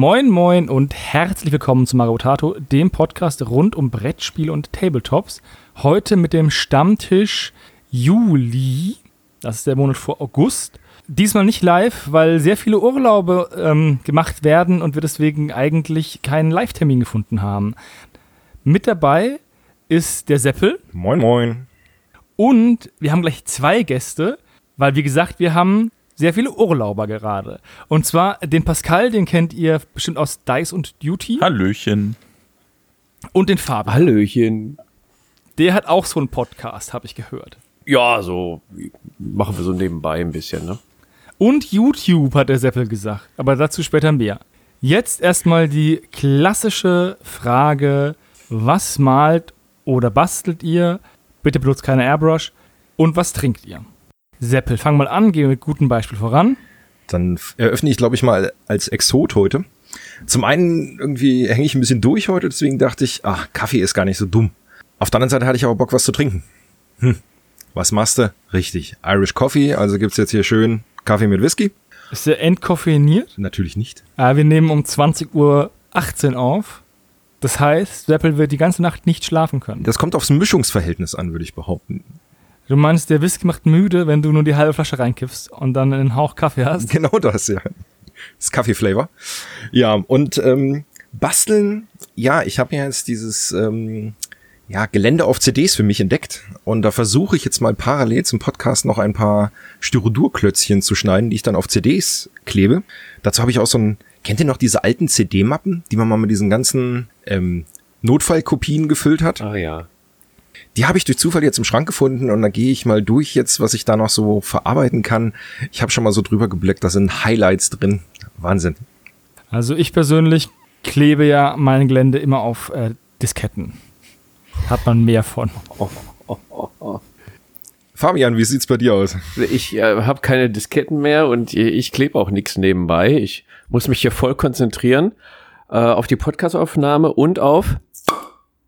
Moin Moin und herzlich willkommen zu Mario Tato, dem Podcast rund um Brettspiele und Tabletops. Heute mit dem Stammtisch Juli, das ist der Monat vor August. Diesmal nicht live, weil sehr viele Urlaube ähm, gemacht werden und wir deswegen eigentlich keinen Live-Termin gefunden haben. Mit dabei ist der Seppel. Moin Moin. Und wir haben gleich zwei Gäste, weil wie gesagt, wir haben sehr viele Urlauber gerade. Und zwar den Pascal, den kennt ihr bestimmt aus Dice und Duty. Hallöchen. Und den Fabian. Hallöchen. Der hat auch so einen Podcast, habe ich gehört. Ja, so machen wir so nebenbei ein bisschen, ne? Und YouTube hat der Seppel gesagt, aber dazu später mehr. Jetzt erstmal die klassische Frage: Was malt oder bastelt ihr? Bitte benutzt keine Airbrush. Und was trinkt ihr? Seppel, fang mal an, geh mit gutem Beispiel voran. Dann eröffne ich, glaube ich, mal als Exot heute. Zum einen irgendwie hänge ich ein bisschen durch heute, deswegen dachte ich, ach, Kaffee ist gar nicht so dumm. Auf der anderen Seite hatte ich aber Bock, was zu trinken. Hm, was machst du? Richtig, Irish Coffee, also gibt's jetzt hier schön Kaffee mit Whisky. Ist der entkoffeiniert? Natürlich nicht. Ah, wir nehmen um 20.18 Uhr auf. Das heißt, Seppel wird die ganze Nacht nicht schlafen können. Das kommt aufs Mischungsverhältnis an, würde ich behaupten. Du meinst, der Whisky macht müde, wenn du nur die halbe Flasche reinkiffst und dann einen Hauch Kaffee hast? Genau das, ja. Das Kaffee-Flavor. Ja, und ähm, basteln, ja, ich habe ja jetzt dieses ähm, ja, Gelände auf CDs für mich entdeckt. Und da versuche ich jetzt mal parallel zum Podcast noch ein paar Styrodurklötzchen zu schneiden, die ich dann auf CDs klebe. Dazu habe ich auch so ein, kennt ihr noch diese alten CD-Mappen, die man mal mit diesen ganzen ähm, Notfallkopien gefüllt hat? Ah ja. Die habe ich durch Zufall jetzt im Schrank gefunden und da gehe ich mal durch jetzt, was ich da noch so verarbeiten kann. Ich habe schon mal so drüber geblickt, da sind Highlights drin. Wahnsinn. Also ich persönlich klebe ja mein Gelände immer auf äh, Disketten. Hat man mehr von. Oh, oh, oh, oh. Fabian, wie sieht's bei dir aus? Ich äh, habe keine Disketten mehr und ich klebe auch nichts nebenbei. Ich muss mich hier voll konzentrieren äh, auf die Podcastaufnahme und auf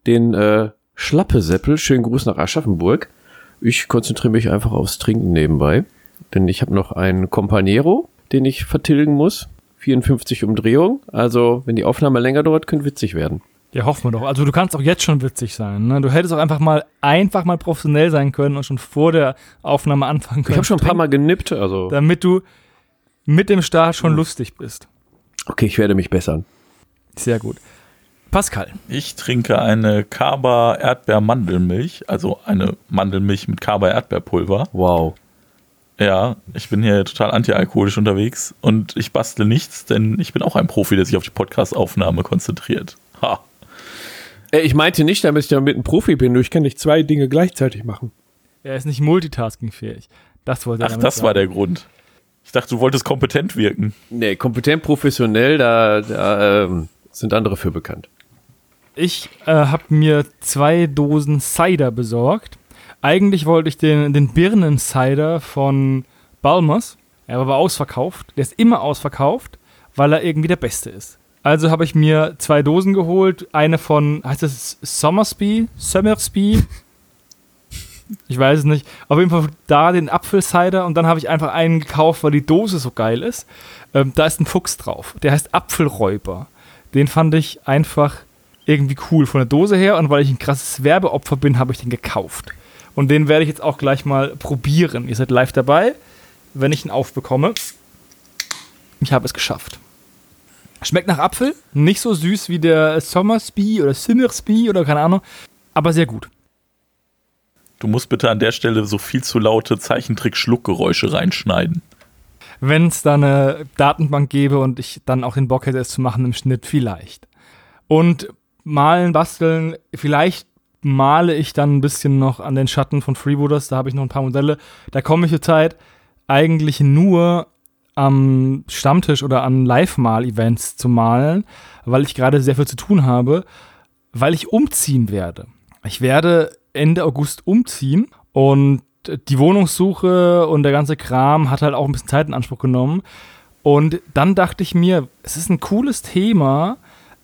den äh, Schlappeseppel. Schönen Gruß nach Aschaffenburg. Ich konzentriere mich einfach aufs Trinken nebenbei, denn ich habe noch einen Companero, den ich vertilgen muss. 54 Umdrehungen. Also, wenn die Aufnahme länger dauert, könnte witzig werden. Ja, hoffen wir doch. Also du kannst auch jetzt schon witzig sein. Ne? Du hättest auch einfach mal einfach mal professionell sein können und schon vor der Aufnahme anfangen können. Ich habe schon ein paar Mal genippt, also. Damit du mit dem Start schon lustig bist. Okay, ich werde mich bessern. Sehr gut. Pascal. Ich trinke eine Kaba Erdbeer-Mandelmilch, also eine Mandelmilch mit Kaba Erdbeerpulver. Wow. Ja, ich bin hier total antialkoholisch unterwegs und ich bastel nichts, denn ich bin auch ein Profi, der sich auf die Podcast-Aufnahme konzentriert. Ha. Ich meinte nicht, damit ich damit ein Profi bin, nur ich kann nicht zwei Dinge gleichzeitig machen. Er ist nicht multitaskingfähig. Das wollte er Ach, damit das war sagen. der Grund. Ich dachte, du wolltest kompetent wirken. Nee, kompetent, professionell, da, da ähm, sind andere für bekannt. Ich äh, habe mir zwei Dosen Cider besorgt. Eigentlich wollte ich den, den Birnen-Cider von Balmers. Er war aber ausverkauft. Der ist immer ausverkauft, weil er irgendwie der Beste ist. Also habe ich mir zwei Dosen geholt. Eine von, heißt das Somersby? Summersby? Ich weiß es nicht. Auf jeden Fall da den Apfelcider und dann habe ich einfach einen gekauft, weil die Dose so geil ist. Ähm, da ist ein Fuchs drauf. Der heißt Apfelräuber. Den fand ich einfach irgendwie cool von der Dose her und weil ich ein krasses Werbeopfer bin, habe ich den gekauft. Und den werde ich jetzt auch gleich mal probieren. Ihr seid live dabei, wenn ich ihn aufbekomme. Ich habe es geschafft. Schmeckt nach Apfel, nicht so süß wie der Sommersby oder Simmersby oder keine Ahnung, aber sehr gut. Du musst bitte an der Stelle so viel zu laute Zeichentrick-Schluckgeräusche reinschneiden. Wenn es da eine Datenbank gäbe und ich dann auch den Bock hätte, es zu machen im Schnitt, vielleicht. Und malen, basteln, vielleicht male ich dann ein bisschen noch an den Schatten von Freebooters, da habe ich noch ein paar Modelle. Da komme ich zurzeit eigentlich nur am Stammtisch oder an Live-Mal-Events zu malen, weil ich gerade sehr viel zu tun habe, weil ich umziehen werde. Ich werde Ende August umziehen und die Wohnungssuche und der ganze Kram hat halt auch ein bisschen Zeit in Anspruch genommen. Und dann dachte ich mir, es ist ein cooles Thema,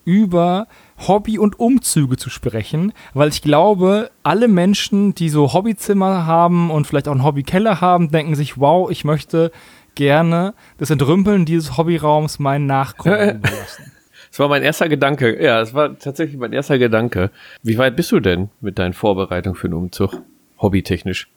über Hobby und Umzüge zu sprechen, weil ich glaube, alle Menschen, die so Hobbyzimmer haben und vielleicht auch einen Hobbykeller haben, denken sich, wow, ich möchte gerne das Entrümpeln dieses Hobbyraums meinen Nachkommen überlassen. Das war mein erster Gedanke. Ja, das war tatsächlich mein erster Gedanke. Wie weit bist du denn mit deinen Vorbereitungen für den Umzug? Hobbytechnisch.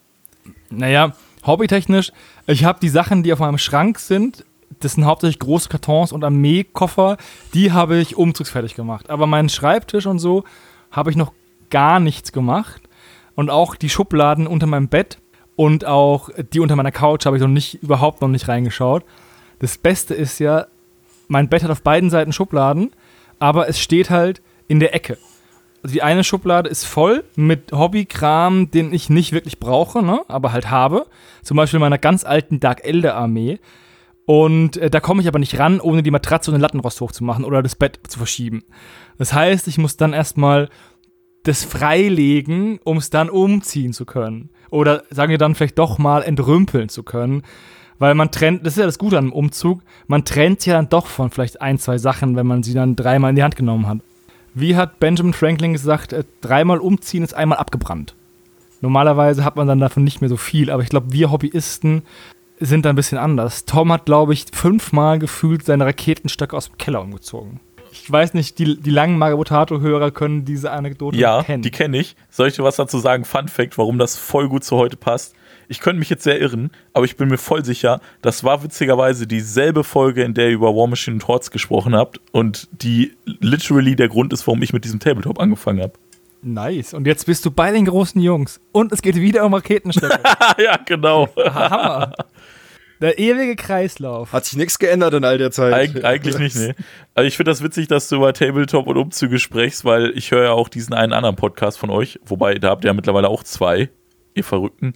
Naja, hobbytechnisch, ich habe die Sachen, die auf meinem Schrank sind, das sind hauptsächlich große Kartons und Armeekoffer, die habe ich umzugsfertig gemacht. Aber meinen Schreibtisch und so habe ich noch gar nichts gemacht. Und auch die Schubladen unter meinem Bett und auch die unter meiner Couch habe ich noch nicht, überhaupt noch nicht reingeschaut. Das Beste ist ja, mein Bett hat auf beiden Seiten Schubladen, aber es steht halt in der Ecke. Also die eine Schublade ist voll mit Hobbykram, den ich nicht wirklich brauche, ne? aber halt habe. Zum Beispiel meiner ganz alten Dark Elder Armee. Und äh, da komme ich aber nicht ran, ohne die Matratze und den Lattenrost hochzumachen oder das Bett zu verschieben. Das heißt, ich muss dann erstmal das freilegen, um es dann umziehen zu können. Oder sagen wir dann vielleicht doch mal entrümpeln zu können. Weil man trennt, das ist ja das Gute an einem Umzug, man trennt ja dann doch von vielleicht ein, zwei Sachen, wenn man sie dann dreimal in die Hand genommen hat. Wie hat Benjamin Franklin gesagt, äh, dreimal umziehen ist einmal abgebrannt. Normalerweise hat man dann davon nicht mehr so viel, aber ich glaube, wir Hobbyisten sind da ein bisschen anders. Tom hat, glaube ich, fünfmal gefühlt seine Raketenstöcke aus dem Keller umgezogen. Ich weiß nicht, die, die langen Magabotato-Hörer können diese Anekdote Ja, kennen. die kenne ich. Soll ich dir was dazu sagen? Fun Fact, warum das voll gut zu heute passt. Ich könnte mich jetzt sehr irren, aber ich bin mir voll sicher, das war witzigerweise dieselbe Folge, in der ihr über War Machine und Hordes gesprochen habt und die literally der Grund ist, warum ich mit diesem Tabletop angefangen habe. Nice. Und jetzt bist du bei den großen Jungs. Und es geht wieder um Raketenstöcke. ja, genau. Hammer. Der ewige Kreislauf. Hat sich nichts geändert in all der Zeit. Eig eigentlich nicht, nee. Also ich finde das witzig, dass du über Tabletop und Umzüge sprichst, weil ich höre ja auch diesen einen anderen Podcast von euch, wobei da habt ihr ja mittlerweile auch zwei, ihr Verrückten.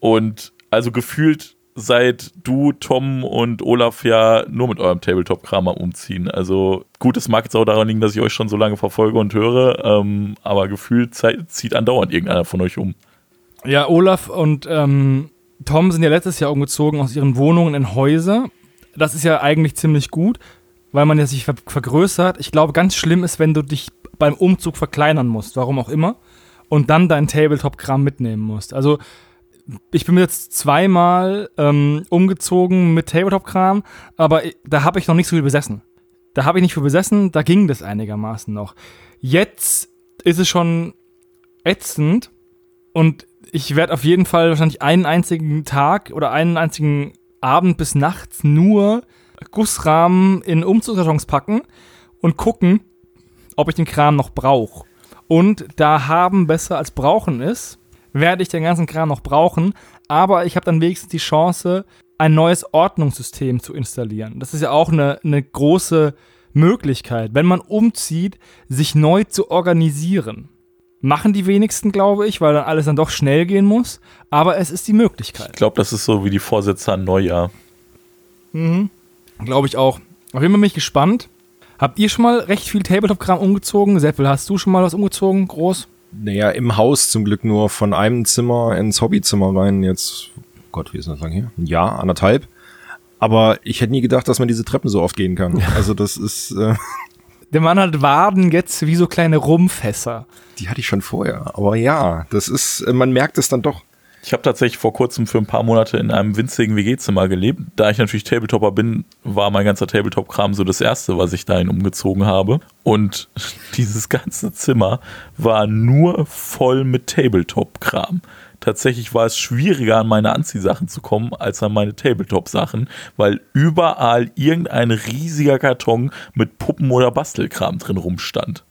Und also gefühlt seid du, Tom und Olaf ja nur mit eurem Tabletop-Kram am Umziehen. Also gut, es mag jetzt auch daran liegen, dass ich euch schon so lange verfolge und höre, ähm, aber gefühlt zieht andauernd irgendeiner von euch um. Ja, Olaf und ähm, Tom sind ja letztes Jahr umgezogen aus ihren Wohnungen in Häuser. Das ist ja eigentlich ziemlich gut, weil man ja sich ver vergrößert. Ich glaube, ganz schlimm ist, wenn du dich beim Umzug verkleinern musst, warum auch immer, und dann dein Tabletop-Kram mitnehmen musst. Also ich bin jetzt zweimal ähm, umgezogen mit Tabletop-Kram, aber da habe ich noch nicht so viel besessen. Da habe ich nicht viel besessen, da ging das einigermaßen noch. Jetzt ist es schon ätzend und ich werde auf jeden Fall wahrscheinlich einen einzigen Tag oder einen einzigen Abend bis nachts nur Gussrahmen in Umzugskartons packen und gucken, ob ich den Kram noch brauche. Und da haben besser als brauchen ist, werde ich den ganzen Kram noch brauchen, aber ich habe dann wenigstens die Chance, ein neues Ordnungssystem zu installieren. Das ist ja auch eine, eine große Möglichkeit, wenn man umzieht, sich neu zu organisieren. Machen die wenigsten, glaube ich, weil dann alles dann doch schnell gehen muss, aber es ist die Möglichkeit. Ich glaube, das ist so wie die Vorsätze an Neujahr. Mhm. Glaube ich auch. Auf jeden Fall bin ich gespannt. Habt ihr schon mal recht viel Tabletop-Kram umgezogen? Seppel, hast du schon mal was umgezogen? Groß? Naja, im Haus zum Glück nur von einem Zimmer ins Hobbyzimmer rein. Jetzt, Gott, wie ist das lang hier? Ein Jahr, anderthalb. Aber ich hätte nie gedacht, dass man diese Treppen so oft gehen kann. Also das ist, äh, Der Mann hat Waden jetzt wie so kleine Rumfässer. die hatte ich schon vorher. Aber ja, das ist, äh, man merkt es dann doch. Ich habe tatsächlich vor kurzem für ein paar Monate in einem winzigen WG-Zimmer gelebt. Da ich natürlich Tabletopper bin, war mein ganzer Tabletop-Kram so das erste, was ich dahin umgezogen habe. Und dieses ganze Zimmer war nur voll mit Tabletop-Kram. Tatsächlich war es schwieriger, an meine Anziehsachen zu kommen, als an meine Tabletop-Sachen, weil überall irgendein riesiger Karton mit Puppen oder Bastelkram drin rumstand.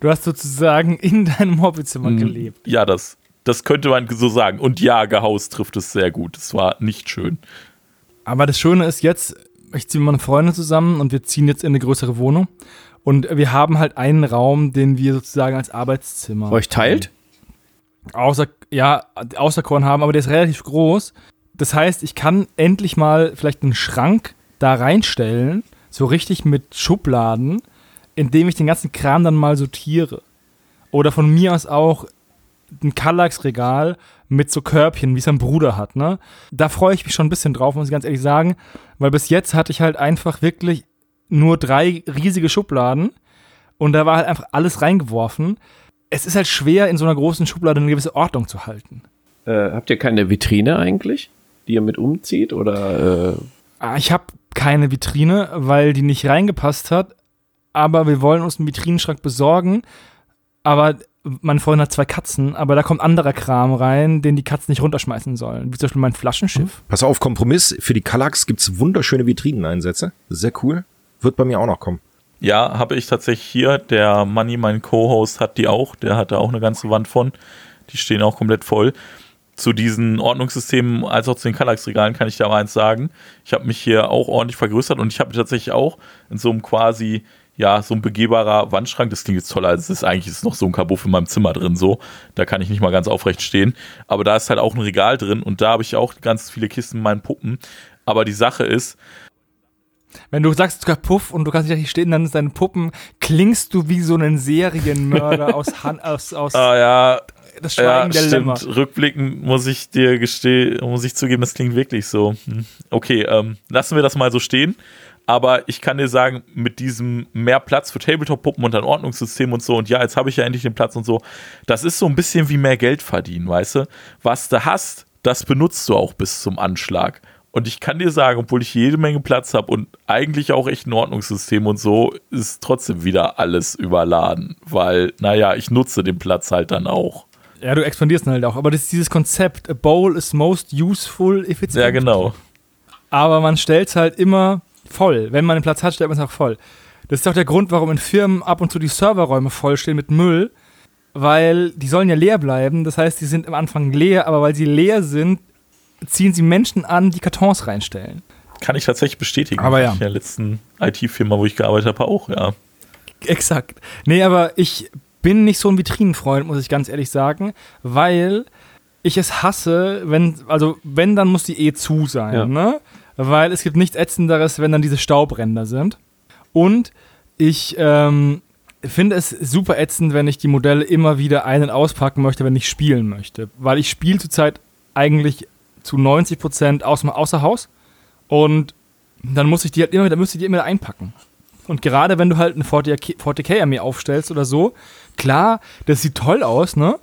Du hast sozusagen in deinem Hobbyzimmer gelebt. Ja, das, das könnte man so sagen. Und ja, gehaust trifft es sehr gut. Es war nicht schön. Aber das Schöne ist jetzt, ich ziehe mit meinen Freunden zusammen und wir ziehen jetzt in eine größere Wohnung. Und wir haben halt einen Raum, den wir sozusagen als Arbeitszimmer Euch teilt? außer, ja, auserkoren haben, aber der ist relativ groß. Das heißt, ich kann endlich mal vielleicht einen Schrank da reinstellen, so richtig mit Schubladen, indem ich den ganzen Kram dann mal sortiere. Oder von mir aus auch ein Kallax-Regal mit so Körbchen, wie es ein Bruder hat, ne? Da freue ich mich schon ein bisschen drauf, muss ich ganz ehrlich sagen, weil bis jetzt hatte ich halt einfach wirklich nur drei riesige Schubladen und da war halt einfach alles reingeworfen. Es ist halt schwer, in so einer großen Schublade eine gewisse Ordnung zu halten. Äh, habt ihr keine Vitrine eigentlich, die ihr mit umzieht? Oder äh, Ah, Ich habe keine Vitrine, weil die nicht reingepasst hat. Aber wir wollen uns einen Vitrinenschrank besorgen. Aber mein Freund hat zwei Katzen, aber da kommt anderer Kram rein, den die Katzen nicht runterschmeißen sollen. Wie zum Beispiel mein Flaschenschiff. Pass auf, Kompromiss. Für die Kallax gibt's wunderschöne Vitrineneinsätze. Sehr cool. Wird bei mir auch noch kommen. Ja, habe ich tatsächlich hier. Der Money, mein Co-Host, hat die auch. Der hat da auch eine ganze Wand von. Die stehen auch komplett voll. Zu diesen Ordnungssystemen als auch zu den Kallax-Regalen kann ich da mal eins sagen. Ich habe mich hier auch ordentlich vergrößert und ich habe tatsächlich auch in so einem quasi, ja, so ein begehbarer Wandschrank. Das klingt jetzt toll, als es ist eigentlich ist noch so ein Kabuff in meinem Zimmer drin, so. Da kann ich nicht mal ganz aufrecht stehen. Aber da ist halt auch ein Regal drin und da habe ich auch ganz viele Kisten mit meinen Puppen. Aber die Sache ist, Wenn du sagst sogar Puff und du kannst nicht richtig stehen, dann ist deine Puppen, klingst du wie so ein Serienmörder aus, Han aus, aus ah ja, das Ja, Schweigen der Lämmer. stimmt. Rückblickend muss ich dir gestehen, muss ich zugeben, das klingt wirklich so. Hm. Okay, ähm, lassen wir das mal so stehen. Aber ich kann dir sagen, mit diesem mehr Platz für Tabletop-Puppen und ein Ordnungssystem und so, und ja, jetzt habe ich ja endlich den Platz und so, das ist so ein bisschen wie mehr Geld verdienen, weißt du? Was du hast, das benutzt du auch bis zum Anschlag. Und ich kann dir sagen, obwohl ich jede Menge Platz habe und eigentlich auch echt ein Ordnungssystem und so, ist trotzdem wieder alles überladen. Weil, naja, ich nutze den Platz halt dann auch. Ja, du expandierst dann halt auch. Aber das ist dieses Konzept, a bowl is most useful if it's Ja, empty. genau. Aber man stellt es halt immer voll. Wenn man den Platz hat, stellt man es auch voll. Das ist auch der Grund, warum in Firmen ab und zu die Serverräume vollstehen mit Müll, weil die sollen ja leer bleiben. Das heißt, die sind am Anfang leer, aber weil sie leer sind, ziehen sie Menschen an, die Kartons reinstellen. Kann ich tatsächlich bestätigen. Aber ja. In der letzten IT-Firma, wo ich gearbeitet habe, auch, ja. Exakt. Nee, aber ich bin nicht so ein Vitrinenfreund, muss ich ganz ehrlich sagen, weil ich es hasse, wenn, also wenn, dann muss die eh zu sein, Ja. ne? Weil es gibt nichts Ätzenderes, wenn dann diese Staubränder sind. Und ich ähm, finde es super ätzend, wenn ich die Modelle immer wieder ein- und auspacken möchte, wenn ich spielen möchte. Weil ich spiele zurzeit eigentlich zu 90% außer, außer Haus. Und dann muss ich die halt immer, dann müsste ich die immer wieder einpacken. Und gerade wenn du halt eine 40K 40K-Armee aufstellst oder so, klar, das sieht toll aus, ne?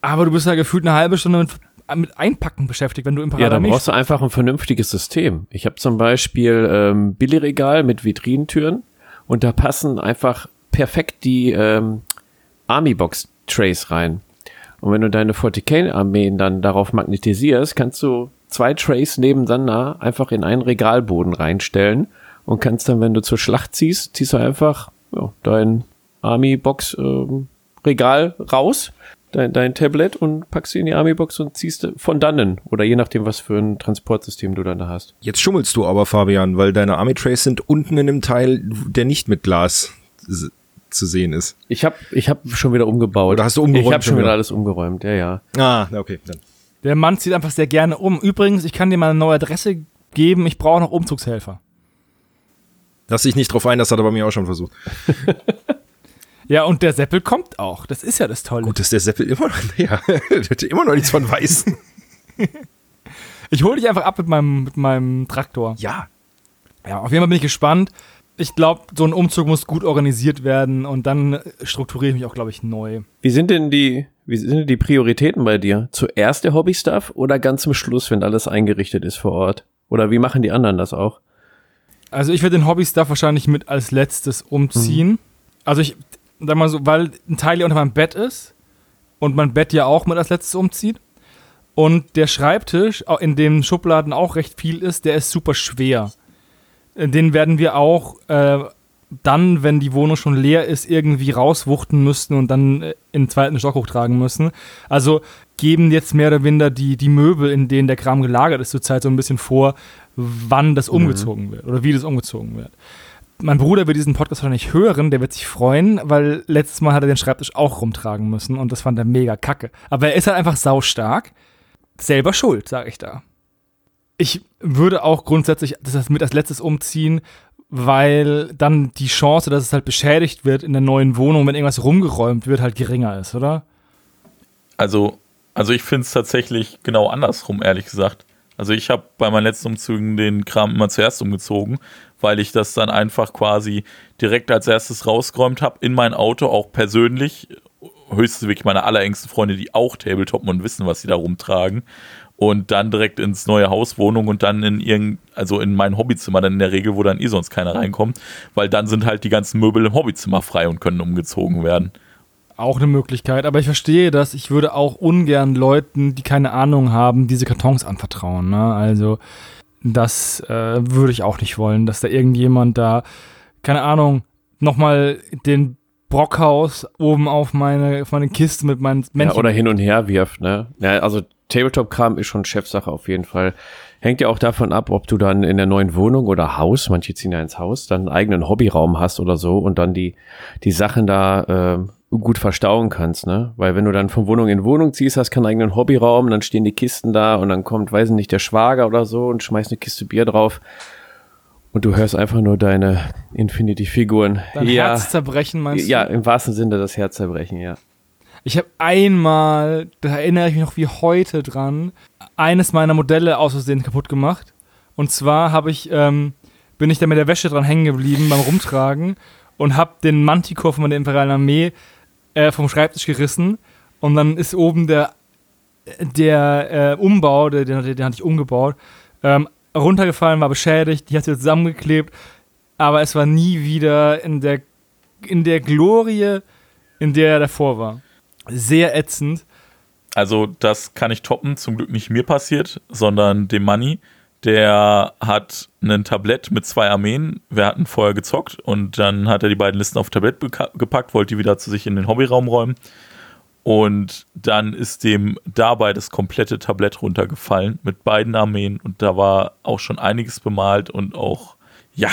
Aber du bist ja gefühlt eine halbe Stunde mit, mit Einpacken beschäftigt, wenn du im Ja, dann brauchst du einfach ein vernünftiges System. Ich habe zum Beispiel ähm, Billigregal mit Vitrinentüren und da passen einfach perfekt die ähm, Army-Box-Trays rein. Und wenn du deine 40k-Armeen dann darauf magnetisierst, kannst du zwei Trays nebeneinander einfach in einen Regalboden reinstellen und kannst dann, wenn du zur Schlacht ziehst, ziehst du einfach ja, dein Army-Box-Regal raus, dein, dein Tablet und packst sie in die Army-Box und ziehst von dannen. Oder je nachdem, was für ein Transportsystem du dann da hast. Jetzt schummelst du aber, Fabian, weil deine Army Trays sind unten in dem Teil, der nicht mit Glas zu sehen ist. Ich habe ich hab schon wieder umgebaut. Oder hast du umgeräumt Ich habe schon wieder alles umgeräumt, ja, ja. Ah, okay, dann. Der Mann zieht einfach sehr gerne um. Übrigens, ich kann dir mal eine neue Adresse geben. Ich brauche noch Umzugshelfer. Lass dich nicht drauf ein, das hat er bei mir auch schon versucht. Ja, und der Seppel kommt auch. Das ist ja das Tolle. Gut, dass der Seppel immer noch, ja, der hätte immer noch nichts von weiß. Ich hole dich einfach ab mit meinem, mit meinem Traktor. Ja. Ja, auf jeden Fall bin ich gespannt. Ich glaube, so ein Umzug muss gut organisiert werden und dann strukturiere ich mich auch, glaube ich, neu. Wie sind denn die, wie sind denn die Prioritäten bei dir? Zuerst der Hobby-Stuff oder ganz zum Schluss, wenn alles eingerichtet ist vor Ort? Oder wie machen die anderen das auch? Also ich werde den Hobby-Stuff wahrscheinlich mit als letztes umziehen. Also ich, sag mal so, weil ein Teil ja unter meinem Bett ist und mein Bett ja auch mit als letztes umzieht. Und der Schreibtisch, in dem Schubladen auch recht viel ist, der ist super schwer. Äh, Den werden wir auch äh, dann, wenn die Wohnung schon leer ist, irgendwie rauswuchten müssen und dann äh, in den zweiten Stock hochtragen müssen. Also geben jetzt mehr oder weniger die, die Möbel, in denen der Kram gelagert ist, zurzeit so ein bisschen vor, wann das umgezogen wird oder wie das umgezogen wird. Mein Bruder wird diesen Podcast wahrscheinlich hören, der wird sich freuen, weil letztes Mal hat er den Schreibtisch auch rumtragen müssen und das fand er mega kacke. Aber er ist halt einfach saustark. Selber schuld, sage ich da. Ich würde auch grundsätzlich das mit als letztes umziehen, weil dann die Chance, dass es halt beschädigt wird in der neuen Wohnung, wenn irgendwas rumgeräumt wird, halt geringer ist, oder? Also, also ich finde es tatsächlich genau andersrum, ehrlich gesagt. Also ich habe bei meinen letzten Umzügen den Kram immer zuerst umgezogen, weil ich das dann einfach quasi direkt als erstes rausgeräumt habe in mein Auto, auch persönlich. Höchstens wirklich meine allerengsten Freunde, die auch Tabletoppen und wissen, was sie da rumtragen. Und dann direkt ins neue Haus, Wohnung und dann in irgendein, also in mein Hobbyzimmer dann in der Regel, wo dann eh sonst keiner reinkommt, weil dann sind halt die ganzen Möbel im Hobbyzimmer frei und können umgezogen werden. Auch eine Möglichkeit, aber ich verstehe das. Ich würde auch ungern Leuten, die keine Ahnung haben, diese Kartons anvertrauen. Ne? Also, das äh, würde ich auch nicht wollen, dass da irgendjemand da, keine Ahnung, nochmal den Brockhaus oben auf meine, auf meine Kiste mit meinen Männchen. Ja, oder hin und her wirft, ne? Ja, also Tabletop-Kram ist schon Chefsache auf jeden Fall. Hängt ja auch davon ab, ob du dann in der neuen Wohnung oder Haus, manche ziehen ja ins Haus, dann einen eigenen Hobbyraum hast oder so und dann die, die Sachen da äh, gut verstauen kannst, ne? Weil wenn du dann von Wohnung in Wohnung ziehst, hast keinen eigenen Hobbyraum, dann stehen die Kisten da und dann kommt, weiß ich nicht, der Schwager oder so und schmeißt eine Kiste Bier drauf. Und du hörst einfach nur deine Infinity-Figuren. Dein ja, Herz zerbrechen, meinst du? ja, im wahrsten Sinne das Herz zerbrechen, ja. Ich habe einmal, da erinnere ich mich noch wie heute dran, eines meiner Modelle aus Versehen kaputt gemacht. Und zwar habe ich, ähm, bin ich da mit der Wäsche dran hängen geblieben beim Rumtragen und habe den Manticore von der Imperialen Armee äh, vom Schreibtisch gerissen. Und dann ist oben der, der äh, Umbau, den, den, den hatte ich umgebaut, ähm, runtergefallen, war beschädigt, die hat sie zusammengeklebt, aber es war nie wieder in der, in der Glorie, in der er davor war. Sehr ätzend. Also, das kann ich toppen. Zum Glück nicht mir passiert, sondern dem Money. Der hat ein Tablett mit zwei Armeen. Wir hatten vorher gezockt und dann hat er die beiden Listen auf Tablett gepackt, wollte die wieder zu sich in den Hobbyraum räumen. Und dann ist dem dabei das komplette Tablett runtergefallen mit beiden Armeen und da war auch schon einiges bemalt und auch, ja,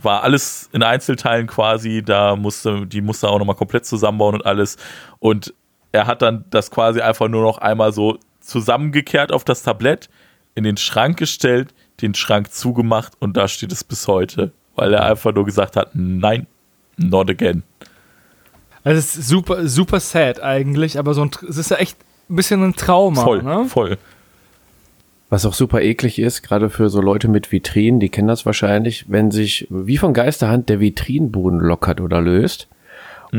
war alles in Einzelteilen quasi. Da musste, die musste auch nochmal komplett zusammenbauen und alles. Und er hat dann das quasi einfach nur noch einmal so zusammengekehrt auf das Tablett, in den Schrank gestellt, den Schrank zugemacht und da steht es bis heute, weil er einfach nur gesagt hat, nein, not again. Also es ist super, super sad eigentlich, aber so ein, es ist ja echt ein bisschen ein Trauma. Voll, ne? voll. Was auch super eklig ist, gerade für so Leute mit Vitrinen, die kennen das wahrscheinlich, wenn sich wie von Geisterhand der Vitrinenboden lockert oder löst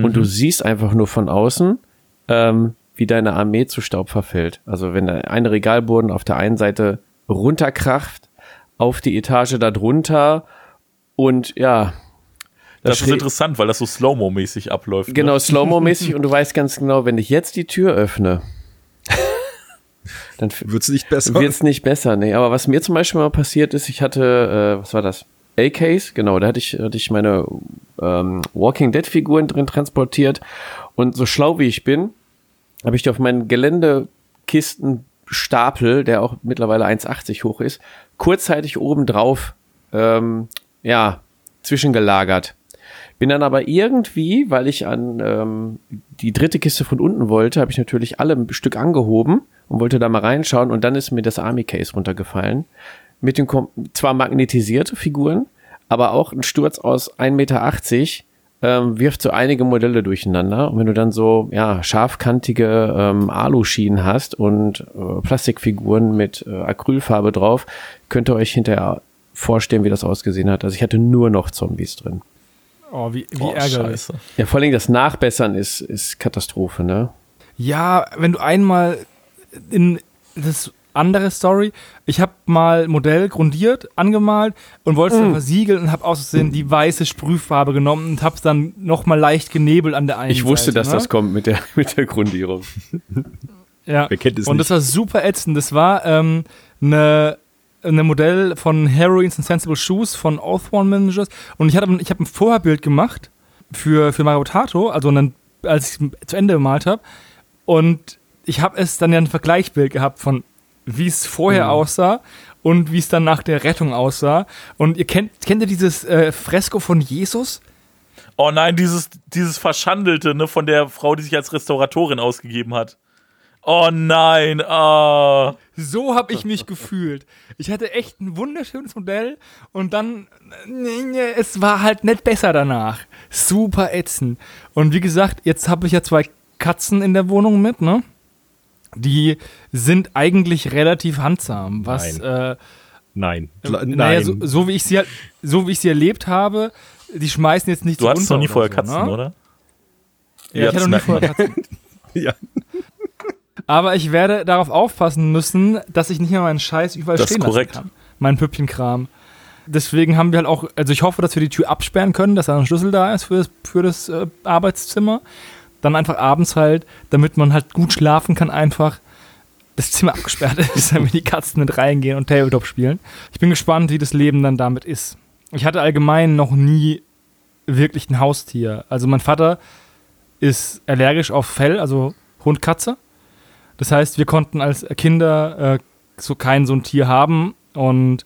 und du siehst einfach nur von außen, ähm, wie deine Armee zu Staub verfällt. Also wenn ein Regalboden auf der einen Seite runterkracht, auf die Etage darunter und ja. Das ist interessant, weil das so Slow-Mo-mäßig abläuft. Genau, Ne? Slow-Mo-mäßig und du weißt ganz genau, wenn ich jetzt die Tür öffne, dann f- Wird's nicht besser? wird's nicht besser, nee. Aber was mir zum Beispiel mal passiert ist, ich hatte, äh, was war das? A-Case, genau, da hatte ich, hatte ich meine ähm, Walking Dead-Figuren drin transportiert. Und so schlau wie ich bin, habe ich die auf meinen Geländekistenstapel, der auch mittlerweile 1,80 hoch ist, kurzzeitig oben drauf, ähm, ja, zwischengelagert. Bin dann aber irgendwie, weil ich an ähm, die dritte Kiste von unten wollte, habe ich natürlich alle ein Stück angehoben und wollte da mal reinschauen und dann ist mir das Army Case runtergefallen. Mit den Kom zwar magnetisierte Figuren, aber auch ein Sturz aus 1,80 Meter ähm, wirft so einige Modelle durcheinander. Und wenn du dann so ja, scharfkantige ähm, Aluschienen hast und äh, Plastikfiguren mit äh, Acrylfarbe drauf, könnt ihr euch hinterher vorstellen, wie das ausgesehen hat. Also ich hatte nur noch Zombies drin. Oh, wie, wie Oh, ärgerlich. scheiße. Ja, vor allem das Nachbessern ist, ist Katastrophe, ne? Ja, wenn du einmal in das andere Story, ich habe mal Modell grundiert, angemalt und wollte es dann versiegeln und habe aus Versehen die weiße Sprühfarbe genommen und habe es dann nochmal leicht genebelt an der einen Ich wusste, Seite, dass ne? das kommt mit der, mit der Grundierung. Ja. Wer kennt es und nicht? das war super ätzend. Das war ähm, eine eine Modell von Heroines and Sensible Shoes von Oathworn Managers und ich hatte ich habe ein Vorherbild gemacht für für Mario Tato, also dann, als ich zu Ende gemalt habe und ich habe es dann ja ein Vergleichbild gehabt von wie es vorher aussah und wie es dann nach der Rettung aussah und ihr kennt kennt ihr dieses äh, Fresko von Jesus? Oh nein, dieses, dieses Verschandelte, ne, von der Frau, die sich als Restauratorin ausgegeben hat. Oh nein, ah. So habe ich mich gefühlt. Ich hatte echt ein wunderschönes Modell und dann, es war halt nicht besser danach. Super ätzend. Und wie gesagt, jetzt habe ich ja zwei Katzen in der Wohnung mit, ne? Die sind eigentlich relativ handsam, was, äh, Nein. Kla- naja, Nein. so, so wie ich sie halt, so wie ich sie erlebt habe, die schmeißen jetzt nicht Du so hattest noch nie oder vorher so, Katzen, ne? oder? Ja, ich hatte noch nie vorher Katzen. ja. Aber ich werde darauf aufpassen müssen, dass ich nicht mehr meinen Scheiß überall Das ist stehen korrekt. lassen kann. Mein Püppchenkram. Deswegen haben wir halt auch, also ich hoffe, dass wir die Tür absperren können, dass da ein Schlüssel da ist für das, für das äh, Arbeitszimmer. Dann einfach abends halt, damit man halt gut schlafen kann, einfach das Zimmer abgesperrt ist, damit die Katzen mit reingehen und Tabletop spielen. Ich bin gespannt, wie das Leben dann damit ist. Ich hatte allgemein noch nie wirklich ein Haustier. Also mein Vater ist allergisch auf Fell, also Hund, Katze. Das heißt, wir konnten als Kinder äh, so kein so ein Tier haben und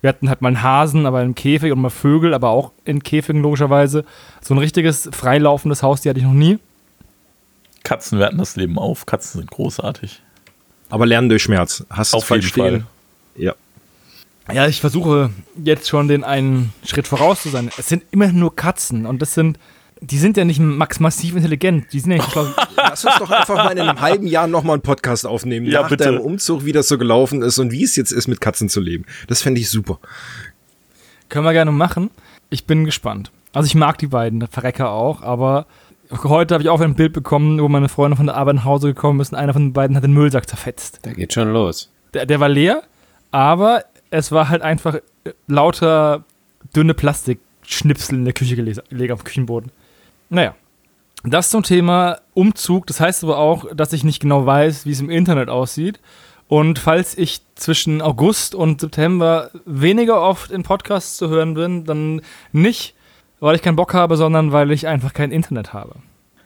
wir hatten halt mal einen Hasen, aber im Käfig und mal Vögel, aber auch in Käfigen logischerweise. So ein richtiges freilaufendes Haustier hatte ich noch nie. Katzen werten das Leben auf. Katzen sind großartig. Aber lernen durch Schmerz. Hast du Auf falsch jeden stehen? Fall. Ja. Ja, ich versuche jetzt schon den einen Schritt voraus zu sein. Es sind immer nur Katzen und das sind, die sind ja nicht max massiv intelligent. Die sind ja nicht, Lass uns doch einfach mal in einem halben Jahr nochmal einen Podcast aufnehmen. Ja, nach bitte. deinem Umzug, wie das so gelaufen ist und wie es jetzt ist, mit Katzen zu leben. Das fände ich super. Können wir gerne machen. Ich bin gespannt. Also ich mag die beiden, der Verrecker auch, aber heute habe ich auch ein Bild bekommen, wo meine Freunde von der Arbeit nach Hause gekommen ist und einer von den beiden hat den Müllsack zerfetzt. Da geht schon los. Der, der war leer, aber es war halt einfach lauter dünne Plastikschnipsel in der Küche gelegen gelegen auf dem Küchenboden. Naja, das zum Thema Umzug. Das heißt aber auch, dass ich nicht genau weiß, wie es im Internet aussieht. Und falls ich zwischen August und September weniger oft in Podcasts zu hören bin, dann nicht, weil ich keinen Bock habe, sondern weil ich einfach kein Internet habe.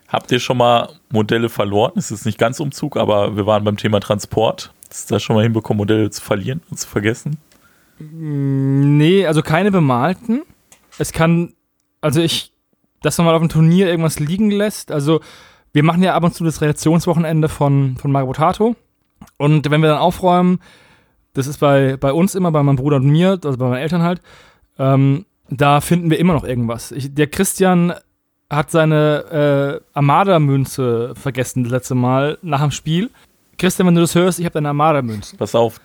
Habt ihr schon mal Modelle verloren? Es ist nicht ganz Umzug, aber wir waren beim Thema Transport. Ist da schon mal hinbekommen, Modelle zu verlieren und zu vergessen? Nee, also keine bemalten. Es kann, also ich, dass man mal auf dem Turnier irgendwas liegen lässt. Also wir machen ja ab und zu das Redaktionswochenende von, von Mario Und wenn wir dann aufräumen, das ist bei, bei uns immer, bei meinem Bruder und mir, also bei meinen Eltern halt, ähm, da finden wir immer noch irgendwas. Ich, der Christian hat seine äh, Armada-Münze vergessen das letzte Mal nach dem Spiel. Christian, wenn du das hörst, ich habe deine Armada-Münze. Pass auf,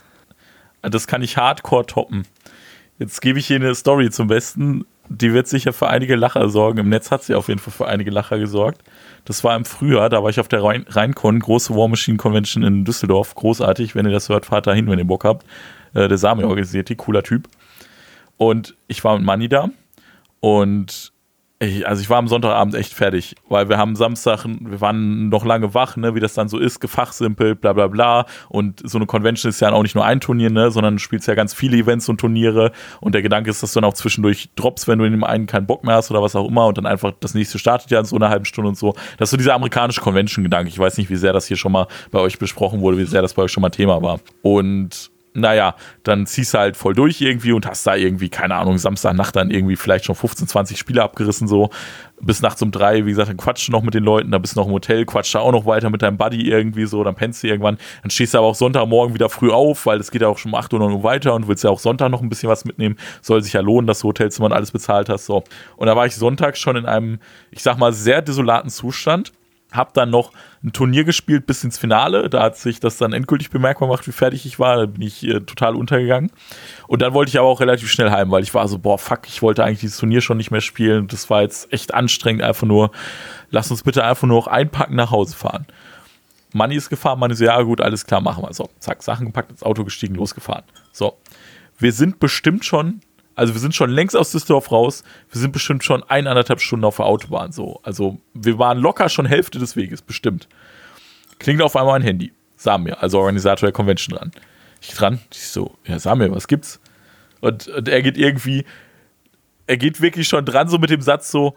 das kann ich hardcore toppen. Jetzt gebe ich hier eine Story zum Besten. Die wird sicher für einige Lacher sorgen. Im Netz hat sie auf jeden Fall für einige Lacher gesorgt. Das war im Frühjahr, da war ich auf der Rhein- Rheincon, große War Machine Convention in Düsseldorf. Großartig, wenn ihr das hört, fahrt da hin, wenn ihr Bock habt. Äh, der Sami organisiert die, cooler Typ. Und ich war mit Manni da und ich, also ich war am Sonntagabend echt fertig, weil wir haben Samstag, wir waren noch lange wach, ne, wie das dann so ist, gefachsimpelt, bla bla bla. Und so eine Convention ist ja auch nicht nur ein Turnier, ne, sondern du spielst ja ganz viele Events und Turniere. Und der Gedanke ist, dass du dann auch zwischendurch droppst, wenn du in dem einen keinen Bock mehr hast oder was auch immer. Und dann einfach das nächste startet ja in so einer halben Stunde und so. Das ist so dieser amerikanische Convention-Gedanke. Ich weiß nicht, wie sehr das hier schon mal bei euch besprochen wurde, wie sehr das bei euch schon mal Thema war. Und naja, dann ziehst du halt voll durch irgendwie und hast da irgendwie, keine Ahnung, Samstagnacht dann irgendwie vielleicht schon 15, 20 Spiele abgerissen, so. Bis nachts um drei, wie gesagt, dann quatschst du noch mit den Leuten, dann bist du noch im Hotel, quatscht da auch noch weiter mit deinem Buddy irgendwie so, dann pennst du irgendwann, dann stehst du aber auch Sonntagmorgen wieder früh auf, weil es geht ja auch schon um 8 Uhr noch weiter und willst ja auch Sonntag noch ein bisschen was mitnehmen. Soll sich ja lohnen, dass du Hotelzimmer und alles bezahlt hast, so. Und da war ich sonntags schon in einem, ich sag mal, sehr desolaten Zustand hab dann noch ein Turnier gespielt bis ins Finale. Da hat sich das dann endgültig bemerkbar gemacht, wie fertig ich war. Da bin ich äh, total untergegangen. Und dann wollte ich aber auch relativ schnell heim, weil ich war so, boah, fuck, ich wollte eigentlich dieses Turnier schon nicht mehr spielen. Das war jetzt echt anstrengend. Einfach nur, lass uns bitte einfach nur noch einpacken, nach Hause fahren. Manni ist gefahren, Manni so, ja gut, alles klar, machen wir. So, zack, Sachen gepackt, ins Auto gestiegen, losgefahren. So, wir sind bestimmt schon also wir sind schon längst aus Düsseldorf raus. Wir sind bestimmt schon eineinhalb Stunden auf der Autobahn so. Also wir waren locker schon Hälfte des Weges, bestimmt. Klingt auf einmal ein Handy. Samir, also Organisator der Convention dran. Ich dran, ich so, ja Samir, was gibt's? Und, und er geht irgendwie, er geht wirklich schon dran so mit dem Satz so,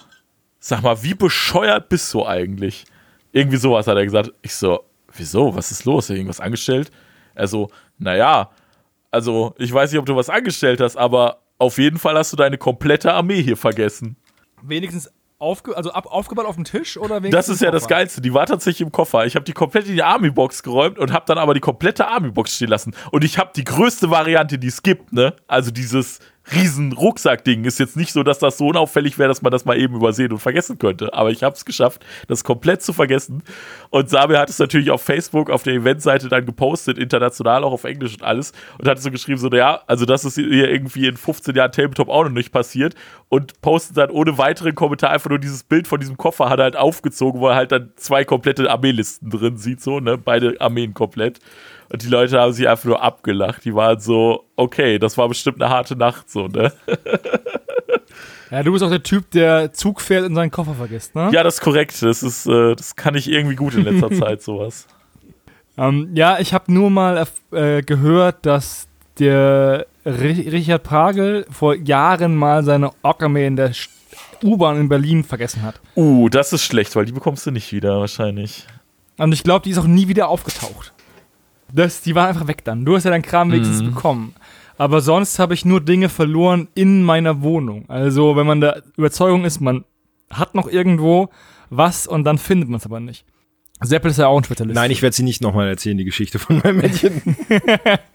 sag mal, wie bescheuert bist du eigentlich? Irgendwie sowas hat er gesagt. Ich so, wieso, was ist los? Irgendwas angestellt? Er so, naja, also ich weiß nicht, ob du was angestellt hast, aber auf jeden Fall hast du deine komplette Armee hier vergessen. Wenigstens aufge also ab, aufgebaut auf dem Tisch oder wenigstens Das ist ja das? Geilste. Die war tatsächlich im Koffer. Ich habe die komplett in die Army-Box geräumt und habe dann aber die komplette Army-Box stehen lassen. Und ich habe die größte Variante, die es gibt, ne? Also dieses riesen Rucksackding. Ist jetzt nicht so, dass das so unauffällig wäre, dass man das mal eben übersehen und vergessen könnte. Aber ich habe es geschafft, das komplett zu vergessen. Und Samir hat es natürlich auf Facebook, auf der Eventseite dann gepostet, international, auch auf Englisch und alles. Und hat so geschrieben, so, ja, also das ist hier irgendwie in 15 Jahren Tabletop auch noch nicht passiert. Und postet dann ohne weiteren Kommentar einfach nur dieses Bild von diesem Koffer hat er halt aufgezogen, wo er halt dann zwei komplette Armeelisten drin sieht, so, ne, beide Armeen komplett. Und die Leute haben sich einfach nur abgelacht. Die waren so, okay, das war bestimmt eine harte Nacht, so, ne? Ja, du bist auch der Typ, der Zug fährt und seinen Koffer vergisst, ne? Ja, das ist korrekt. Das ist, äh, das kann ich irgendwie gut in letzter Zeit, sowas. Ähm, ja, ich habe nur mal äh, gehört, dass der Ri- Richard Pragel vor Jahren mal seine Ork-Armee in der U-Bahn in Berlin vergessen hat. Uh, das ist schlecht, weil die bekommst du nicht wieder, wahrscheinlich. Und ich glaube, die ist auch nie wieder aufgetaucht. Das, die war einfach weg dann. Du hast ja deinen Kram wenigstens bekommen. Aber sonst habe ich nur Dinge verloren in meiner Wohnung. Also, wenn man der Überzeugung ist, man hat noch irgendwo was und dann findet man es aber nicht. Seppel ist ja auch ein Spezialist. Nein, ich werde sie nicht nochmal erzählen, die Geschichte von meinem Mädchen.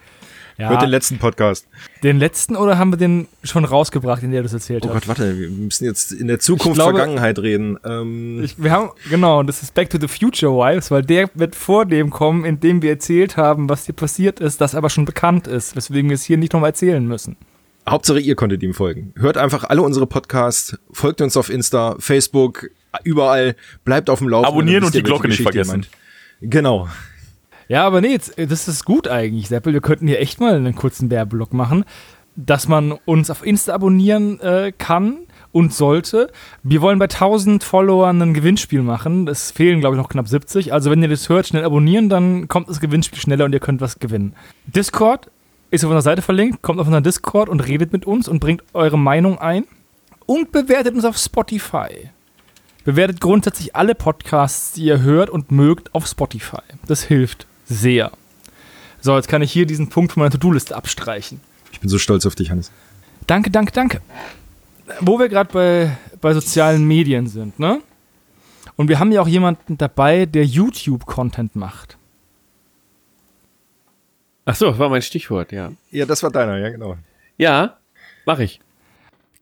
ja, Hört den letzten Podcast. den letzten oder haben wir den schon rausgebracht, in der du das erzählt Oh hast? Gott, warte, wir müssen jetzt in der Zukunft, Ich glaube- Vergangenheit reden. Ähm, Ich, wir haben, genau, das ist Back to the Future Wives, weil der wird vor dem kommen, in dem wir erzählt haben, was hier passiert ist, das aber schon bekannt ist, weswegen wir es hier nicht nochmal erzählen müssen. Hauptsache, ihr konntet ihm folgen. Hört einfach alle unsere Podcasts, folgt uns auf Insta, Facebook, überall, bleibt auf dem Laufenden. Abonnieren und wisst die Glocke nicht vergessen. meint. Genau. Ja, aber nee, jetzt, das ist gut eigentlich, Seppel. Wir könnten hier echt mal einen kurzen Werbeblock machen, dass man uns auf Insta abonnieren äh, kann und sollte. Wir wollen bei 1000 Followern ein Gewinnspiel machen. Es fehlen, glaube ich, noch knapp 70. Also, wenn ihr das hört, schnell abonnieren, dann kommt das Gewinnspiel schneller und ihr könnt was gewinnen. Discord ist auf unserer Seite verlinkt. Kommt auf unseren Discord und redet mit uns und bringt eure Meinung ein. Und bewertet uns auf Spotify. Bewertet grundsätzlich alle Podcasts, die ihr hört und mögt, auf Spotify. Das hilft sehr. So, jetzt kann ich hier diesen Punkt von meiner To-Do-Liste abstreichen. Ich bin so stolz auf dich, Hannes. Danke, danke, danke. Wo wir gerade bei, bei sozialen Medien sind, ne? Und wir haben ja auch jemanden dabei, der YouTube-Content macht. Ach so, das war mein Stichwort, ja. Ja, das war deiner, ja, genau. Ja, mache ich.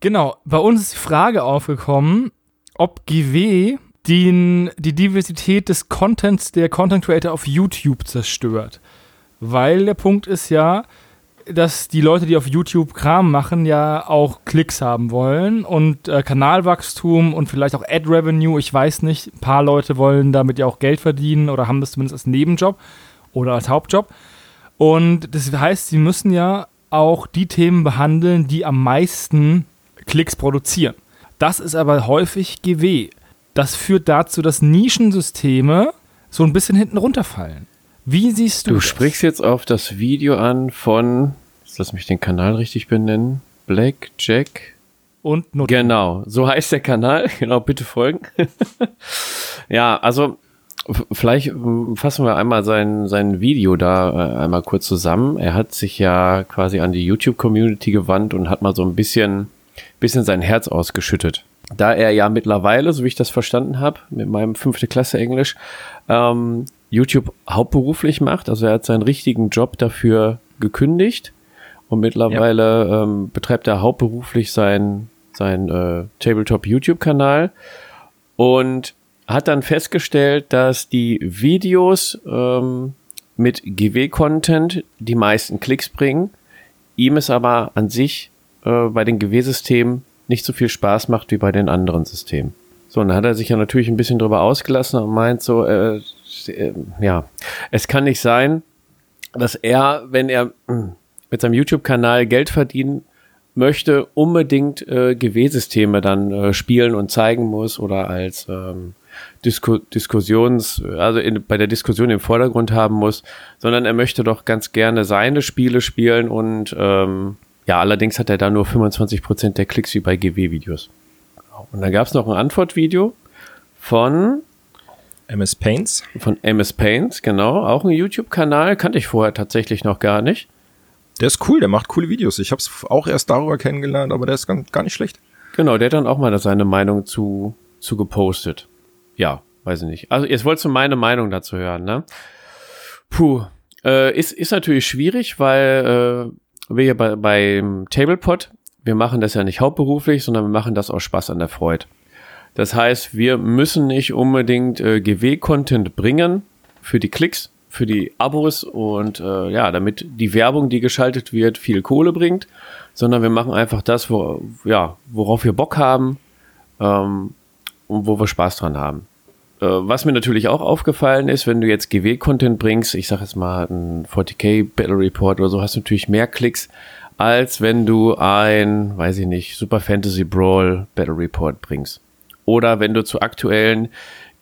Genau, bei uns ist die Frage aufgekommen, ob GW den, die Diversität des Contents der Content Creator auf YouTube zerstört. Weil der Punkt ist ja, dass die Leute, die auf YouTube Kram machen, ja auch Klicks haben wollen und äh, Kanalwachstum und vielleicht auch Ad-Revenue, ich weiß nicht. Ein paar Leute wollen damit ja auch Geld verdienen oder haben das zumindest als Nebenjob oder als Hauptjob. Und das heißt, sie müssen ja auch die Themen behandeln, die am meisten Klicks produzieren. Das ist aber häufig GW. Das führt dazu, dass Nischensysteme so ein bisschen hinten runterfallen. Wie siehst du, Du das? sprichst jetzt auf das Video an von, lass mich den Kanal richtig benennen, Black Jack. und Not Genau, so heißt der Kanal. Genau, bitte folgen. ja, also vielleicht fassen wir einmal sein, sein Video da äh, einmal kurz zusammen. Er hat sich ja quasi an die YouTube-Community gewandt und hat mal so ein bisschen, bisschen sein Herz ausgeschüttet. Da er ja mittlerweile, so wie ich das verstanden habe, mit meinem fünfte Klasse Englisch, ähm, YouTube hauptberuflich macht. Also er hat seinen richtigen Job dafür gekündigt. Und mittlerweile ähm, betreibt er hauptberuflich sein, sein äh, Tabletop YouTube-Kanal. Und hat dann festgestellt, dass die Videos ähm, mit GW-Content die meisten Klicks bringen, ihm es aber an sich äh, bei den GW-Systemen nicht so viel Spaß macht wie bei den anderen Systemen. So, und dann hat er sich ja natürlich ein bisschen drüber ausgelassen und meint so, äh, äh, ja, es kann nicht sein, dass er, wenn er mh, mit seinem YouTube-Kanal Geld verdienen möchte, unbedingt äh, GW-Systeme dann äh, spielen und zeigen muss oder als ähm, Disku Diskussions, also in, bei der Diskussion im Vordergrund haben muss, sondern er möchte doch ganz gerne seine Spiele spielen und ähm, ja, allerdings hat er da nur 25% der Klicks wie bei GW-Videos. Und dann gab es noch ein Antwortvideo von MS Paints. von MS Paints, genau, auch ein YouTube-Kanal, kannte ich vorher tatsächlich noch gar nicht. Der ist cool, der macht coole Videos. Ich habe es auch erst darüber kennengelernt, aber der ist gar, gar nicht schlecht. Genau, der hat dann auch mal da seine Meinung zu, zu gepostet. Ja, weiß ich nicht. Also jetzt wolltest du meine Meinung dazu hören, ne? Puh, äh, ist, ist natürlich schwierig, weil äh, wir hier bei, beim Tablepot, wir machen das ja nicht hauptberuflich, sondern wir machen das aus Spaß an der Freude. Das heißt, wir müssen nicht unbedingt äh, GW-Content bringen für die Klicks, für die Abos und äh, ja, damit die Werbung, die geschaltet wird, viel Kohle bringt, sondern wir machen einfach das, wo, ja, worauf wir Bock haben ähm, und wo wir Spaß dran haben. Äh, was mir natürlich auch aufgefallen ist, wenn du jetzt GW-Content bringst, ich sag jetzt mal ein 40k Battle Report oder so, hast du natürlich mehr Klicks, als wenn du ein, weiß ich nicht, Super Fantasy Brawl Battle Report bringst. Oder wenn du zu aktuellen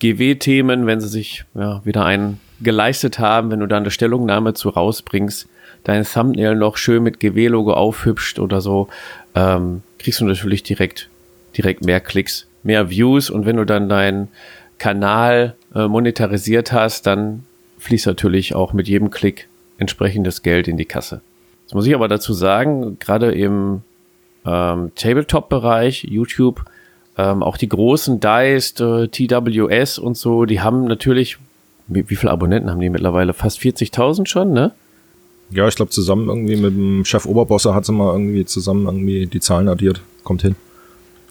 GW-Themen, wenn sie sich ja, wieder einen geleistet haben, wenn du da eine Stellungnahme zu rausbringst, dein Thumbnail noch schön mit GW-Logo aufhübscht oder so, ähm, kriegst du natürlich direkt, direkt mehr Klicks, mehr Views und wenn du dann deinen Kanal äh, monetarisiert hast, dann fließt natürlich auch mit jedem Klick entsprechendes Geld in die Kasse. Jetzt muss ich aber dazu sagen, gerade im ähm, Tabletop-Bereich, YouTube, ähm, auch die großen Dice, äh, TWS und so, die haben natürlich, wie, wie viele Abonnenten haben die mittlerweile? Fast 40.000 schon, ne? Ja, ich glaube zusammen irgendwie mit dem Chef Oberbosser hat sie mal irgendwie zusammen irgendwie die Zahlen addiert. Kommt hin.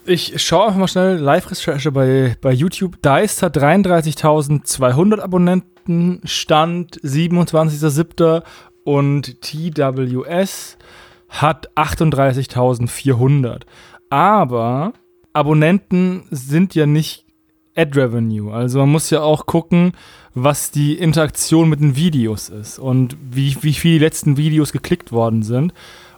Ich schaue einfach mal schnell Live-Recherche bei, bei YouTube. Dice hat 33.200 Abonnenten, Stand 27.07. und TWS hat 38.400. Aber Abonnenten sind ja nicht Ad Revenue. Also man muss ja auch gucken, was die Interaktion mit den Videos ist und wie, wie viel die letzten Videos geklickt worden sind.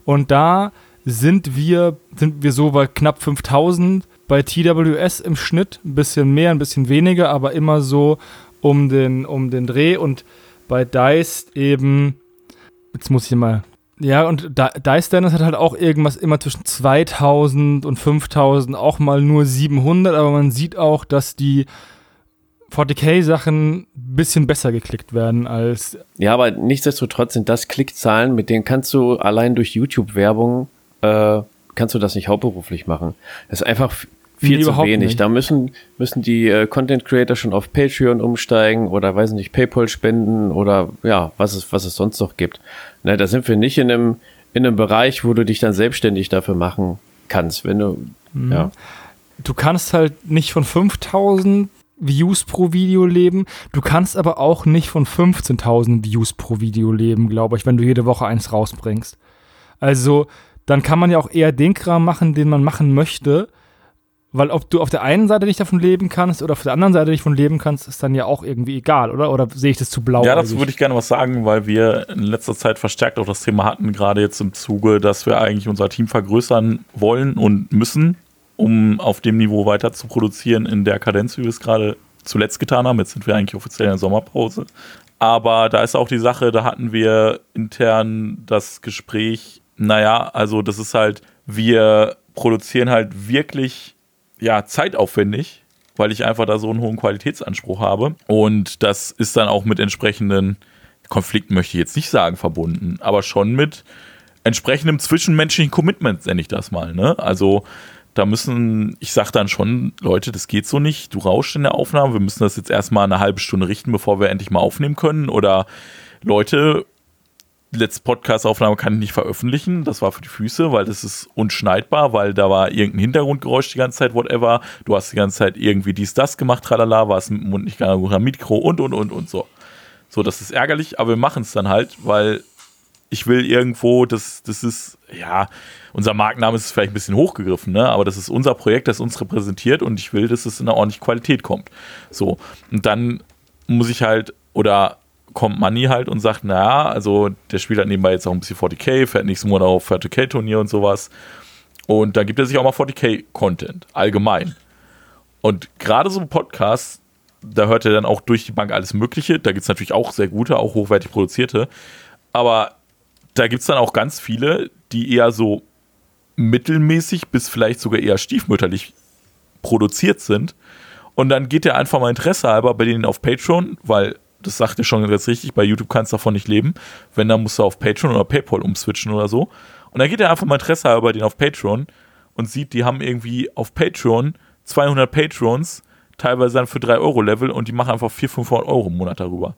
Und da sind wir, sind wir so bei knapp 5000 bei TWS im Schnitt. Ein bisschen mehr, ein bisschen weniger, aber immer so um den, um den Dreh. Und bei Dice eben, jetzt muss ich mal ja, und Dice Dennis hat halt auch irgendwas immer zwischen 2000 und 5000, auch mal nur 700, aber man sieht auch, dass die 40k-Sachen ein bisschen besser geklickt werden als. Ja, aber nichtsdestotrotz sind das Klickzahlen, mit denen kannst du allein durch YouTube-Werbung, äh, kannst du das nicht hauptberuflich machen. Das ist einfach viel nee, zu wenig. Nicht. Da müssen, müssen die äh, Content Creator schon auf Patreon umsteigen oder weiß nicht, PayPal spenden oder ja, was es, was es sonst noch gibt. Ne, da sind wir nicht in einem, in einem Bereich, wo du dich dann selbstständig dafür machen kannst. Wenn du, mhm. ja. Du kannst halt nicht von 5000 Views pro Video leben. Du kannst aber auch nicht von 15.000 Views pro Video leben, glaube ich, wenn du jede Woche eins rausbringst. Also, dann kann man ja auch eher den Kram machen, den man machen möchte, weil ob du auf der einen Seite nicht davon leben kannst oder auf der anderen Seite nicht davon leben kannst, ist dann ja auch irgendwie egal, oder? Oder sehe ich das zu blau? Ja, dazu würde ich gerne was sagen, weil wir in letzter Zeit verstärkt auch das Thema hatten, gerade jetzt im Zuge, dass wir eigentlich unser Team vergrößern wollen und müssen, um auf dem Niveau weiter zu produzieren in der Kadenz, wie wir es gerade zuletzt getan haben. Jetzt sind wir eigentlich offiziell in der Sommerpause. Aber da ist auch die Sache, da hatten wir intern das Gespräch, naja, also das ist halt, wir produzieren halt wirklich ja, zeitaufwendig, weil ich einfach da so einen hohen Qualitätsanspruch habe. Und das ist dann auch mit entsprechenden Konflikten, möchte ich jetzt nicht sagen, verbunden, aber schon mit entsprechendem zwischenmenschlichen Commitment, nenne ich das mal. Ne? Also da müssen, ich sag dann schon, Leute, das geht so nicht, du rauschst in der Aufnahme, wir müssen das jetzt erstmal eine halbe Stunde richten, bevor wir endlich mal aufnehmen können. Oder Leute, letzte Podcast-Aufnahme kann ich nicht veröffentlichen. Das war für die Füße, weil das ist unschneidbar, weil da war irgendein Hintergrundgeräusch die ganze Zeit, whatever. Du hast die ganze Zeit irgendwie dies, das gemacht, tralala, warst mit dem Mund nicht gar am Mikro und, und, und, und so. So, das ist ärgerlich, aber wir machen es dann halt, weil ich will irgendwo, das, das ist, ja, unser Markenname ist vielleicht ein bisschen hochgegriffen, ne? aber das ist unser Projekt, das uns repräsentiert und ich will, dass es in einer ordentlichen Qualität kommt. So, und dann muss ich halt, oder kommt Money halt und sagt, naja, also der spielt halt nebenbei jetzt auch ein bisschen 40k, fährt nächsten Monat auf 40k-Turnier und sowas. Und da gibt er sich auch mal 40k-Content, allgemein. Und gerade so ein Podcast, da hört er dann auch durch die Bank alles Mögliche. Da gibt es natürlich auch sehr gute, auch hochwertig produzierte. Aber da gibt es dann auch ganz viele, die eher so mittelmäßig bis vielleicht sogar eher stiefmütterlich produziert sind. Und dann geht er einfach mal Interesse halber bei denen auf Patreon, weil das sagt ihr schon ganz richtig, bei YouTube kannst du davon nicht leben. Wenn, dann musst du auf Patreon oder PayPal umswitchen oder so. Und dann geht er einfach mal Interesse bei denen auf Patreon und sieht, die haben irgendwie auf Patreon 200 Patrons, teilweise dann für 3 Euro Level und die machen einfach 400, 500 Euro im Monat darüber.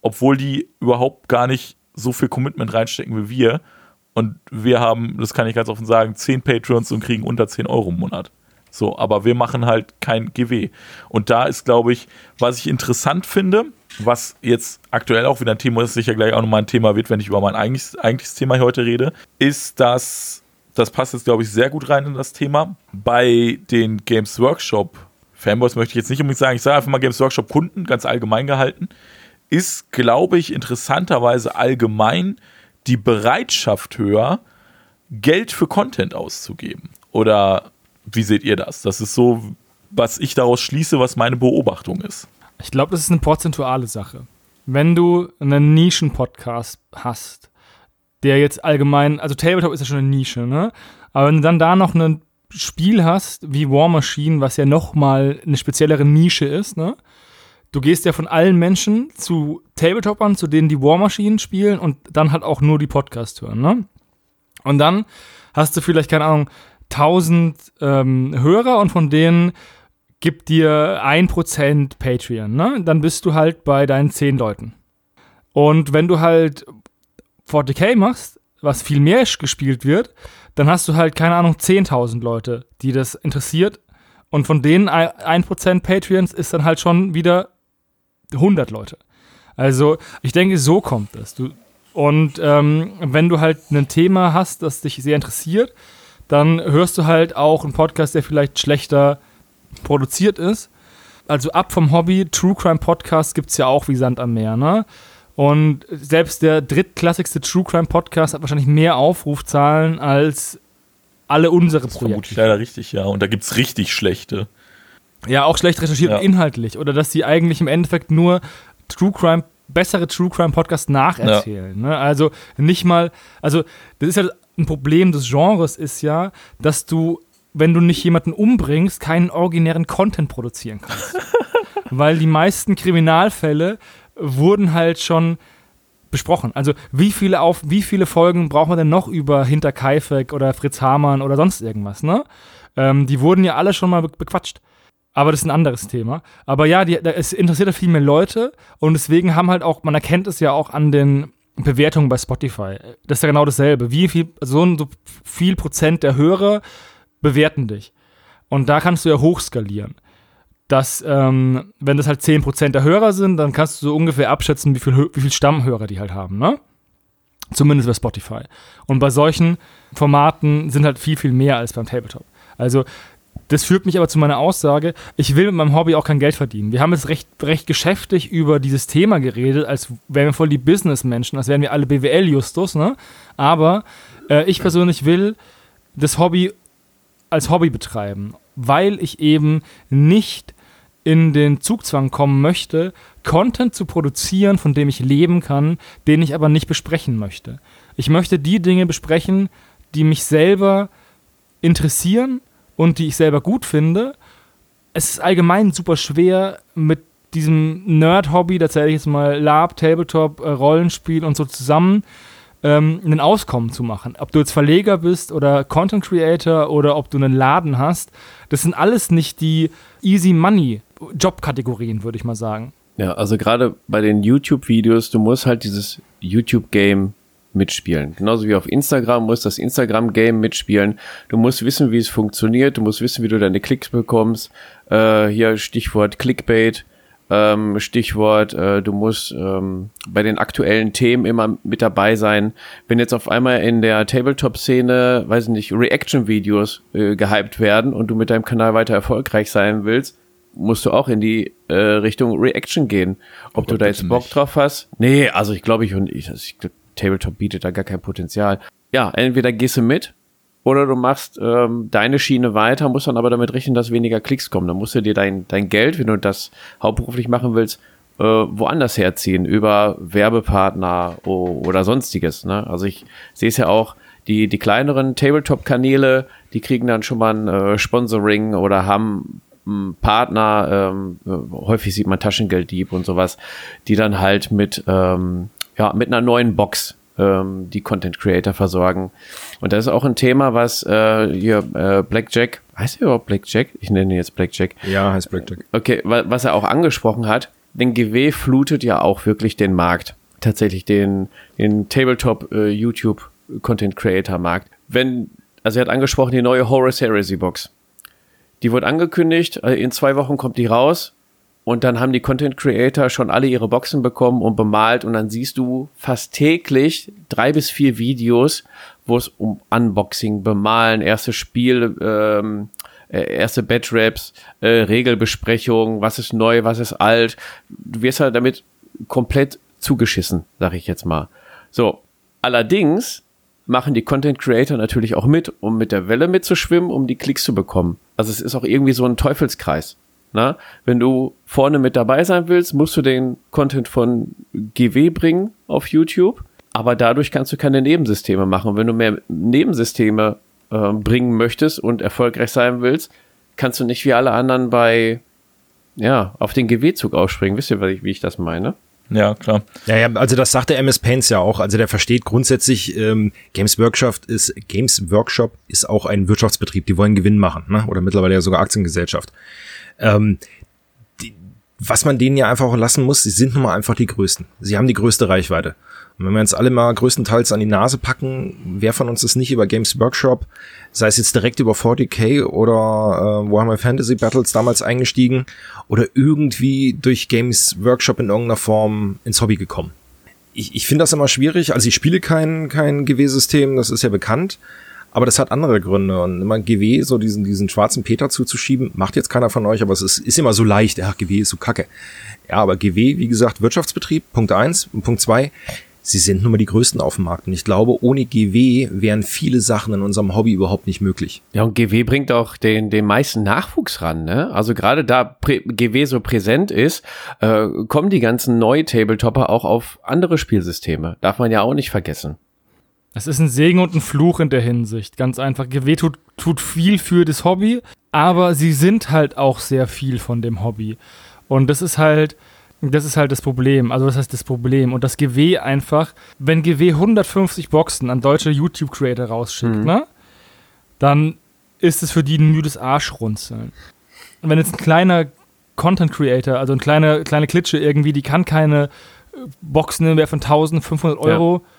Obwohl die überhaupt gar nicht so viel Commitment reinstecken wie wir Und wir haben, das kann ich ganz offen sagen, 10 Patrons und kriegen unter 10 Euro im Monat. So, aber wir machen halt kein GW. Und da ist, glaube ich, was ich interessant finde, was jetzt aktuell auch wieder ein Thema ist, sicher gleich auch nochmal ein Thema wird, wenn ich über mein eigentliches, eigentliches Thema heute rede, ist, dass, das passt jetzt, glaube ich, sehr gut rein in das Thema, bei den Games Workshop Fanboys möchte ich jetzt nicht unbedingt sagen, ich sage einfach mal Games Workshop Kunden, ganz allgemein gehalten, ist, glaube ich, interessanterweise allgemein die Bereitschaft höher, Geld für Content auszugeben. Oder wie seht ihr das? Das ist so, was ich daraus schließe, was meine Beobachtung ist. Ich glaube, das ist eine prozentuale Sache. Wenn du einen Nischen-Podcast hast, der jetzt allgemein, also Tabletop ist ja schon eine Nische, ne? Aber wenn du dann da noch ein Spiel hast, wie War Machine, was ja nochmal eine speziellere Nische ist, ne? Du gehst ja von allen Menschen zu Tabletopern, zu denen die War Machine spielen und dann halt auch nur die Podcast hören, ne? Und dann hast du vielleicht, keine Ahnung, 1000 ähm, Hörer und von denen gibt dir 1% Patreon, ne? Dann bist du halt bei deinen 10 Leuten. Und wenn du halt 40k machst, was viel mehr gespielt wird, dann hast du halt, keine Ahnung, 10.000 Leute, die das interessiert. Und von denen 1% Patreons ist dann halt schon wieder 100 Leute. Also, ich denke, so kommt das. Du, und ähm, wenn du halt ein Thema hast, das dich sehr interessiert, dann hörst du halt auch einen Podcast, der vielleicht schlechter produziert ist. Also ab vom Hobby, True Crime Podcast gibt es ja auch wie Sand am Meer, ne? Und selbst der drittklassigste True Crime Podcast hat wahrscheinlich mehr Aufrufzahlen als alle unsere Das Projekte. vermute ich leider richtig, ja. Und da gibt es richtig schlechte. Ja, auch schlecht recherchiert Ja. und inhaltlich. Oder dass sie eigentlich im Endeffekt nur True Crime, bessere True Crime Podcasts nacherzählen. Ne? Also nicht mal, also das ist ja ein Problem des Genres ist ja, dass du, wenn du nicht jemanden umbringst, keinen originären Content produzieren kannst. Weil die meisten Kriminalfälle wurden halt schon besprochen. Also wie viele auf wie viele Folgen brauchen wir denn noch über Hinterkaifeck oder Fritz Hamann oder sonst irgendwas, ne? Ähm, die wurden ja alle schon mal be bequatscht. Aber das ist ein anderes Thema. Aber ja, die, es interessiert ja viel mehr Leute und deswegen haben halt auch, man erkennt es ja auch an den Bewertungen bei Spotify. Das ist ja genau dasselbe. Wie viel, so und so viel Prozent der Hörer bewerten dich. Und da kannst du ja hochskalieren. Dass, ähm, wenn das halt 10% der Hörer sind, dann kannst du so ungefähr abschätzen, wie viel, wie viel Stammhörer die halt haben, ne? Zumindest bei Spotify. Und bei solchen Formaten sind halt viel, viel mehr als beim Tabletop. Also, das führt mich aber zu meiner Aussage, ich will mit meinem Hobby auch kein Geld verdienen. Wir haben jetzt recht, recht geschäftig über dieses Thema geredet, als wären wir voll die Businessmenschen, als wären wir alle BWL-Justus, ne? Aber äh, ich persönlich will das Hobby als Hobby betreiben, weil ich eben nicht in den Zugzwang kommen möchte, Content zu produzieren, von dem ich leben kann, den ich aber nicht besprechen möchte. Ich möchte die Dinge besprechen, die mich selber interessieren und die ich selber gut finde. Es ist allgemein super schwer mit diesem Nerd-Hobby, da zähle ich jetzt mal Lab, Tabletop, äh, Rollenspiel und so zusammen, ähm, ein Auskommen zu machen. Ob du jetzt Verleger bist oder Content Creator oder ob du einen Laden hast, das sind alles nicht die Easy Money Jobkategorien, würde ich mal sagen. Ja, also gerade bei den YouTube-Videos, du musst halt dieses YouTube-Game mitspielen. Genauso wie auf Instagram musst das Instagram-Game mitspielen. Du musst wissen, wie es funktioniert. Du musst wissen, wie du deine Klicks bekommst. Äh, hier Stichwort Clickbait. Ähm, Stichwort, äh, du musst ähm, bei den aktuellen Themen immer mit dabei sein. Wenn jetzt auf einmal in der Tabletop-Szene, weiß ich nicht, Reaction-Videos äh, gehypt werden und du mit deinem Kanal weiter erfolgreich sein willst, musst du auch in die äh, Richtung Reaction gehen. Ob du Gott, da jetzt Bock nicht. drauf hast? Nee, also ich glaube ich und ich, also ich Tabletop bietet da gar kein Potenzial. Ja, entweder gehst du mit oder du machst ähm, deine Schiene weiter, musst dann aber damit rechnen, dass weniger Klicks kommen. Dann musst du dir dein, dein Geld, wenn du das hauptberuflich machen willst, äh, woanders herziehen, über Werbepartner oder sonstiges. Ne? Also ich sehe es ja auch, die, die kleineren Tabletop-Kanäle, die kriegen dann schon mal ein äh, Sponsoring oder haben einen Partner, ähm, äh, häufig sieht man Taschengelddieb und sowas, die dann halt mit, ähm, ja, mit einer neuen Box ähm, die Content Creator versorgen. Und das ist auch ein Thema, was äh, hier äh, Blackjack, heißt er überhaupt Blackjack? Ich nenne ihn jetzt Blackjack. Ja, heißt Blackjack. Okay, wa- was er auch angesprochen hat, denn GW flutet ja auch wirklich den Markt. Tatsächlich den, den Tabletop äh, YouTube Content Creator Markt. Wenn, also er hat angesprochen, die neue Horus Heresy Box. Die wird angekündigt, äh, in zwei Wochen kommt die raus und dann haben die Content Creator schon alle ihre Boxen bekommen und bemalt und dann siehst du fast täglich drei bis vier Videos, wo es um Unboxing, Bemalen, erstes Spiel, ähm, äh, erste Batch-Raps, äh, Regelbesprechung, was ist neu, was ist alt. Du wirst halt damit komplett zugeschissen, sag ich jetzt mal. So, allerdings machen die Content Creator natürlich auch mit, um mit der Welle mitzuschwimmen, um die Klicks zu bekommen. Also es ist auch irgendwie so ein Teufelskreis. Na? Wenn du vorne mit dabei sein willst, musst du den Content von GW bringen auf YouTube, aber dadurch kannst du keine Nebensysteme machen. Und wenn du mehr Nebensysteme äh, bringen möchtest und erfolgreich sein willst, kannst du nicht wie alle anderen bei, ja, auf den GW-Zug ausspringen. Wisst ihr, wie ich das meine? Ja, klar. Ja, ja, also das sagt der MS Paints ja auch. Also der versteht grundsätzlich, ähm, Games Workshop ist Games Workshop ist auch ein Wirtschaftsbetrieb. Die wollen Gewinn machen, ne? Oder mittlerweile ja sogar Aktiengesellschaft. Ähm, die, was man denen ja einfach auch lassen muss, sie sind nun mal einfach die Größten. Sie haben die größte Reichweite. Und wenn wir uns alle mal größtenteils an die Nase packen, wer von uns ist nicht über Games Workshop, sei es jetzt direkt über 40k oder äh, Warhammer Fantasy Battles damals eingestiegen oder irgendwie durch Games Workshop in irgendeiner Form ins Hobby gekommen. Ich, ich finde das immer schwierig. Also ich spiele kein, kein GW-System, das ist ja bekannt. Aber das hat andere Gründe. Und immer GW, so diesen, diesen schwarzen Peter zuzuschieben, macht jetzt keiner von euch, aber es ist, ist immer so leicht. Ja, GW ist so kacke. Ja, aber GW, wie gesagt, Wirtschaftsbetrieb, Punkt eins Und Punkt zwei sie sind nun mal die größten auf dem Markt. Und ich glaube, ohne GW wären viele Sachen in unserem Hobby überhaupt nicht möglich. Ja, und GW bringt auch den, den meisten Nachwuchs ran. Ne? Also gerade da GW so präsent ist, äh, kommen die ganzen Neu-Tabletopper auch auf andere Spielsysteme. Darf man ja auch nicht vergessen. Das ist ein Segen und ein Fluch in der Hinsicht. Ganz einfach. GW tut, tut viel für das Hobby, aber sie sind halt auch sehr viel von dem Hobby. Und das ist halt, das ist halt das Problem. Also, das heißt das Problem. Und das GW einfach, wenn GW 150 Boxen an deutsche YouTube-Creator rausschickt, mhm. ne? Dann ist es für die ein müdes Arschrunzeln. Und wenn jetzt ein kleiner Content Creator, also eine kleine, kleine Klitsche irgendwie, die kann keine Boxen im Wert von 1500 Euro ja.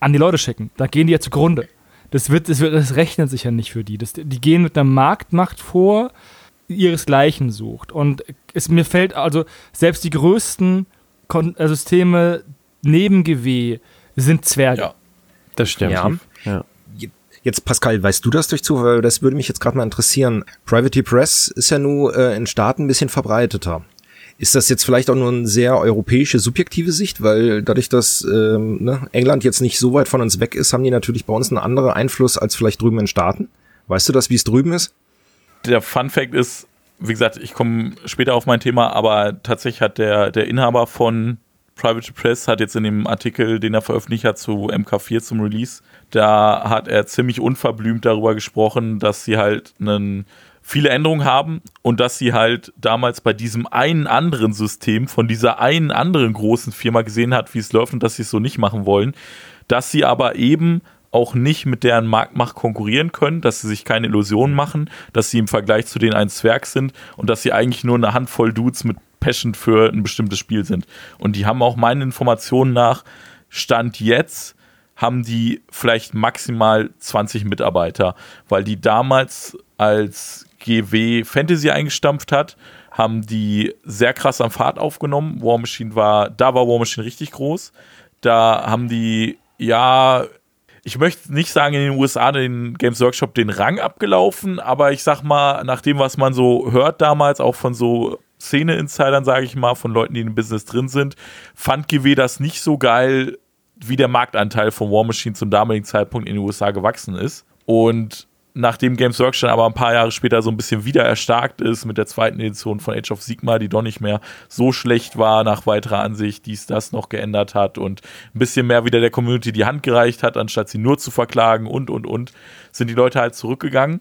An die Leute schicken. Da gehen die ja zugrunde. Das, wird, das, wird, das rechnet sich ja nicht für die. Das, die gehen mit einer Marktmacht vor, ihresgleichen sucht. Und es mir fällt also, selbst die größten Kon äh, Systeme neben GW sind Zwerge. Ja, das stimmt. Ja. ja. Jetzt, Pascal, weißt du das durch Zufall? Das würde mich jetzt gerade mal interessieren. Private Press ist ja nur äh, in Staaten ein bisschen verbreiteter. Ist das jetzt vielleicht auch nur eine sehr europäische, subjektive Sicht? Weil dadurch, dass ähm, ne, England jetzt nicht so weit von uns weg ist, haben die natürlich bei uns einen anderen Einfluss als vielleicht drüben in Staaten. Weißt du das, wie es drüben ist? der Fun Fact ist, wie gesagt, ich komme später auf mein Thema, aber tatsächlich hat der, der Inhaber von Private Press hat jetzt in dem Artikel, den er veröffentlicht hat zu MK4 zum Release, da hat er ziemlich unverblümt darüber gesprochen, dass sie halt einen, viele Änderungen haben und dass sie halt damals bei diesem einen anderen System von dieser einen anderen großen Firma gesehen hat, wie es läuft und dass sie es so nicht machen wollen, dass sie aber eben auch nicht mit deren Marktmacht konkurrieren können, dass sie sich keine Illusionen machen, dass sie im Vergleich zu denen ein Zwerg sind und dass sie eigentlich nur eine Handvoll Dudes mit Passion für ein bestimmtes Spiel sind. Und die haben auch meinen Informationen nach, Stand jetzt, haben die vielleicht maximal 20 Mitarbeiter, weil die damals als GW Fantasy eingestampft hat, haben die sehr krass am Fahrt aufgenommen. War Machine war, da war War Machine richtig groß. Da haben die ja ich möchte nicht sagen, in den USA den Games Workshop den Rang abgelaufen, aber ich sag mal, nach dem, was man so hört damals, auch von so Szene-Insidern, sage ich mal, von Leuten, die im Business drin sind, fand GW das nicht so geil, wie der Marktanteil von War Machine zum damaligen Zeitpunkt in den USA gewachsen ist. Und nachdem Games Workshop aber ein paar Jahre später so ein bisschen wieder erstarkt ist mit der zweiten Edition von Age of Sigma, die doch nicht mehr so schlecht war nach weiterer Ansicht, dies das noch geändert hat und ein bisschen mehr wieder der Community die Hand gereicht hat, anstatt sie nur zu verklagen und und und, sind die Leute halt zurückgegangen.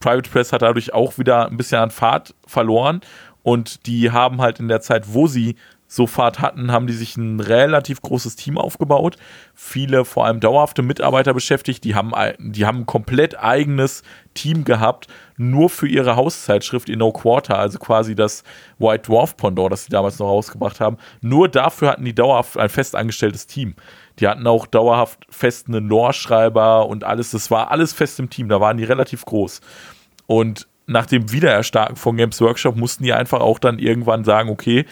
Private Press hat dadurch auch wieder ein bisschen an Fahrt verloren und die haben halt in der Zeit, wo sie so Fahrt hatten, haben die sich ein relativ großes Team aufgebaut. Viele, vor allem dauerhafte Mitarbeiter beschäftigt. Die haben, die haben ein komplett eigenes Team gehabt, nur für ihre Hauszeitschrift in No Quarter, also quasi das White Dwarf Pendant, das sie damals noch rausgebracht haben. Nur dafür hatten die dauerhaft ein festangestelltes Team. Die hatten auch dauerhaft fest einen Lore-Schreiber und alles. Das war alles fest im Team. Da waren die relativ groß. Und nach dem Wiedererstarken von Games Workshop mussten die einfach auch dann irgendwann sagen, okay,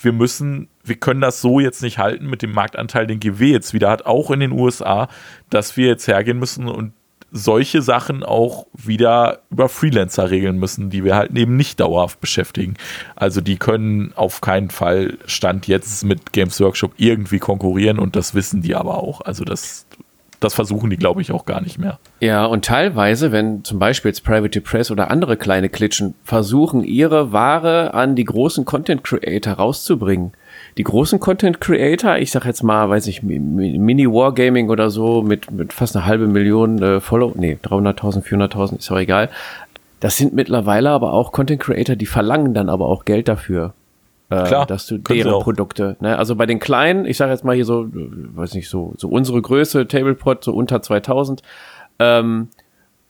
wir müssen, wir können das so jetzt nicht halten mit dem Marktanteil, den GW jetzt wieder hat, auch in den USA, dass wir jetzt hergehen müssen und solche Sachen auch wieder über Freelancer regeln müssen, die wir halt eben nicht dauerhaft beschäftigen. Also die können auf keinen Fall Stand jetzt mit Games Workshop irgendwie konkurrieren und das wissen die aber auch. Also das, das versuchen die, glaube ich, auch gar nicht mehr. Ja, und teilweise, wenn zum Beispiel jetzt Private Press oder andere kleine Klitschen versuchen, ihre Ware an die großen Content Creator rauszubringen, die großen Content Creator, ich sag jetzt mal, weiß ich, Mini Wargaming oder so mit, mit fast eine halbe Million äh, Follow, nee, 300.000, 400.000, ist auch egal. Das sind mittlerweile aber auch Content Creator, die verlangen dann aber auch Geld dafür. Äh, Klar, dass du deren Produkte, ne? Also bei den kleinen, ich sag jetzt mal hier so, äh, weiß nicht, so, so unsere Größe, Tablepot, so unter 2000, ähm,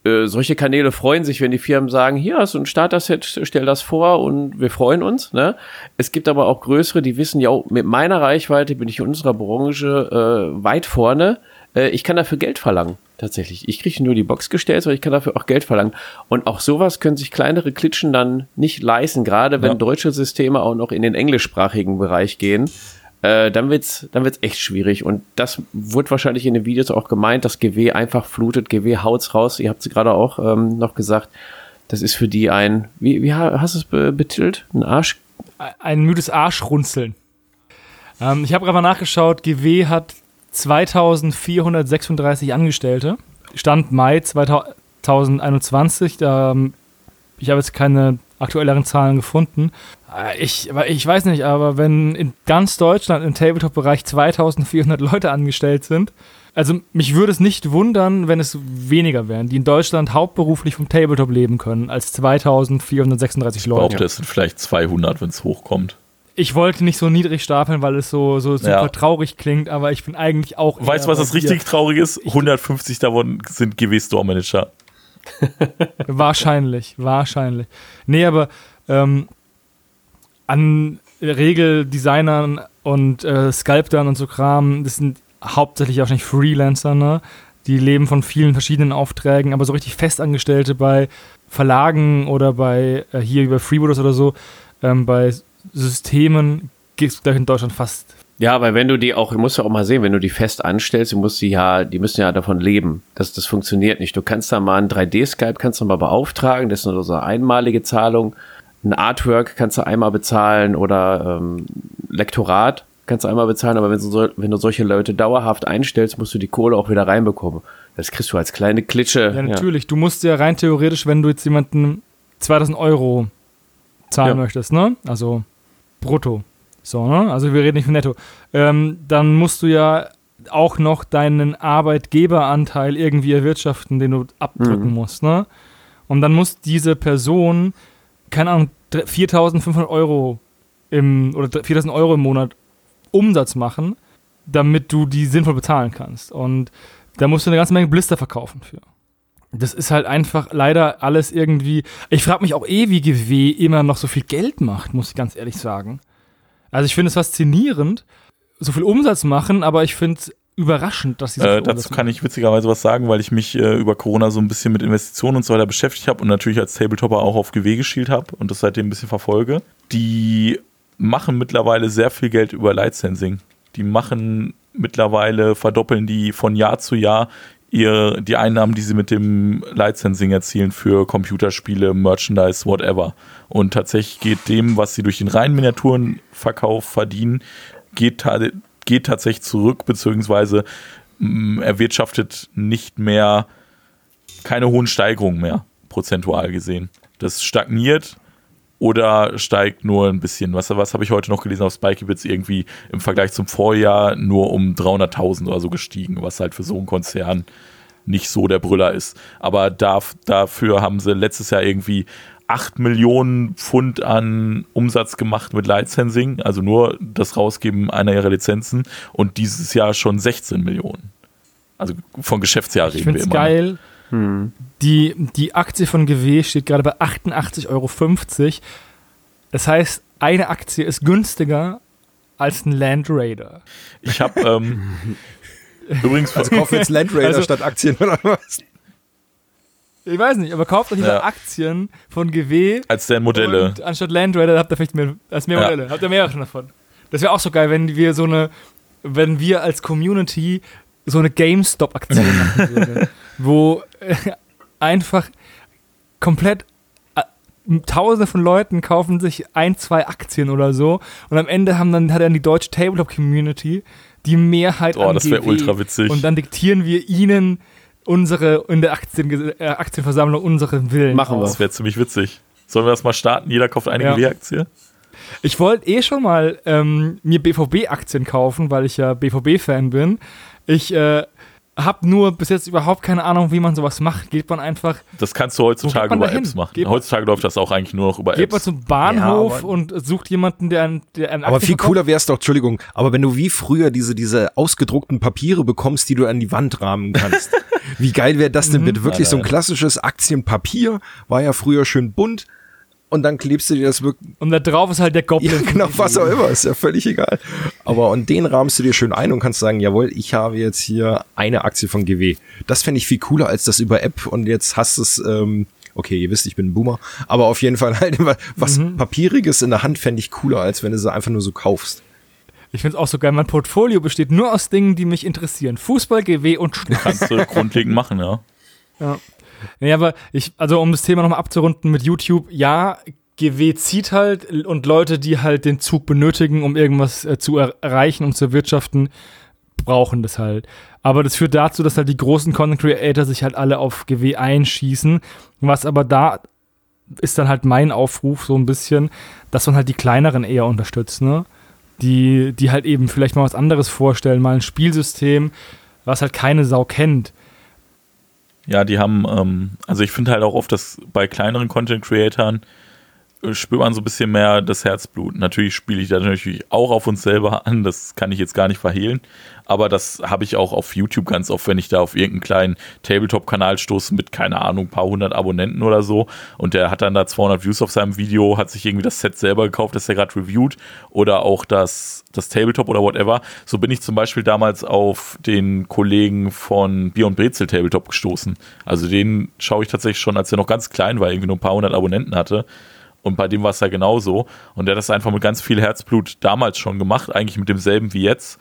äh, solche Kanäle freuen sich, wenn die Firmen sagen, hier hast du ein Starter-Set, stell das vor und wir freuen uns. Ne? Es gibt aber auch größere, die wissen, ja, mit meiner Reichweite bin ich in unserer Branche äh, weit vorne. Äh, ich kann dafür Geld verlangen, tatsächlich. Ich kriege nur die Box gestellt, aber ich kann dafür auch Geld verlangen. Und auch sowas können sich kleinere Klitschen dann nicht leisten, gerade wenn ja. deutsche Systeme auch noch in den englischsprachigen Bereich gehen äh, dann wird's, dann wird's echt schwierig. Und das wird wahrscheinlich in den Videos auch gemeint, dass GW einfach flutet, GW haut's raus. Ihr habt es gerade auch ähm, noch gesagt. Das ist für die ein, wie, wie hast du es betitelt? Ein Arsch? Ein müdes Arschrunzeln. Ähm, ich habe gerade mal nachgeschaut, GW hat 2436 Angestellte. Stand Mai 2021. Da, ähm, ich habe jetzt keine aktuelleren Zahlen gefunden. Äh, ich, ich weiß nicht, aber wenn in ganz Deutschland im Tabletop-Bereich 2400 Leute angestellt sind, also mich würde es nicht wundern, wenn es weniger wären, die in Deutschland hauptberuflich vom Tabletop leben können, als 2436 Leute. Ich glaube, das sind vielleicht 200, wenn es hochkommt. Ich wollte nicht so niedrig stapeln, weil es so, so super ja. traurig klingt, aber ich bin eigentlich auch. Weißt du, was das richtig traurig ist? 150 davon sind GW Store Manager. wahrscheinlich, wahrscheinlich. Nee, aber ähm, an Regeldesignern und äh, Sculptern und so Kram, das sind hauptsächlich wahrscheinlich Freelancer, ne? Die leben von vielen verschiedenen Aufträgen, aber so richtig Festangestellte bei Verlagen oder bei äh, hier über Freebooters oder so, ähm, bei Systemen gibt es in Deutschland fast. Ja, weil wenn du die auch, du musst ja auch mal sehen, wenn du die fest anstellst, du musst die ja, die müssen ja davon leben. Das, das funktioniert nicht. Du kannst da mal einen 3D-Skype kannst du mal beauftragen, das ist nur so eine einmalige Zahlung ein Artwork kannst du einmal bezahlen oder ähm, Lektorat kannst du einmal bezahlen, aber wenn du, wenn du solche Leute dauerhaft einstellst, musst du die Kohle auch wieder reinbekommen. Das kriegst du als kleine Klitsche. Ja, natürlich. Ja. Du musst ja rein theoretisch, wenn du jetzt jemanden 2000 Euro zahlen ja. möchtest, ne? Also brutto. So, ne? Also wir reden nicht von netto. Ähm, dann musst du ja auch noch deinen Arbeitgeberanteil irgendwie erwirtschaften, den du abdrücken mhm. musst, ne? Und dann muss diese Person keine Ahnung, 4500 Euro im, oder 4000 Euro im Monat Umsatz machen, damit du die sinnvoll bezahlen kannst. Und da musst du eine ganze Menge Blister verkaufen für. Das ist halt einfach leider alles irgendwie. Ich frage mich auch eh, wie GW immer noch so viel Geld macht, muss ich ganz ehrlich sagen. Also ich finde es faszinierend, so viel Umsatz machen, aber ich finde es überraschend, dass sie so äh, Dazu kann ich witzigerweise was sagen, weil ich mich äh, über Corona so ein bisschen mit Investitionen und so weiter beschäftigt habe und natürlich als Tabletopper auch auf GW geschielt habe und das seitdem ein bisschen verfolge. Die machen mittlerweile sehr viel Geld über Licensing. Die machen mittlerweile, verdoppeln die von Jahr zu Jahr ihr, die Einnahmen, die sie mit dem Licensing erzielen für Computerspiele, Merchandise, whatever. Und tatsächlich geht dem, was sie durch den reinen Miniaturenverkauf verdienen, geht geht tatsächlich zurück, beziehungsweise mh, mm, erwirtschaftet nicht mehr keine hohen Steigerungen mehr, prozentual gesehen. Das stagniert oder steigt nur ein bisschen. Was, was habe ich heute noch gelesen auf Spikey Bits? Irgendwie im Vergleich zum Vorjahr nur um 300.000 oder so gestiegen, was halt für so einen Konzern nicht so der Brüller ist. Aber da, dafür haben sie letztes Jahr irgendwie 8 Millionen Pfund an Umsatz gemacht mit Licensing, also nur das Rausgeben einer ihrer Lizenzen und dieses Jahr schon 16 Millionen. Also von Geschäftsjahr Ich reden wir es immer. geil. Hm. Die, die Aktie von GW steht gerade bei 88,50 Euro. Das heißt, eine Aktie ist günstiger als ein Land Raider. Ich habe ähm, übrigens Also wir jetzt Land Raider Also- statt Aktien oder was? Ich weiß nicht, aber kauft euch lieber Ja. Aktien von GW als deren Modelle. und anstatt Land Raider habt ihr vielleicht mehr, als mehr Ja. Modelle. Habt ihr mehrere davon. Das wäre auch so geil, wenn wir so eine, wenn wir als Community so eine GameStop-Aktion machen würden, wo äh, einfach komplett äh, Tausende von Leuten kaufen sich ein, zwei Aktien oder so und am Ende haben dann, hat dann die deutsche Tabletop-Community die Mehrheit Oh, an das wäre ultra witzig. Und dann diktieren wir ihnen unsere, in der Aktien, äh, Aktienversammlung unseren Willen. Machen wir. Das wäre ziemlich witzig. Sollen wir das mal starten? Jeder kauft eine Ja. GW-Aktie? Ich wollte eh schon mal ähm, mir BVB-Aktien kaufen, weil ich ja BVB-Fan bin. Ich äh, habe nur bis jetzt überhaupt keine Ahnung, wie man sowas macht. Geht man einfach, Das kannst du heutzutage über Apps machen. Geht man- heutzutage läuft das auch eigentlich nur noch über geht man Apps. zum Bahnhof Ja, und sucht jemanden, der einen, der einen Aber viel cooler wär's doch, Entschuldigung, aber wenn du wie früher diese, diese ausgedruckten Papiere bekommst, die du an die Wand rahmen kannst. wie geil wäre das denn bitte? Wirklich Nein, so ein klassisches Aktienpapier, war ja früher schön bunt. Und dann klebst du dir das wirklich, Und da drauf ist halt der Goblin. ja genau, was auch immer, ist ja völlig egal. Aber und den rahmst du dir schön ein und kannst sagen, jawohl, ich habe jetzt hier eine Aktie von GW. Das fände ich viel cooler als das über App und jetzt hast es, ähm, okay, ihr wisst, ich bin ein Boomer, aber auf jeden Fall halt immer was Papieriges in der Hand fände ich cooler, als wenn du sie einfach nur so kaufst. Ich finde es auch so geil. Mein Portfolio besteht nur aus Dingen, die mich interessieren. Fußball, GW und Schnaps. Kannst du grundlegend machen, ja. Ja. Nee, aber ich, also um das Thema nochmal abzurunden mit YouTube, ja, GW zieht halt und Leute, die halt den Zug benötigen, um irgendwas äh, zu er erreichen, um zu erwirtschaften, brauchen das halt. Aber das führt dazu, dass halt die großen Content Creator sich halt alle auf GW einschießen. Was aber da ist dann halt mein Aufruf so ein bisschen, dass man halt die kleineren eher unterstützt, ne? Die, die halt eben vielleicht mal was anderes vorstellen, mal ein Spielsystem, was halt keine Sau kennt. Ja, die haben, ähm, also ich finde halt auch oft, dass bei kleineren Content-Creatoren äh, spürt man so ein bisschen mehr das Herzblut. Natürlich spiele ich da natürlich auch auf uns selber an, das kann ich jetzt gar nicht verhehlen, aber das habe ich auch auf YouTube ganz oft, wenn ich da auf irgendeinen kleinen Tabletop-Kanal stoße mit, keine Ahnung, paar hundert Abonnenten oder so und der hat dann da 200 Views auf seinem Video, hat sich irgendwie das Set selber gekauft, das er gerade reviewt oder auch das, das Tabletop oder whatever. So bin ich zum Beispiel damals auf den Kollegen von Bier und Brezel Tabletop gestoßen. Also den schaue ich tatsächlich schon, als er noch ganz klein war, irgendwie nur ein paar hundert Abonnenten hatte. Und bei dem war es ja genauso. Und der hat das einfach mit ganz viel Herzblut damals schon gemacht, eigentlich mit demselben wie jetzt.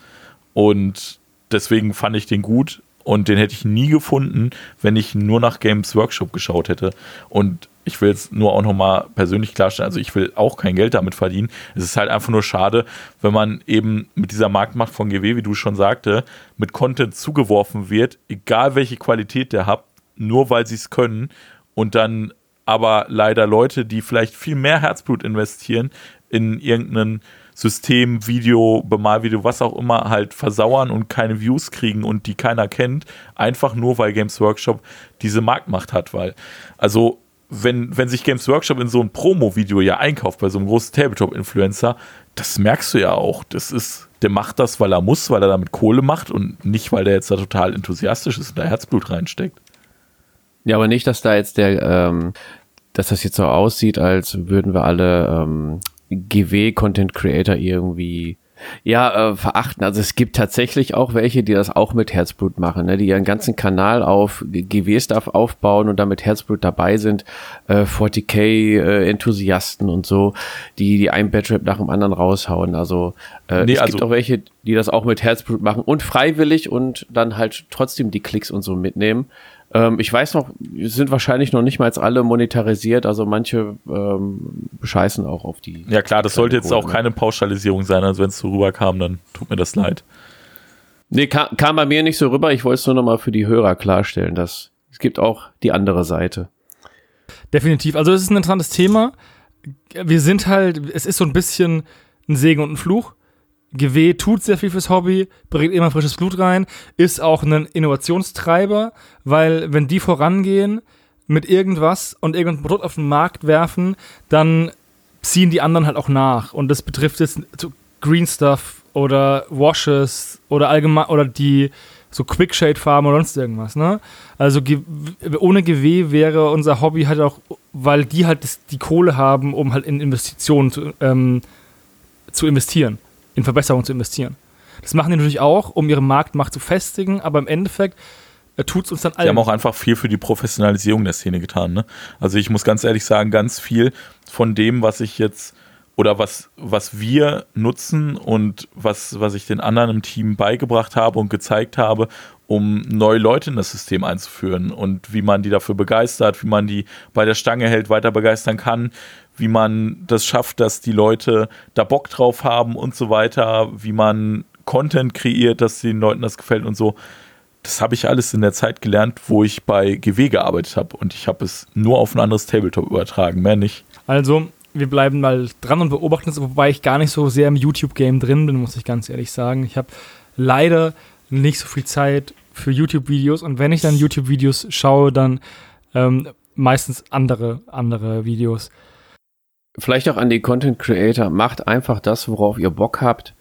Und deswegen fand ich den gut. Und den hätte ich nie gefunden, wenn ich nur nach Games Workshop geschaut hätte. Und ich will jetzt nur auch nochmal persönlich klarstellen, also ich will auch kein Geld damit verdienen. Es ist halt einfach nur schade, wenn man eben mit dieser Marktmacht von GW, wie du schon sagte, mit Content zugeworfen wird, egal welche Qualität der hat, nur weil sie es können und dann aber leider Leute, die vielleicht viel mehr Herzblut investieren in irgendein System, Video, Bemalvideo, was auch immer, halt versauern und keine Views kriegen und die keiner kennt, einfach nur weil Games Workshop diese Marktmacht hat, weil, also wenn, wenn sich Games Workshop in so ein Promo-Video ja einkauft bei so einem großen Tabletop-Influencer, das merkst du ja auch. Das ist, der macht das, weil er muss, weil er damit Kohle macht und nicht, weil der jetzt da total enthusiastisch ist und da Herzblut reinsteckt. Ja, aber nicht, dass da jetzt der, ähm, dass das jetzt so aussieht, als würden wir alle ähm, GW-Content Creator irgendwie ja, äh, verachten. Also es gibt tatsächlich auch welche, die das auch mit Herzblut machen, ne? die ihren ganzen Kanal auf GW-Stuff aufbauen und da mit Herzblut dabei sind. Äh, 40k-Enthusiasten und so, die, die ein Badrap nach dem anderen raushauen. Also äh, Nee, es also- gibt auch welche, die das auch mit Herzblut machen und freiwillig und dann halt trotzdem die Klicks und so mitnehmen. Ähm, ich weiß noch, sind wahrscheinlich noch nicht mal jetzt alle monetarisiert, also manche ähm, bescheißen auch auf die. Ja klar, das sollte jetzt Kohle, auch ne? keine Pauschalisierung sein, also wenn es so rüberkam, dann tut mir das leid. Nee, kam, kam bei mir nicht so rüber. Ich wollte es nur noch mal für die Hörer klarstellen, dass es gibt auch die andere Seite. Definitiv. Also es ist ein interessantes Thema. Wir sind halt, es ist so ein bisschen ein Segen und ein Fluch. GW tut sehr viel fürs Hobby, bringt immer frisches Blut rein, ist auch ein Innovationstreiber, weil wenn die vorangehen, mit irgendwas und irgendein Produkt auf den Markt werfen, dann ziehen die anderen halt auch nach. Und das betrifft jetzt Green Stuff oder Washes oder allgemein oder die so Quickshade-Farben oder sonst irgendwas, ne? Also ohne GW wäre unser Hobby halt auch, weil die halt die Kohle haben, um halt in Investitionen zu, ähm, zu investieren, in Verbesserungen zu investieren. Das machen die natürlich auch, um ihre Marktmacht zu festigen, aber im Endeffekt äh, tut es uns dann Die haben allen. auch einfach viel für die Professionalisierung der Szene getan. Ne? Also ich muss ganz ehrlich sagen, ganz viel von dem, was ich jetzt oder was, was wir nutzen und was, was ich den anderen im Team beigebracht habe und gezeigt habe, um neue Leute in das System einzuführen und wie man die dafür begeistert, wie man die bei der Stange hält, weiter begeistern kann, wie man das schafft, dass die Leute da Bock drauf haben und so weiter, wie man Content kreiert, dass den Leuten das gefällt und so. Das habe ich alles in der Zeit gelernt, wo ich bei GW gearbeitet habe und ich habe es nur auf ein anderes Tabletop übertragen, mehr nicht. Also, wir bleiben mal dran und beobachten es, wobei ich gar nicht so sehr im YouTube-Game drin bin, muss ich ganz ehrlich sagen. Ich habe leider nicht so viel Zeit für YouTube-Videos und wenn ich dann YouTube-Videos schaue, dann ähm, meistens andere, andere Videos. Vielleicht auch an die Content Creator, macht einfach das, worauf ihr Bock habt.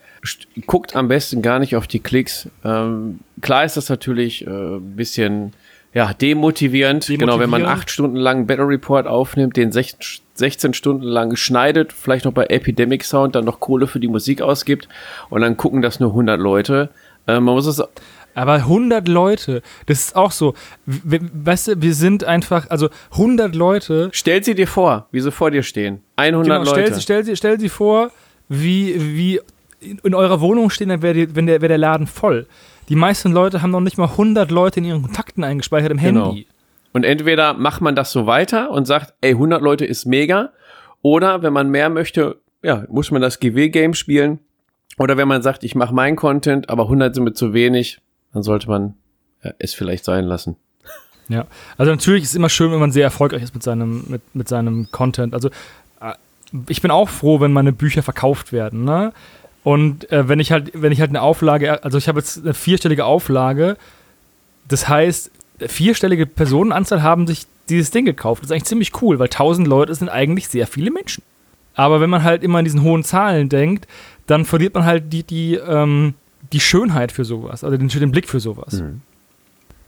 Guckt am besten gar nicht auf die Klicks. Ähm, klar ist das natürlich äh, ein bisschen ja, demotivierend. Genau, wenn man acht Stunden lang Battle Report aufnimmt, den sech- 16 Stunden lang schneidet, vielleicht noch bei Epidemic Sound dann noch Kohle für die Musik ausgibt und dann gucken das nur 100 Leute. Äh, man muss es Aber 100 Leute, das ist auch so. W weißt du, wir sind einfach, also 100 Leute. Stell sie dir vor, wie sie vor dir stehen. 100 Genau, Leute. stell, stell, sie- stell sie vor, wie, wie in, in eurer Wohnung stehen, dann wäre wär der Laden voll. Die meisten Leute haben noch nicht mal 100 Leute in ihren Kontakten eingespeichert im Genau. Handy. Und entweder macht man das so weiter und sagt, ey, 100 Leute ist mega. Oder wenn man mehr möchte, ja, muss man das GW-Game spielen. Oder wenn man sagt, ich mache meinen Content, aber 100 sind mir zu wenig, dann sollte man ja, es vielleicht sein lassen. Ja, also natürlich ist es immer schön, wenn man sehr erfolgreich ist mit seinem, mit, mit seinem Content. Also äh, ich bin auch froh, wenn meine Bücher verkauft werden, ne? Und äh, wenn ich halt, wenn ich halt eine Auflage, also ich habe jetzt eine vierstellige Auflage, das heißt, vierstellige Personenanzahl haben sich dieses Ding gekauft. Das ist eigentlich ziemlich cool, weil 1000 Leute sind eigentlich sehr viele Menschen. Aber wenn man halt immer in diesen hohen Zahlen denkt, dann verliert man halt die, die, ähm, die Schönheit für sowas, also den, den Blick für sowas.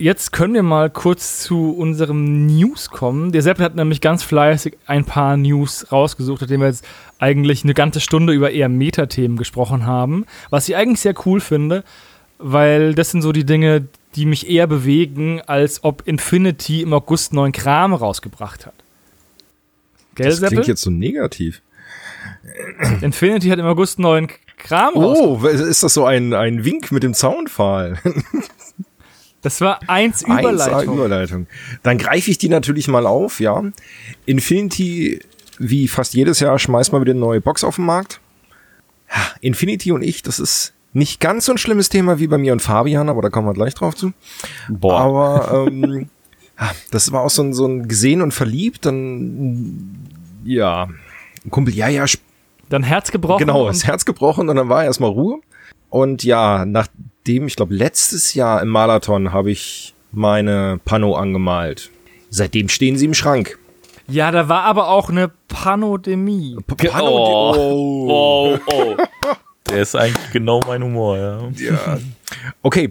Jetzt können wir mal kurz zu unserem News kommen. Der Sepp hat nämlich ganz fleißig ein paar News rausgesucht, nachdem wir jetzt eigentlich eine ganze Stunde über eher Metathemen gesprochen haben. Was ich eigentlich sehr cool finde, weil das sind so die Dinge, die mich eher bewegen, als ob Infinity im August neuen Kram rausgebracht hat. Gell, Das klingt Seppel? jetzt so negativ. Infinity hat im August neuen Kram. Oh, ist das so ein, ein Wink mit dem Zaunpfahl? Das war eins 1A Überleitung. Überleitung. Dann greife ich die natürlich mal auf, ja. Infinity, wie fast jedes Jahr, schmeißt mal wieder eine neue Box auf den Markt. Ja, Infinity und ich, das ist nicht ganz so ein schlimmes Thema wie bei mir und Fabian, aber da kommen wir gleich drauf zu. Boah. Aber ähm, das war auch so ein, so ein gesehen und verliebt, dann ja, ein Kumpel, ja, ja, sp- Dann Herz gebrochen. genau, das Herz gebrochen und dann war erstmal Ruhe. Und ja, nachdem, ich glaube, letztes Jahr im Marathon habe ich meine Pano angemalt. Seitdem stehen sie im Schrank. Ja, da war aber auch eine Panodemie. P- Pano, Oh, oh. Der ist eigentlich genau mein Humor, ja. Ja. Okay.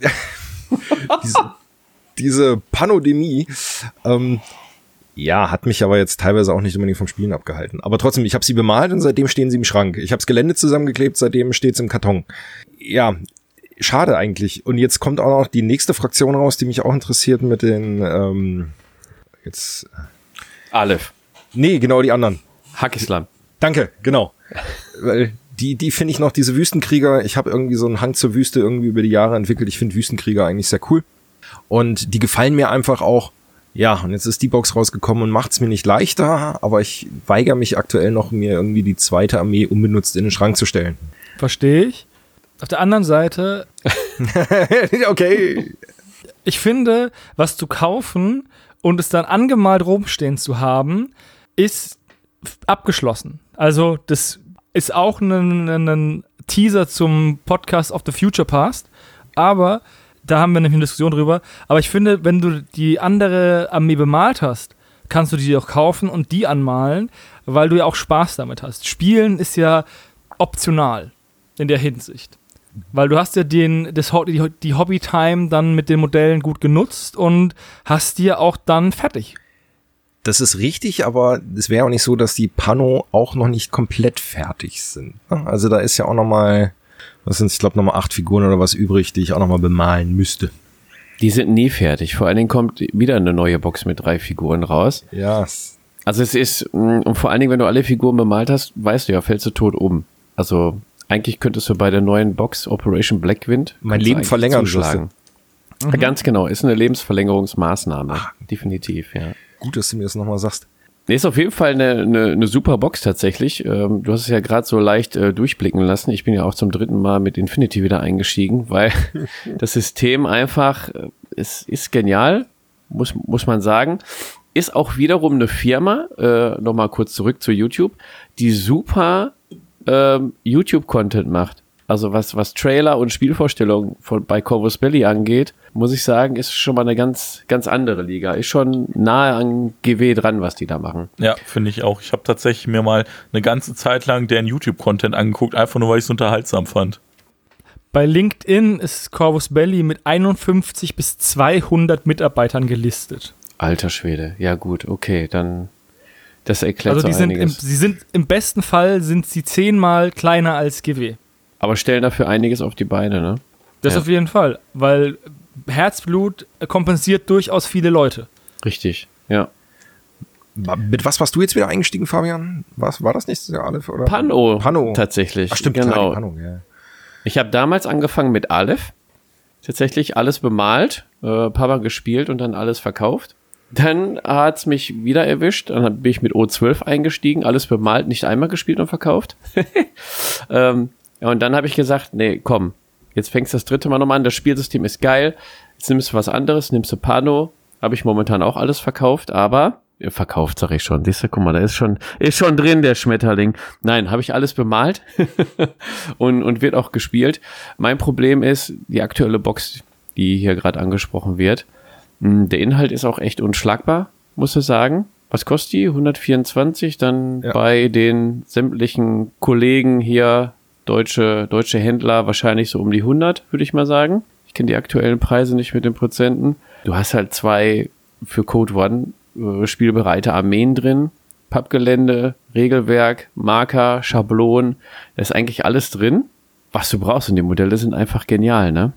diese, diese Panodemie, ähm, ja, hat mich aber jetzt teilweise auch nicht unbedingt vom Spielen abgehalten. Aber trotzdem, ich habe sie bemalt und seitdem stehen sie im Schrank. Ich habe das Gelände zusammengeklebt, seitdem steht's im Karton. Ja, schade eigentlich. Und jetzt kommt auch noch die nächste Fraktion raus, die mich auch interessiert mit den, ähm, jetzt, Aleph. nee, genau die anderen. Hackislam. Danke, genau. Weil die, die finde ich noch, diese Wüstenkrieger, ich habe irgendwie so einen Hang zur Wüste irgendwie über die Jahre entwickelt. Ich finde Wüstenkrieger eigentlich sehr cool. Und die gefallen mir einfach auch. Ja, und jetzt ist die Box rausgekommen und macht es mir nicht leichter, aber ich weigere mich aktuell noch, mir irgendwie die zweite Armee unbenutzt in den Schrank zu stellen. Verstehe ich. Auf der anderen Seite, okay. ich finde, was zu kaufen und es dann angemalt rumstehen zu haben, ist abgeschlossen. Also, das ist auch ein, ein Teaser zum Podcast of the Future Past, aber da haben wir nämlich eine Diskussion drüber. Aber ich finde, wenn du die andere Armee bemalt hast, kannst du die auch kaufen und die anmalen, weil du ja auch Spaß damit hast. Spielen ist ja optional in der Hinsicht. Weil du hast ja den, das, die, Hobby-Time dann mit den Modellen gut genutzt und hast die ja auch dann fertig. Das ist richtig, aber es wäre auch nicht so, dass die Pano auch noch nicht komplett fertig sind. Also da ist ja auch noch mal, was sind ich glaube noch mal acht Figuren oder was übrig, die ich auch noch mal bemalen müsste. Die sind nie fertig. Vor allen Dingen kommt wieder eine neue Box mit drei Figuren raus. Ja. Also es ist, mm, und vor allen Dingen, wenn du alle Figuren bemalt hast, weißt du ja, fällst du tot um. Also eigentlich könntest du bei der neuen Box Operation Blackwind mein Leben verlängern zuschlagen. Mhm. Ganz genau, ist eine Lebensverlängerungsmaßnahme. Ach, Definitiv, ja. Gut, dass du mir das nochmal sagst. Nee, ist auf jeden Fall eine, eine, eine super Box tatsächlich. Ähm, du hast es ja gerade so leicht äh, durchblicken lassen. Ich bin ja auch zum dritten Mal mit Infinity wieder eingestiegen, weil das System einfach äh, ist, ist genial, muss, muss man sagen. Ist auch wiederum eine Firma, äh, nochmal kurz zurück zu YouTube, die super ähm, YouTube-Content macht. Also was, was Trailer und Spielvorstellungen von, bei Corvus Belly angeht, muss ich sagen, ist schon mal eine ganz, ganz andere Liga. Ist schon nahe an GW dran, was die da machen. Ja, finde ich auch. Ich habe tatsächlich mir mal eine ganze Zeit lang deren YouTube-Content angeguckt, einfach nur, weil ich es unterhaltsam fand. Bei LinkedIn ist Corvus Belly mit 51 bis 200 Mitarbeitern gelistet. Alter Schwede. Ja gut, okay, dann das erklärt also die so sind im, sie sind im besten Fall sind sie zehnmal kleiner als GW. Aber stellen dafür einiges auf die Beine, ne? Das ja. auf jeden Fall, weil Herzblut kompensiert durchaus viele Leute. Richtig, ja. Mit was warst du jetzt wieder eingestiegen, Fabian? Was war das nächstes Jahr Aleph oder? Pano, Pano. tatsächlich. Ach, stimmt, genau. Pano, ja. Ich habe damals angefangen mit Aleph, tatsächlich alles bemalt, äh, paar Mal gespielt und dann alles verkauft. Dann hat's mich wieder erwischt. Dann bin ich mit O12 eingestiegen, alles bemalt, nicht einmal gespielt und verkauft. ähm, und dann habe ich gesagt, nee, komm, jetzt fängst du das dritte Mal nochmal an, das Spielsystem ist geil, jetzt nimmst du was anderes, nimmst du Pano, habe ich momentan auch alles verkauft, aber verkauft, sag ich schon. Siehst du, guck mal, da ist schon, ist schon drin, der Schmetterling. Nein, habe ich alles bemalt und, und wird auch gespielt. Mein Problem ist, die aktuelle Box, die hier gerade angesprochen wird, hm, der Inhalt ist auch echt unschlagbar, muss ich sagen. Was kostet die? 124, dann ja. bei den sämtlichen Kollegen hier deutsche, deutsche Händler wahrscheinlich so um die 100, würde ich mal sagen. Ich kenne die aktuellen Preise nicht mit den Prozenten. Du hast halt zwei für Code One äh, spielbereite Armeen drin. Pappgelände, Regelwerk, Marker, Schablon. Da ist eigentlich alles drin, was du brauchst. Und die Modelle sind einfach genial, ne?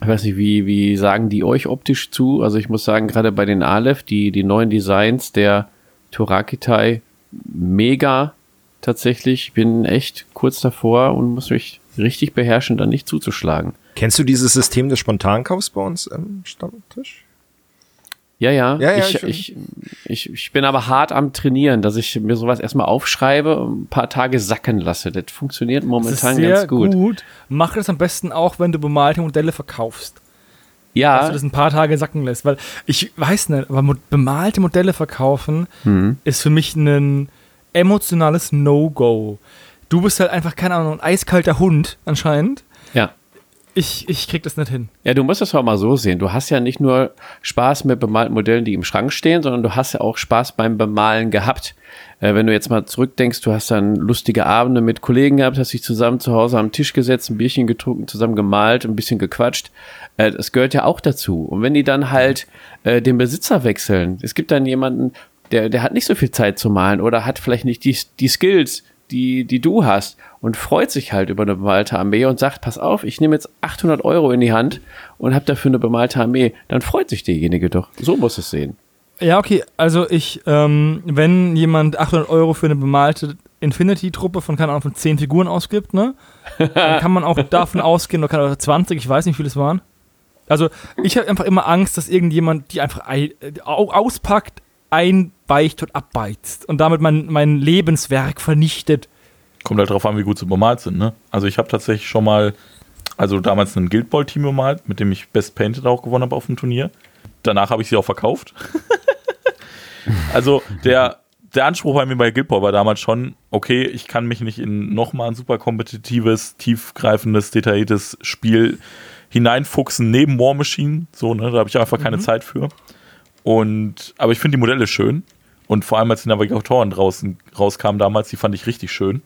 Ich weiß nicht, wie, wie sagen die euch optisch zu? Also ich muss sagen, gerade bei den Aleph, die, die neuen Designs der Torakitai, mega tatsächlich. Ich bin echt kurz davor und muss mich richtig beherrschen, dann nicht zuzuschlagen. Kennst du dieses System des Spontankaufs bei uns am Stammtisch? Ja, ja. ja, ja ich, ich, ich, ich bin aber hart am Trainieren, dass ich mir sowas erstmal aufschreibe und ein paar Tage sacken lasse. Das funktioniert momentan das ganz gut. gut. Mach das am besten auch, wenn du bemalte Modelle verkaufst. Ja. Dass du das ein paar Tage sacken lässt. Weil ich weiß nicht, aber bemalte Modelle verkaufen mhm. ist für mich ein emotionales No-Go. Du bist halt einfach, keine Ahnung, ein eiskalter Hund anscheinend. Ja. Ich, ich krieg das nicht hin. Ja, du musst das auch mal so sehen. Du hast ja nicht nur Spaß mit bemalten Modellen, die im Schrank stehen, sondern du hast ja auch Spaß beim Bemalen gehabt. Äh, wenn du jetzt mal zurückdenkst, du hast dann lustige Abende mit Kollegen gehabt, hast dich zusammen zu Hause am Tisch gesetzt, ein Bierchen getrunken, zusammen gemalt, ein bisschen gequatscht. Äh, das gehört ja auch dazu. Und wenn die dann halt äh, den Besitzer wechseln, es gibt dann jemanden, der, der hat nicht so viel Zeit zu malen oder hat vielleicht nicht die, die Skills, die, die du hast und freut sich halt über eine bemalte Armee und sagt, pass auf, ich nehme jetzt 800 Euro in die Hand und habe dafür eine bemalte Armee, dann freut sich derjenige doch. So muss es sehen. Ja, okay, also ich, ähm, wenn jemand 800 Euro für eine bemalte Infinity-Truppe von, keine Ahnung, von 10 Figuren ausgibt, ne, dann kann man auch davon ausgehen, oder kann auch 20, ich weiß nicht, wie viele es waren. Also ich habe einfach immer Angst, dass irgendjemand die einfach auspackt, einbeicht und abbeizt und damit mein, mein Lebenswerk vernichtet. Kommt halt drauf an, wie gut sie bemalt sind, ne? Also ich habe tatsächlich schon mal, also damals ein Guild Ball Team bemalt, mit dem ich Best Painted auch gewonnen habe auf dem Turnier. Danach habe ich sie auch verkauft. also der, der Anspruch bei mir bei Guild Ball war damals schon, okay, ich kann mich nicht in nochmal ein super kompetitives, tiefgreifendes, detailliertes Spiel hineinfuchsen neben War Machine. So, ne, da habe ich einfach keine Zeit für. Und, aber ich finde die Modelle schön. Und vor allem, als die Navigatoren draußen rauskamen damals, die fand ich richtig schön.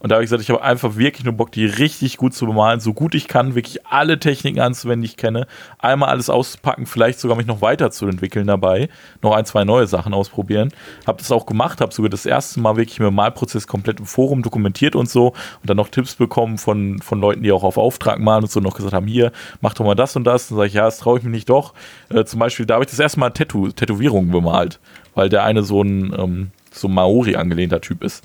Und da habe ich gesagt, ich habe einfach wirklich nur Bock, die richtig gut zu bemalen, so gut ich kann, wirklich alle Techniken anzuwenden, die ich kenne, einmal alles auszupacken, vielleicht sogar mich noch weiterzuentwickeln dabei, noch ein, zwei neue Sachen ausprobieren. Habe das auch gemacht, habe sogar das erste Mal wirklich mit dem Malprozess komplett im Forum dokumentiert und so und dann noch Tipps bekommen von, von Leuten, die auch auf Auftrag malen und so noch gesagt haben, hier, mach doch mal das und das. Dann sage ich, ja, das traue ich mir nicht doch. Äh, zum Beispiel, da habe ich das erste Mal Tattoo, Tätowierungen bemalt, weil der eine so ein ähm, so Maori angelehnter Typ ist.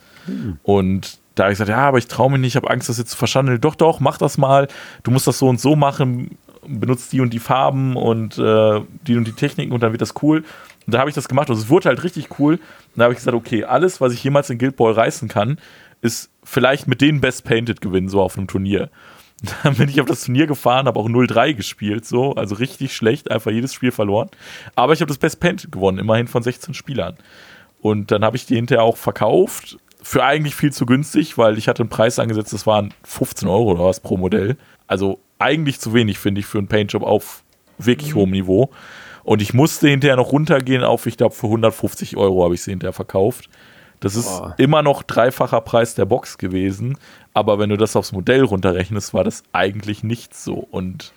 Und da habe ich gesagt, ja, aber ich traue mich nicht, ich habe Angst, das jetzt zu verschandeln. Doch, doch, mach das mal. Du musst das so und so machen, benutzt die und die Farben und äh, die und die Techniken und dann wird das cool. Und da habe ich das gemacht und es wurde halt richtig cool. Und da habe ich gesagt, okay, alles, was ich jemals in Guild Ball reißen kann, ist vielleicht mit denen Best Painted gewinnen, so auf einem Turnier. Dann bin ich auf das Turnier gefahren, habe auch 0-3 gespielt, so, also richtig schlecht, einfach jedes Spiel verloren. Aber ich habe das Best Painted gewonnen, immerhin von 16 Spielern. Und dann habe ich die hinterher auch verkauft, für eigentlich viel zu günstig, weil ich hatte einen Preis angesetzt, das waren 15 Euro oder was pro Modell. Also eigentlich zu wenig, finde ich, für einen Paintjob auf wirklich hohem Niveau. Und ich musste hinterher noch runtergehen auf, ich glaube, für 150 Euro habe ich sie hinterher verkauft. Das ist Boah. immer noch dreifacher Preis der Box gewesen. Aber wenn du das aufs Modell runterrechnest, war das eigentlich nicht so. Und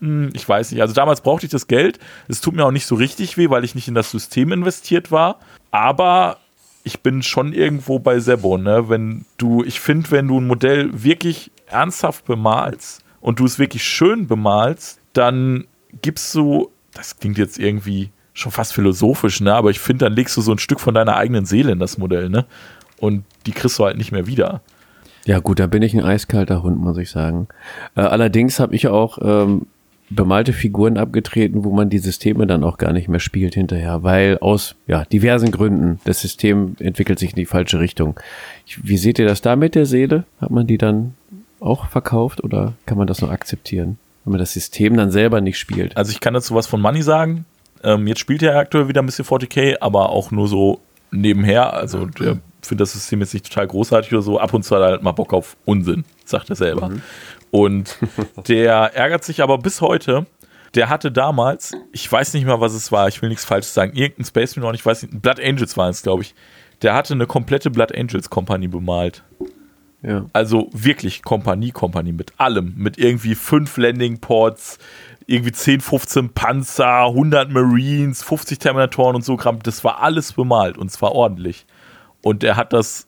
hm, ich weiß nicht. Also damals brauchte ich das Geld. Es tut mir auch nicht so richtig weh, weil ich nicht in das System investiert war. Aber ich bin schon irgendwo bei Sebo, ne? Wenn du, ich finde, wenn du ein Modell wirklich ernsthaft bemalst und du es wirklich schön bemalst, dann gibst du, das klingt jetzt irgendwie schon fast philosophisch, ne? Aber ich finde, dann legst du so ein Stück von deiner eigenen Seele in das Modell, ne? Und die kriegst du halt nicht mehr wieder. Ja gut, da bin ich ein eiskalter Hund, muss ich sagen. Äh, allerdings habe ich auch ähm, bemalte Figuren abgetreten, wo man die Systeme dann auch gar nicht mehr spielt hinterher, weil aus ja, diversen Gründen das System entwickelt sich in die falsche Richtung. Ich, wie seht ihr das da mit der Seele? Hat man die dann auch verkauft oder kann man das noch akzeptieren, wenn man das System dann selber nicht spielt? Also ich kann dazu was von Money sagen. Ähm, jetzt spielt er aktuell wieder ein bisschen 40k, aber auch nur so nebenher. Also der findet das System jetzt nicht total großartig oder so. Ab und zu hat er halt mal Bock auf Unsinn, sagt er selber. Und der ärgert sich aber bis heute. Der hatte damals, ich weiß nicht mal, was es war, ich will nichts Falsches sagen, irgendein Space Marine, ich weiß nicht, Blood Angels waren es, glaube ich. Der hatte eine komplette Blood Angels Kompanie bemalt. Ja. Also wirklich Kompanie, Kompanie mit allem. Mit irgendwie fünf Landing Ports, irgendwie 10, 15 Panzer, 100 Marines, 50 Terminatoren und so Kram. Das war alles bemalt und zwar ordentlich. Und er hat das,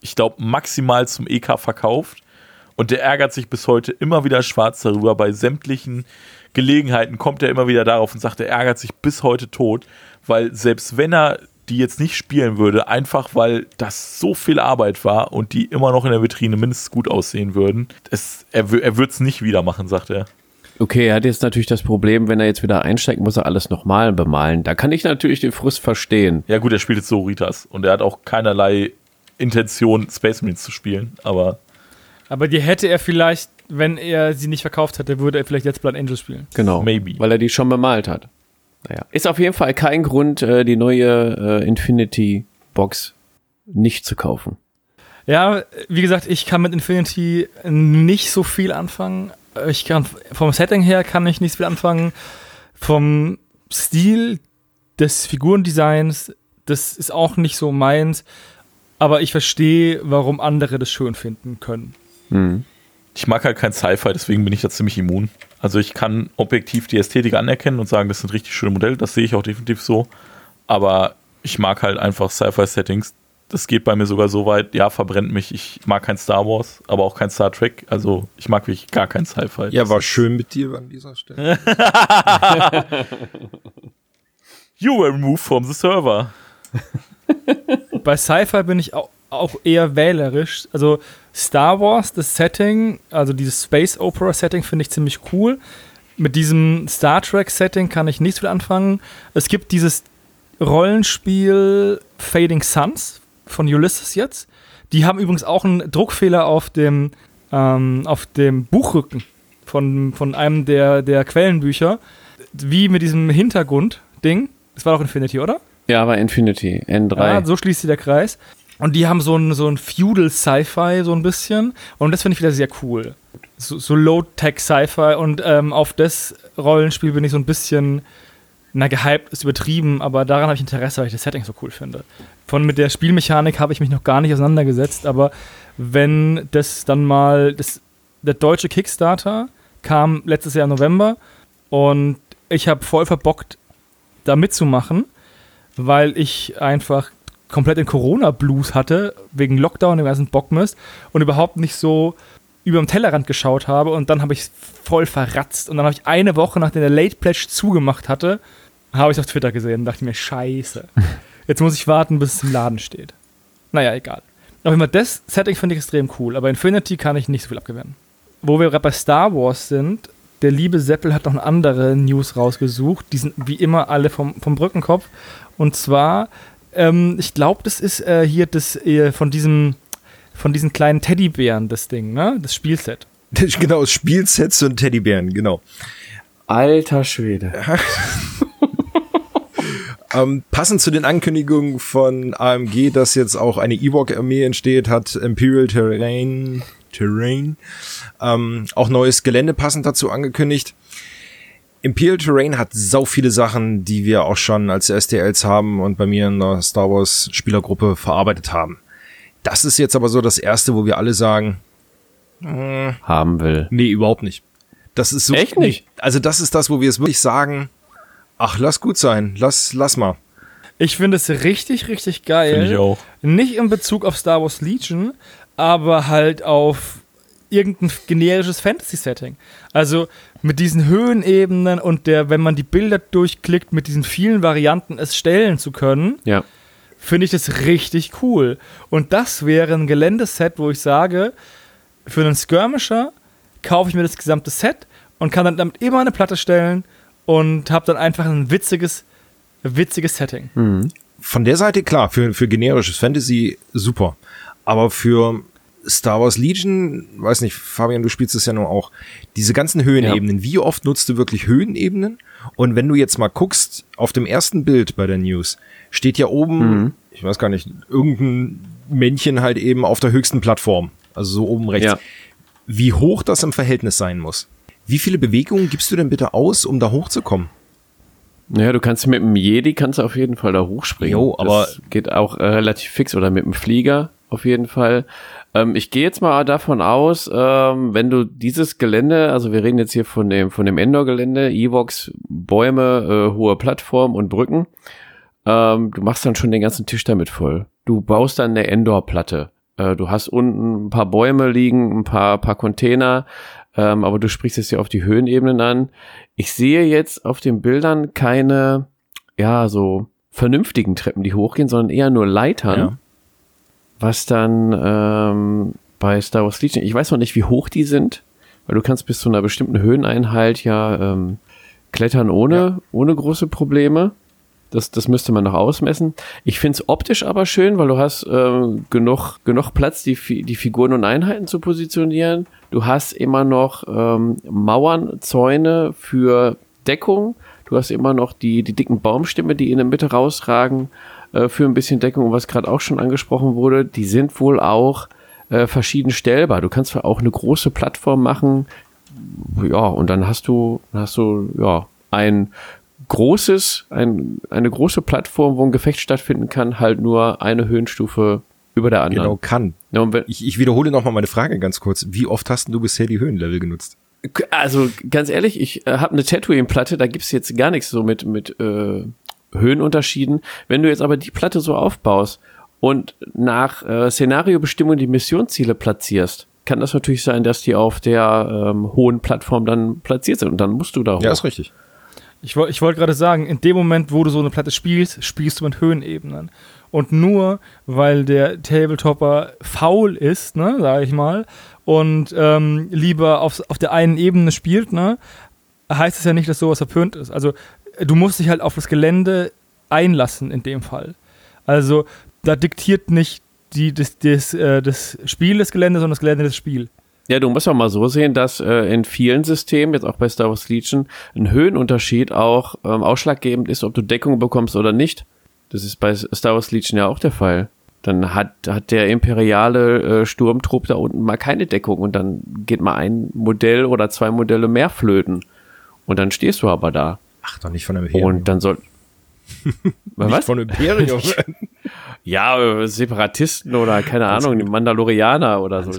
ich glaube, maximal zum EK verkauft. Und der ärgert sich bis heute immer wieder schwarz darüber. Bei sämtlichen Gelegenheiten kommt er immer wieder darauf und sagt, er ärgert sich bis heute tot, weil selbst wenn er die jetzt nicht spielen würde, einfach weil das so viel Arbeit war und die immer noch in der Vitrine mindestens gut aussehen würden, es, er, er würde es nicht wieder machen, sagt er. Okay, er hat jetzt natürlich das Problem, wenn er jetzt wieder einsteigt, muss er alles nochmal bemalen. Da kann ich natürlich den Frust verstehen. Ja gut, er spielt jetzt Soritas und er hat auch keinerlei Intention, Space Marines zu spielen, aber Aber die hätte er vielleicht, wenn er sie nicht verkauft hätte, würde er vielleicht jetzt Blood Angels spielen. Genau. Maybe. Weil er die schon bemalt hat. Naja. Ist auf jeden Fall kein Grund, äh, die neue äh, Infinity Box nicht zu kaufen. Ja, wie gesagt, ich kann mit Infinity nicht so viel anfangen. Ich kann vom Setting her kann ich nicht viel anfangen. Vom Stil des Figurendesigns, das ist auch nicht so meins. Aber ich verstehe, warum andere das schön finden können. Hm. ich mag halt kein Sci-Fi, deswegen bin ich da ziemlich immun. Also ich kann objektiv die Ästhetik anerkennen und sagen, das sind richtig schöne Modelle, das sehe ich auch definitiv so. Aber ich mag halt einfach Sci-Fi-Settings. Das geht bei mir sogar so weit, ja, verbrennt mich. Ich mag kein Star Wars, aber auch kein Star Trek. Also ich mag wirklich gar kein Sci-Fi. Ja, war schön mit dir an dieser Stelle. You were removed from the server. Bei Sci-Fi bin ich auch, auch eher wählerisch. Also Star Wars, das Setting, also dieses Space Opera Setting finde ich ziemlich cool. Mit diesem Star Trek Setting kann ich nicht viel anfangen. Es gibt dieses Rollenspiel Fading Suns von Ulysses jetzt. Die haben übrigens auch einen Druckfehler auf dem, ähm, auf dem Buchrücken von, von einem der, der Quellenbücher. Wie mit diesem Hintergrund-Ding. Das war doch Infinity, oder? Ja, bei Infinity, N3. Ja, so schließt sich der Kreis. Und die haben so ein, so ein Feudal Sci-Fi so ein bisschen. Und das finde ich wieder sehr cool. So, so Low-Tech Sci-Fi. Und ähm, auf das Rollenspiel bin ich so ein bisschen, na, gehypt ist übertrieben, aber daran habe ich Interesse, weil ich das Setting so cool finde. Von mit der Spielmechanik habe ich mich noch gar nicht auseinandergesetzt, aber wenn das dann mal, das, der deutsche Kickstarter kam letztes Jahr im November und ich habe voll verbockt, da mitzumachen, weil ich einfach komplett in Corona-Blues hatte, wegen Lockdown, dem ganzen Bockmist und überhaupt nicht so über den Tellerrand geschaut habe und dann habe ich voll verratzt und dann habe ich eine Woche, nachdem der Late Pledge zugemacht hatte, habe ich auf Twitter gesehen und dachte mir, scheiße. Jetzt muss ich warten, bis es im Laden steht. Naja, egal. Auf jeden Fall, das Setting finde ich extrem cool, aber Infinity kann ich nicht so viel abgewinnen. Wo wir gerade bei Star Wars sind, der liebe Seppel hat noch eine andere News rausgesucht. Die sind wie immer alle vom, vom Brückenkopf. Und zwar, ähm, ich glaube, das ist äh, hier das äh, von diesem, von diesen kleinen Teddybären, das Ding, ne? Das Spielset. genau, Spielsets und Teddybären, genau. Alter Schwede. Ähm, passend zu den Ankündigungen von AMG, dass jetzt auch eine Ewok-Armee entsteht, hat Imperial Terrain, Terrain ähm, auch neues Gelände passend dazu angekündigt. Imperial Terrain hat sau viele Sachen, die wir auch schon als STLs haben und bei mir in der Star Wars Spielergruppe verarbeitet haben. Das ist jetzt aber so das erste, wo wir alle sagen, Haben will. nee, überhaupt nicht. Das ist so. Echt nicht? Also das ist das, wo wir es wirklich sagen, ach, lass gut sein, lass, lass mal. Ich finde es richtig, richtig geil. Finde ich auch. Nicht in Bezug auf Star Wars Legion, aber halt auf irgendein generisches Fantasy-Setting. Also mit diesen Höhenebenen und der, wenn man die Bilder durchklickt, mit diesen vielen Varianten es stellen zu können, Ja. finde ich das richtig cool. Und das wäre ein Geländeset, wo ich sage, für einen Skirmisher kaufe ich mir das gesamte Set und kann dann damit immer eine Platte stellen und habe dann einfach ein witziges, witziges Setting. von der Seite klar, für, für generisches Fantasy super. Aber für Star Wars Legion, weiß nicht, Fabian, du spielst es ja nur auch, diese ganzen Höhenebenen, wie oft nutzt du wirklich Höhenebenen? Und wenn du jetzt mal guckst, auf dem ersten Bild bei der News steht ja oben, ich weiß gar nicht, irgendein Männchen halt eben auf der höchsten Plattform. Also so oben rechts. Ja. Wie hoch das im Verhältnis sein muss. Wie viele Bewegungen gibst du denn bitte aus, um da hochzukommen? Naja, du kannst mit dem Jedi kannst du auf jeden Fall da hochspringen. Jo, aber- das geht auch äh, relativ fix oder mit dem Flieger auf jeden Fall. Ähm, ich gehe jetzt mal davon aus, ähm, wenn du dieses Gelände, also wir reden jetzt hier von dem von dem Endor-Gelände, Evox, Bäume, äh, hohe Plattform und Brücken, ähm, du machst dann schon den ganzen Tisch damit voll. Du baust dann eine Endor-Platte. Äh, du hast unten ein paar Bäume liegen, ein paar paar Container, ähm, aber du sprichst jetzt ja auf die Höhenebenen an. Ich sehe jetzt auf den Bildern keine, ja, so vernünftigen Treppen, die hochgehen, sondern eher nur Leitern. Ja. Was dann ähm, bei Star Wars Legion, ich weiß noch nicht, wie hoch die sind, weil du kannst bis zu einer bestimmten Höheneinheit ja ähm, klettern ohne, ohne große Probleme. Das, das müsste man noch ausmessen. Ich finde es optisch aber schön, weil du hast ähm, genug, genug Platz, die, die Figuren und Einheiten zu positionieren. Du hast immer noch ähm, Mauern, Zäune für Deckung. Du hast immer noch die, die dicken Baumstämme, die in der Mitte rausragen, äh, für ein bisschen Deckung. Und was gerade auch schon angesprochen wurde, die sind wohl auch äh, verschieden stellbar. Du kannst auch eine große Plattform machen, ja, und dann hast du, hast du, ja, ein großes, ein, eine große Plattform, wo ein Gefecht stattfinden kann, halt nur eine Höhenstufe über der anderen. Genau, kann. Ja, Ich, ich wiederhole nochmal meine Frage ganz kurz. Wie oft hast du bisher die Höhenlevel genutzt? also ganz ehrlich, ich äh, habe eine Tatooine-Platte, da gibt's jetzt gar nichts so mit, mit äh, Höhenunterschieden. Wenn du jetzt aber die Platte so aufbaust und nach äh, Szenariobestimmung die Missionsziele platzierst, kann das natürlich sein, dass die auf der ähm, hohen Plattform dann platziert sind und dann musst du da hoch. Ja, ist richtig. Ich, ich wollte gerade sagen, in dem Moment, wo du so eine Platte spielst, spielst du mit Höhenebenen. Und nur weil der Tabletopper faul ist, ne, sage ich mal, und ähm, lieber auf, auf der einen Ebene spielt, ne, heißt es ja nicht, dass sowas verpönt ist. Also du musst dich halt auf das Gelände einlassen in dem Fall. Also da diktiert nicht die, das, das, äh, das Spiel des Geländes, sondern das Gelände das Spiel. Ja, du musst auch mal so sehen, dass äh, in vielen Systemen, jetzt auch bei Star Wars Legion, ein Höhenunterschied auch ähm, ausschlaggebend ist, ob du Deckung bekommst oder nicht. Das ist bei Star Wars Legion ja auch der Fall. Dann hat, hat der imperiale äh, Sturmtrupp da unten mal keine Deckung und dann geht mal ein Modell oder zwei Modelle mehr flöten. Und dann stehst du aber da. Ach, doch nicht von dem Imperium. Und dann soll. nicht was? von Imperium. Ja, Separatisten oder keine Ahnung, die Mandalorianer oder so.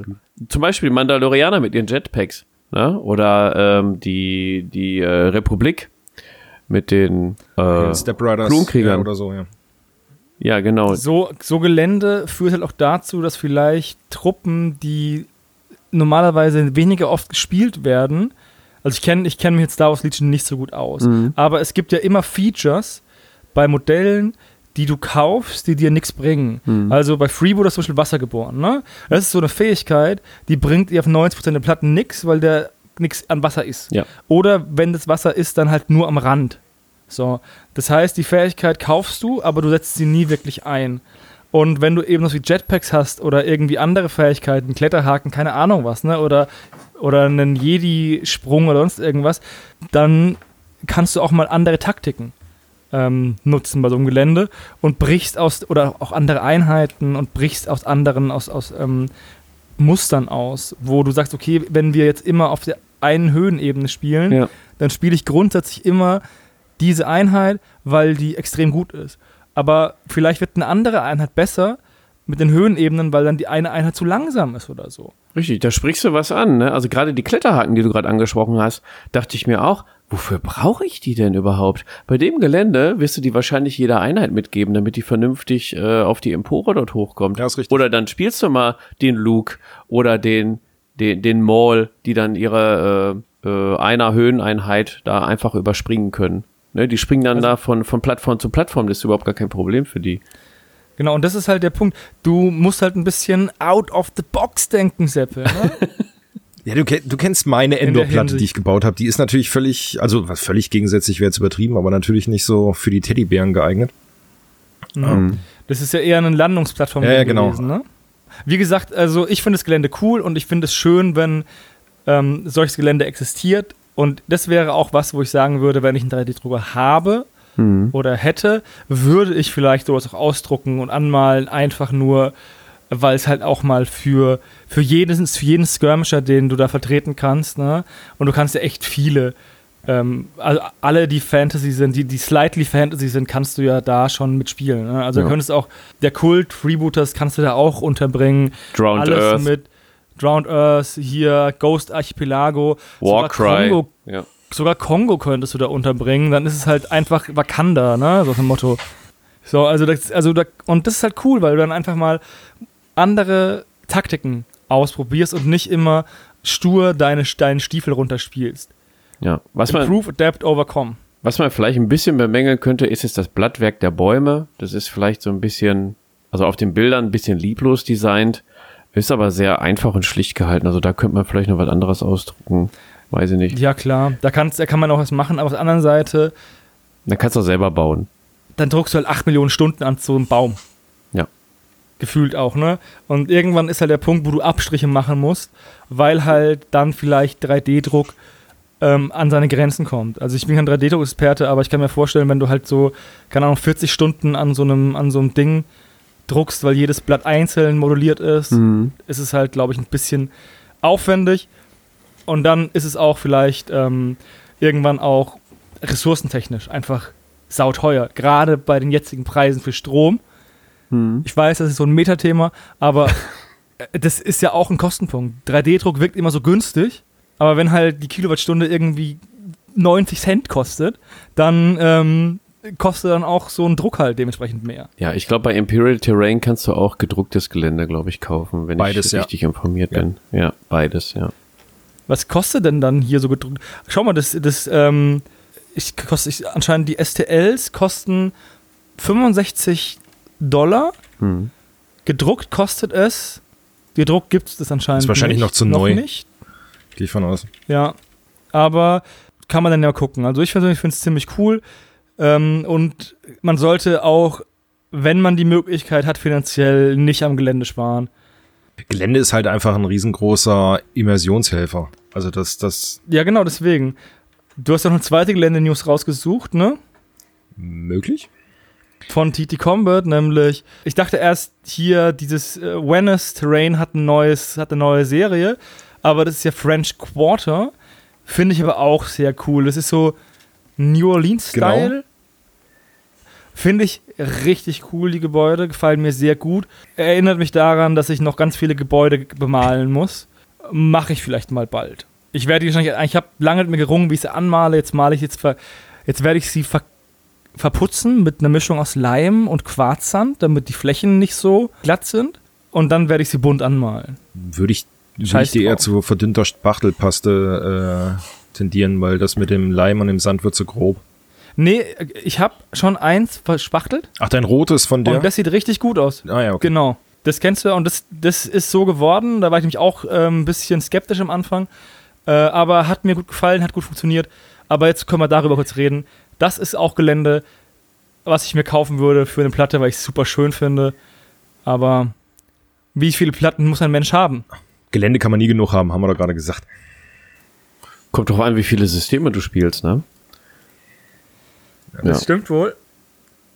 Zum Beispiel Mandalorianer mit ihren Jetpacks. Ne? Oder ähm, die, die äh, Republik mit den äh, Step Klonkriegern. ja, oder so, ja. Ja, genau. So, so Gelände führt halt auch dazu, dass vielleicht Truppen, die normalerweise weniger oft gespielt werden, also ich kenne ich kenn mich jetzt Star Wars Legion nicht so gut aus, Mhm. aber es gibt ja immer Features bei Modellen, die du kaufst, die dir nichts bringen. Mhm. Also bei Freeboot ist zum Beispiel Wasser geboren. Ne? Das ist so eine Fähigkeit, die bringt dir auf 90% der Platten nichts, weil der nichts an Wasser ist. Ja. Oder wenn das Wasser ist, dann halt nur am Rand. So, das heißt, die Fähigkeit kaufst du, aber du setzt sie nie wirklich ein. Und wenn du eben noch wie Jetpacks hast oder irgendwie andere Fähigkeiten, Kletterhaken, keine Ahnung was, ne, oder, oder einen Jedi-Sprung oder sonst irgendwas, dann kannst du auch mal andere Taktiken ähm, nutzen bei so einem Gelände und brichst aus, oder auch andere Einheiten und brichst aus anderen, aus, aus ähm, Mustern aus, wo du sagst, okay, wenn wir jetzt immer auf der einen Höhenebene spielen, Ja. dann spiele ich grundsätzlich immer diese Einheit, weil die extrem gut ist. Aber vielleicht wird eine andere Einheit besser mit den Höhenebenen, weil dann die eine Einheit zu langsam ist oder so. Richtig, da sprichst du was an. Ne? Also gerade die Kletterhaken, die du gerade angesprochen hast, dachte ich mir auch, wofür brauche ich die denn überhaupt? Bei dem Gelände wirst du die wahrscheinlich jeder Einheit mitgeben, damit die vernünftig äh, auf die Empore dort hochkommt. Ja, ist richtig. Oder dann spielst du mal den Luke oder den, den, den Maul, die dann ihre äh, äh, einer Höheneinheit da einfach überspringen können. Ne? Die springen dann da von, von Plattform zu Plattform, das ist überhaupt gar kein Problem für die. Genau, und das ist halt der Punkt. Du musst halt ein bisschen out of the box denken, Seppe. Ne? Ja, du, du kennst meine Endor-Platte, die ich gebaut habe. Die ist natürlich völlig, also was völlig gegensätzlich wäre jetzt übertrieben, aber natürlich nicht so für die Teddybären geeignet. Mhm. Das ist ja eher eine Landungsplattform Ja, ja, genau. gewesen. Ne? Wie gesagt, also ich finde das Gelände cool und ich finde es schön, wenn ähm, solches Gelände existiert. Und das wäre auch was, wo ich sagen würde, wenn ich einen 3D-Drucker habe oder hätte, würde ich vielleicht sowas auch ausdrucken und anmalen, einfach nur, weil es halt auch mal für, für, jeden, für jeden Skirmisher, den du da vertreten kannst, ne? Und du kannst ja echt viele, ähm, also alle, die Fantasy sind, die, die slightly Fantasy sind, kannst du ja da schon mitspielen. Ne? Also Ja. du könntest auch, der Kult Freebooters kannst du da auch unterbringen. Drowned Alles Earth, mit Drowned Earth, hier Ghost Archipelago, Warcry. Kongo Ja. Sogar Kongo könntest du da unterbringen, dann ist es halt einfach Wakanda, ne? So ein Motto. So, also das, also da, und das ist halt cool, weil du dann einfach mal andere Taktiken ausprobierst und nicht immer stur deine, deinen Stiefel runterspielst. ja. Was man, Improve, adapt, overcome. Was man vielleicht ein bisschen bemängeln könnte, ist jetzt das Blattwerk der Bäume. Das ist vielleicht so ein bisschen, also auf den Bildern ein bisschen lieblos designt, ist aber sehr einfach und schlicht gehalten. Also da könnte man vielleicht noch was anderes ausdrucken. Weiß ich nicht. Ja, klar, da, kannst, da kann man auch was machen, aber auf der anderen Seite, Dann kannst du auch selber bauen. dann druckst du halt 8 Millionen Stunden an so einem Baum. Ja. Gefühlt auch, ne? Und irgendwann ist halt der Punkt, wo du Abstriche machen musst, weil halt dann vielleicht 3D-Druck ähm, an seine Grenzen kommt. Also ich bin kein 3D-Druck-Experte, aber ich kann mir vorstellen, wenn du halt so, keine Ahnung, 40 Stunden an so einem, an so einem Ding druckst, weil jedes Blatt einzeln modelliert ist, Mhm. ist es halt, glaube ich, ein bisschen aufwendig. Und dann ist es auch vielleicht ähm, irgendwann auch ressourcentechnisch einfach sauteuer. Gerade bei den jetzigen Preisen für Strom. Mhm. Ich weiß, das ist so ein Metathema, aber das ist ja auch ein Kostenpunkt. 3D-Druck wirkt immer so günstig, aber wenn halt die Kilowattstunde irgendwie 90 Cent kostet, dann ähm, kostet dann auch so ein Druck halt dementsprechend mehr. Ja, ich glaube, bei Imperial Terrain kannst du auch gedrucktes Gelände, glaube ich, kaufen, wenn Beides, ich ja. richtig informiert Ja. bin. Ja, beides, ja. Was kostet denn dann hier so gedruckt? Schau mal, das, das ähm, ich, kostet, ich, anscheinend die STLs kosten 65 Dollar. Mhm. Gedruckt kostet es. Gedruckt gibt es das anscheinend. Ist wahrscheinlich nicht, noch zu neu. nicht. Gehe ich von aus. Ja. Aber kann man dann ja gucken. Also ich persönlich finde es ziemlich cool. Ähm, und man sollte auch, wenn man die Möglichkeit hat, finanziell nicht am Gelände sparen. Gelände ist halt einfach ein riesengroßer Immersionshelfer. Also das, das Ja, genau, deswegen. Du hast ja noch eine zweite Gelände-News rausgesucht, ne? möglich? von TT Combat, nämlich ich dachte erst hier dieses äh, Venice Terrain hat ein neues hat eine neue Serie, aber das ist ja French Quarter, finde ich aber auch sehr cool. Das ist so New Orleans Style. Genau. Finde ich richtig cool, die Gebäude, gefallen mir sehr gut. Erinnert mich daran, dass ich noch ganz viele Gebäude bemalen muss. Mache ich vielleicht mal bald. Ich werde die wahrscheinlich, ich habe lange mit mir gerungen, wie ich sie anmale. Jetzt male ich jetzt, ver, jetzt werde ich sie ver, verputzen mit einer Mischung aus Leim und Quarzsand, damit die Flächen nicht so glatt sind. Und dann werde ich sie bunt anmalen. Würde ich, würde ich dir eher zu verdünnter Spachtelpaste äh, tendieren, weil das mit dem Leim und dem Sand wird zu grob. Nee, ich habe schon eins verspachtelt Ach, dein rotes von der? und das sieht richtig gut aus. ah ja, okay. Genau. Das kennst du ja und das, das ist so geworden. Da war ich nämlich auch ähm, ein bisschen skeptisch am Anfang. Äh, aber hat mir gut gefallen, hat gut funktioniert. Aber jetzt können wir darüber kurz reden. Das ist auch Gelände, was ich mir kaufen würde für eine Platte, weil ich es super schön finde. Aber wie viele Platten muss ein Mensch haben? Gelände kann man nie genug haben, haben wir doch gerade gesagt. Kommt drauf an, wie viele Systeme du spielst, ne? Ja. stimmt wohl.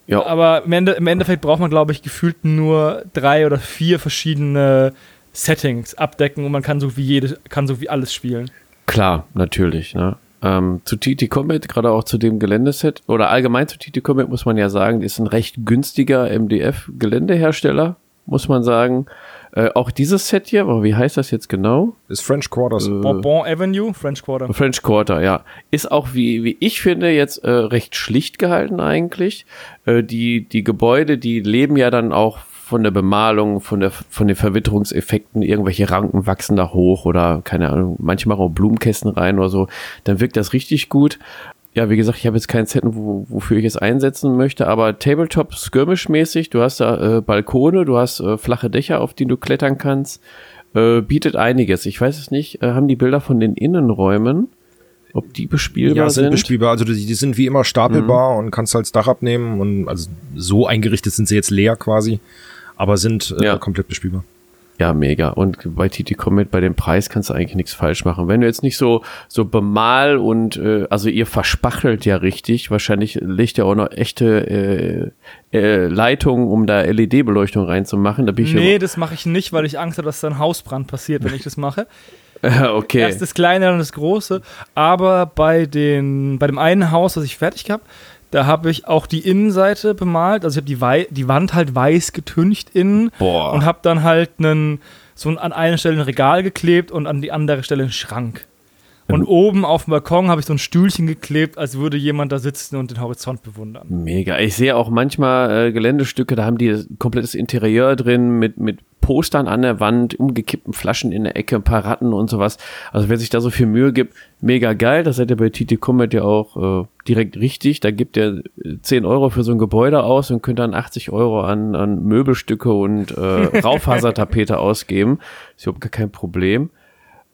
Ja, Aber im, Ende, im Endeffekt braucht man, glaube ich, gefühlt nur drei oder vier verschiedene Settings abdecken und man kann so wie jede, kann so wie alles spielen. klar, natürlich, ne? Ähm, zu TT Combat, gerade auch zu dem Geländeset, oder allgemein zu TT Combat muss man ja sagen, ist ein recht günstiger MDF-Geländehersteller, muss man sagen. Äh, auch dieses Set hier, aber wie heißt das jetzt genau? Ist French Quarters. Äh, Bourbon Avenue, French Quarter. French Quarter, ja. Ist auch, wie, wie ich finde, jetzt äh, recht schlicht gehalten eigentlich. Äh, die, die Gebäude, die leben ja dann auch von der Bemalung, von, der, von den Verwitterungseffekten, irgendwelche Ranken wachsen da hoch oder keine Ahnung, manchmal auch Blumenkästen rein oder so. Dann wirkt das richtig gut. Ja, wie gesagt, ich habe jetzt keinen Set, wo, wofür ich es einsetzen möchte, aber Tabletop Skirmish-mäßig, du hast da äh, Balkone, du hast äh, flache Dächer, auf die du klettern kannst, äh, bietet einiges. Ich weiß es nicht, äh, haben die Bilder von den Innenräumen, ob die bespielbar ja, sind sind? bespielbar. Also die, die sind wie immer stapelbar und kannst halt das Dach abnehmen und also so eingerichtet sind sie jetzt leer quasi, aber sind äh, Ja. komplett bespielbar. Ja, mega. Und bei TT Comet, bei dem Preis kannst du eigentlich nichts falsch machen. Wenn du jetzt nicht so, so bemal und, äh, also ihr verspachtelt ja richtig, wahrscheinlich legt ihr auch noch echte äh, äh, Leitungen, um da LED-Beleuchtung reinzumachen. Da bin ich Nee, das mache ich nicht, weil ich Angst habe, dass da ein Hausbrand passiert, wenn ich das mache. ja, okay. Erst das Kleine, dann das Große. Aber bei, den, bei dem einen Haus, das ich fertig habe, da habe ich auch die Innenseite bemalt. Also ich habe die, Wei- die Wand halt weiß getüncht innen Boah. und habe dann halt einen, so an einer Stelle ein Regal geklebt und an die andere Stelle einen Schrank. Und oben auf dem Balkon habe ich so ein Stühlchen geklebt, als würde jemand da sitzen und den Horizont bewundern. Mega. Ich sehe auch manchmal äh, Geländestücke, da haben die komplettes Interieur drin mit, mit Postern an der Wand, umgekippten Flaschen in der Ecke, ein paar Ratten und sowas. Also wer sich da so viel Mühe gibt, mega geil. Das seid ihr bei TT Combat ja auch äh, direkt richtig. Da gibt ihr äh, 10 Euro für so ein Gebäude aus und könnt dann 80 Euro an, an Möbelstücke und äh, Raufasertapete ausgeben. Ist überhaupt gar kein Problem.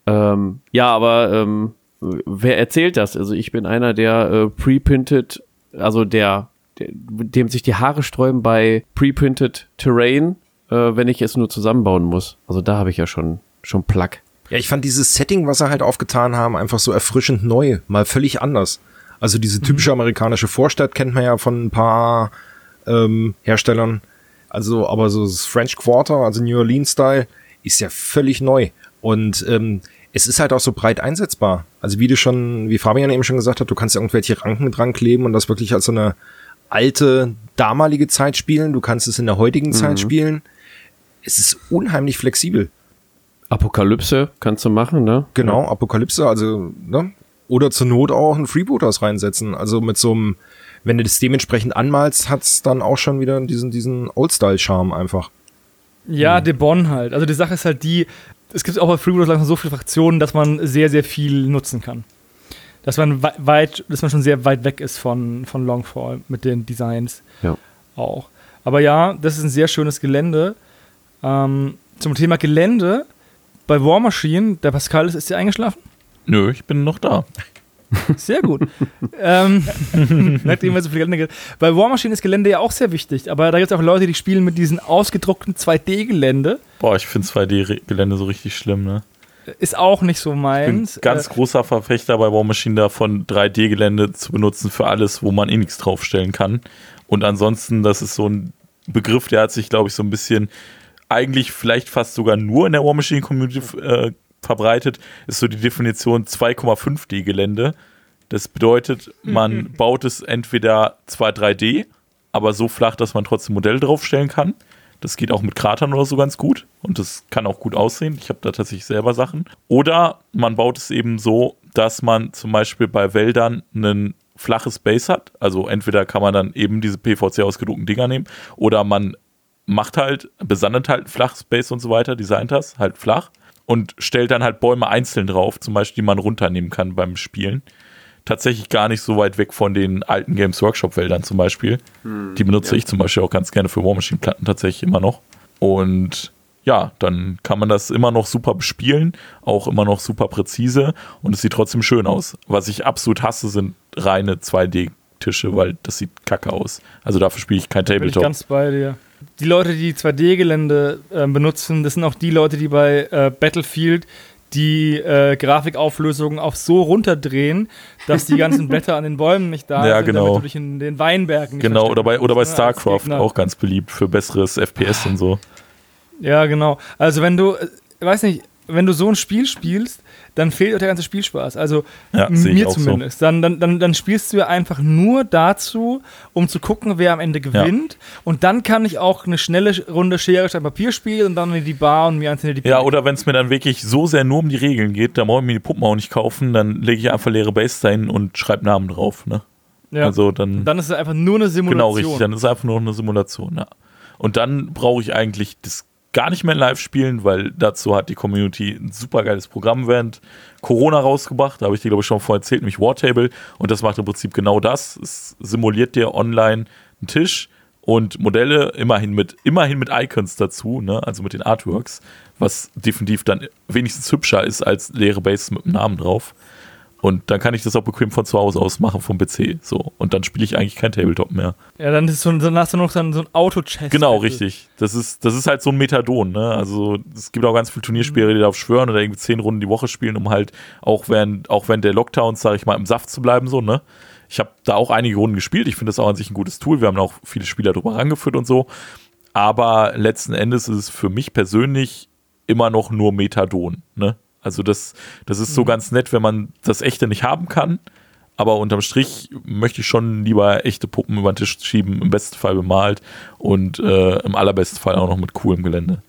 Ähm, ja, aber ähm, wer erzählt das? Also ich bin einer, der äh, pre-printed, also der, der, dem sich die Haare sträuben bei pre-printed Terrain, äh, wenn ich es nur zusammenbauen muss. Also da habe ich ja schon schon Plug. Ja, ich fand dieses Setting, was sie halt aufgetan haben, einfach so erfrischend neu, mal völlig anders. Also diese typische amerikanische Vorstadt kennt man ja von ein paar ähm, Herstellern. Also, aber so das French Quarter, also New Orleans Style, ist ja völlig neu. Und ähm, es ist halt auch so breit einsetzbar. Also wie du schon, wie Fabian eben schon gesagt hat, du kannst ja irgendwelche Ranken dran kleben und das wirklich als so eine alte, damalige Zeit spielen. Du kannst es in der heutigen Zeit spielen. Es ist unheimlich flexibel. Apokalypse kannst du machen, ne? Genau, Apokalypse, also, ne? Oder zur Not auch einen Freebooters reinsetzen. Also mit so einem, wenn du das dementsprechend anmalst, hat's dann auch schon wieder diesen, diesen Old-Style-Charme einfach. Ja, De Bon halt. Also die Sache ist halt die, es gibt auch bei Freebooters langsam so viele Fraktionen, dass man sehr, sehr viel nutzen kann. Dass man wei- weit, dass man schon sehr weit weg ist von, von Longfall mit den Designs Ja. auch. Aber ja, das ist ein sehr schönes Gelände. Ähm, zum Thema Gelände, bei War Machine, der Pascal ist, ist der eingeschlafen? Nö, ich bin noch da. Sehr gut. ähm, nachdem wir so viel Gelände ge- Bei War Machine ist Gelände ja auch sehr wichtig, aber da gibt es auch Leute, die spielen mit diesen ausgedruckten 2D-Gelände. Boah, ich finde 2D-Gelände so richtig schlimm, ne? ist auch nicht so bin meins. ganz Äh, großer Verfechter bei War Machine davon, 3D-Gelände zu benutzen für alles, wo man eh nichts draufstellen kann. Und ansonsten, das ist so ein Begriff, der hat sich, glaube ich, so ein bisschen eigentlich vielleicht fast sogar nur in der War Machine Community äh, verbreitet, ist so die Definition 2,5D-Gelände. Das bedeutet, man baut es entweder zwar 3D, aber so flach, dass man trotzdem Modelle draufstellen kann. Das geht auch mit Kratern oder so ganz gut und das kann auch gut aussehen. Ich habe da tatsächlich selber Sachen. Oder man baut es eben so, dass man zum Beispiel bei Wäldern ein flaches Base hat. Also entweder kann man dann eben diese PVC ausgedruckten Dinger nehmen oder man macht halt, besandet halt ein flaches Base und so weiter, designt das halt flach und stellt dann halt Bäume einzeln drauf, zum Beispiel, die man runternehmen kann beim Spielen. Tatsächlich gar nicht so weit weg von den alten Games Workshop Wäldern zum Beispiel. die benutze ich zum Beispiel auch ganz gerne für War Machine Platten tatsächlich immer noch. Und ja, dann kann man das immer noch super bespielen, auch immer noch super präzise und es sieht trotzdem schön aus. Was ich absolut hasse, sind reine 2D-Tische, weil das sieht kacke aus. Also dafür spiele ich kein bin ich Tabletop. ganz bei dir. Die Leute, die 2D-Gelände äh, benutzen, das sind auch die Leute, die bei äh, Battlefield die äh, Grafikauflösung auch so runterdrehen, dass die ganzen Blätter an den Bäumen nicht da Ja, sind, genau. damit du dich in den Weinbergen nicht Genau, oder bei, oder bei ne, StarCraft auch ganz beliebt für besseres FPS und so. Ja, genau. Also wenn du, äh, weiß nicht, wenn du so ein Spiel spielst, dann fehlt auch der ganze Spielspaß. Also Ja, mir auch so. zumindest. Dann, dann, dann, dann spielst du ja einfach nur dazu, um zu gucken, wer am Ende gewinnt. Und dann kann ich auch eine schnelle Runde Schere, Stein, Papier spielen und dann in die Bar und mir einzelne die Ja, oder wenn es mir dann wirklich so sehr nur um die Regeln geht, dann brauche ich mir die Puppen auch nicht kaufen, dann lege ich einfach leere Base dahin und schreibe Namen drauf. Ne? ja. Also dann, Und dann ist es einfach nur eine Simulation. genau richtig, dann ist es einfach nur eine Simulation. Ja. Und dann brauche ich eigentlich das gar nicht mehr live spielen, weil dazu hat die Community ein super geiles Programm während Corona rausgebracht. Da habe ich dir, glaube ich, schon vorher erzählt, nämlich Wartable. Und das macht im Prinzip genau das. Es simuliert dir online einen Tisch und Modelle, immerhin mit, immerhin mit Icons dazu, ne? also mit den Artworks, was definitiv dann wenigstens hübscher ist als leere Bases mit dem Namen drauf. Und dann kann ich das auch bequem von zu Hause aus machen vom PC. So. Und dann spiele ich eigentlich kein Tabletop mehr. Ja, dann, ist so, dann hast du noch so ein, so ein Auto-Chess. Genau, richtig. Das ist, das ist halt so ein Methadon, ne? Also es gibt auch ganz viele Turnierspiele, die darauf schwören oder irgendwie zehn Runden die Woche spielen, um halt auch während, auch während der Lockdowns, sage ich mal, im Saft zu bleiben, so, ne? Ich habe da auch einige Runden gespielt. Ich finde das auch an sich ein gutes Tool. Wir haben auch viele Spieler drüber rangeführt und so. Aber letzten Endes ist es für mich persönlich immer noch nur Methadon, ne? Also das, das ist so ganz nett, wenn man das Echte nicht haben kann. Aber unterm Strich möchte ich schon lieber echte Puppen über den Tisch schieben, im besten Fall bemalt und äh, im allerbesten Fall auch noch mit coolem Gelände.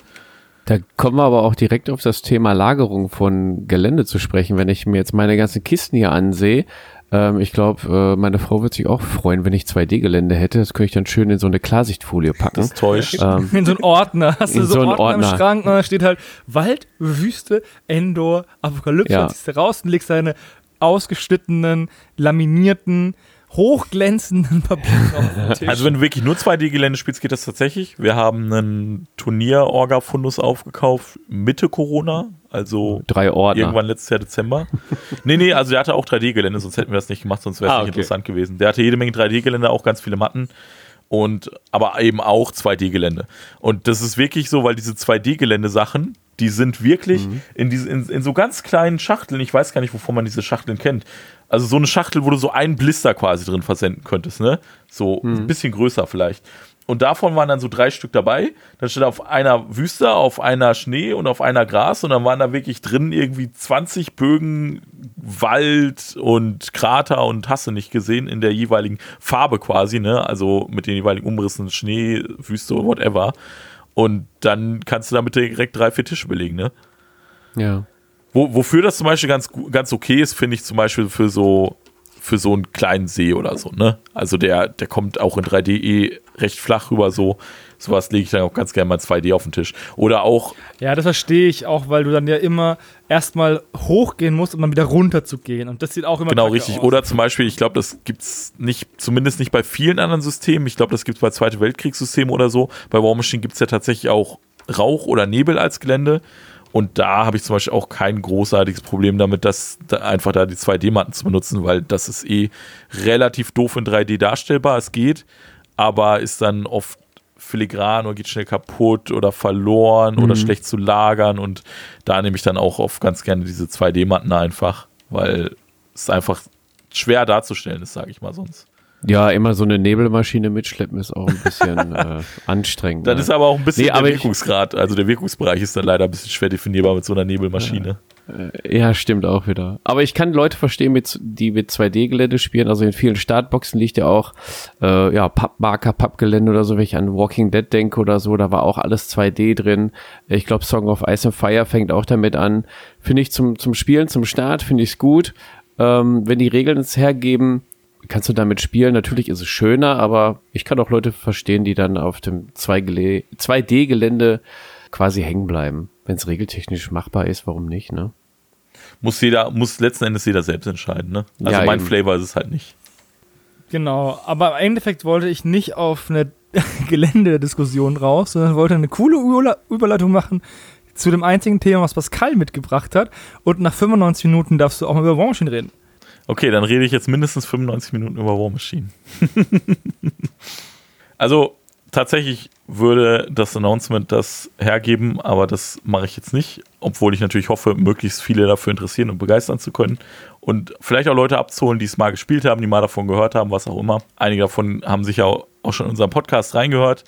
Da kommen wir aber auch direkt auf das Thema Lagerung von Gelände zu sprechen. Wenn ich mir jetzt meine ganzen Kisten hier ansehe, ähm, ich glaube, äh, meine Frau wird sich auch freuen, wenn ich 2D-Gelände hätte. Das könnte ich dann schön in so eine Klarsichtfolie packen. Das täuscht. Ähm, In so einen Ordner. Hast du In so, so einen einen Ordner, im Ordner. Schrank und da steht halt Wald, Wüste, Endor, Apokalypse. Ja. Dann ziehst du raus und legst deine ausgeschnittenen, laminierten, hochglänzenden Tisch. Also wenn du wirklich nur 2D-Gelände spielst, geht das tatsächlich. Wir haben einen Turnier-Orga-Fundus aufgekauft, Mitte Corona, also drei Ordner. irgendwann letztes Jahr Dezember. nee, nee, also der hatte auch 3D-Gelände, sonst hätten wir das nicht gemacht, sonst wäre es Ah, nicht okay. interessant gewesen. Der hatte jede Menge 3D-Gelände, auch ganz viele Matten und aber eben auch 2D-Gelände. Und das ist wirklich so, weil diese 2D-Gelände-Sachen, die sind wirklich Mhm. in, diese, in, in so ganz kleinen Schachteln, ich weiß gar nicht, wovon man diese Schachteln kennt. Also so eine Schachtel, wo du so einen Blister quasi drin versenden könntest, ne? So Mhm. ein bisschen größer vielleicht. Und davon waren dann so drei Stück dabei. Dann steht auf einer Wüste, auf einer Schnee und auf einer Gras. Und dann waren da wirklich drin irgendwie 20 Bögen Wald und Krater und du nicht gesehen in der jeweiligen Farbe quasi, ne? Also mit den jeweiligen Umrissen Schnee, Wüste, whatever. Und dann kannst du damit direkt drei, vier Tische belegen, ne? Ja. Wo, wofür das zum Beispiel ganz, ganz okay ist, finde ich zum Beispiel für so, für so einen kleinen See oder so, ne? Also der, der kommt auch in 3D eh recht flach rüber, so. Sowas lege ich dann auch ganz gerne mal 2D auf den Tisch. Oder auch, ja, das verstehe ich auch, weil du dann ja immer erstmal hochgehen musst, um dann wieder runter zu gehen. Und das sieht auch immer genau richtig. aus. Oder zum Beispiel, ich glaube, das gibt's nicht, zumindest nicht bei vielen anderen Systemen. Ich glaube, das gibt's bei Zweite Weltkriegssystemen oder so. Bei War Machine gibt's ja tatsächlich auch Rauch oder Nebel als Gelände. Und da habe ich zum Beispiel auch kein großartiges Problem damit, dass da einfach da die 2D-Matten zu benutzen, weil das ist eh relativ doof in 3D darstellbar. Es geht, aber ist dann oft filigran oder geht schnell kaputt oder verloren Mhm. oder schlecht zu lagern und da nehme ich dann auch oft ganz gerne diese 2D-Matten einfach, weil es einfach schwer darzustellen ist, sage ich mal sonst. Ja, immer so eine Nebelmaschine mitschleppen ist auch ein bisschen äh, anstrengend. Dann ne? ist aber auch ein bisschen Nee, der Wirkungsgrad, also der Wirkungsbereich ist dann leider ein bisschen schwer definierbar mit so einer Nebelmaschine. Ja, stimmt auch wieder. Aber ich kann Leute verstehen, mit, die mit 2D-Gelände spielen. Also in vielen Startboxen liegt ja auch äh, ja, Pappmarker, Pappgelände oder so, wenn ich an Walking Dead denke oder so, da war auch alles 2D drin. Ich glaube, Song of Ice and Fire fängt auch damit an. Finde ich zum, zum Spielen, zum Start, finde ich es gut. Ähm, wenn die Regeln es hergeben, kannst du damit spielen. Natürlich ist es schöner, aber ich kann auch Leute verstehen, die dann auf dem 2Gele- 2D-Gelände quasi hängen bleiben. Wenn es regeltechnisch machbar ist, warum nicht, ne? Muss jeder, muss letzten Endes jeder selbst entscheiden, ne? Also Ja, mein eben. Flavor ist es halt nicht. Genau, aber im Endeffekt wollte ich nicht auf eine Geländediskussion raus, sondern wollte eine coole Überle- Überleitung machen zu dem einzigen Thema, was Pascal mitgebracht hat. Und nach 95 Minuten darfst du auch mal über Machine reden. Okay, dann rede ich jetzt mindestens 95 Minuten über War Machine. also tatsächlich würde das Announcement das hergeben, aber das mache ich jetzt nicht, obwohl ich natürlich hoffe, möglichst viele dafür interessieren und begeistern zu können und vielleicht auch Leute abzuholen, die es mal gespielt haben, die mal davon gehört haben, was auch immer. Einige davon haben sich ja auch schon in unseren Podcast reingehört.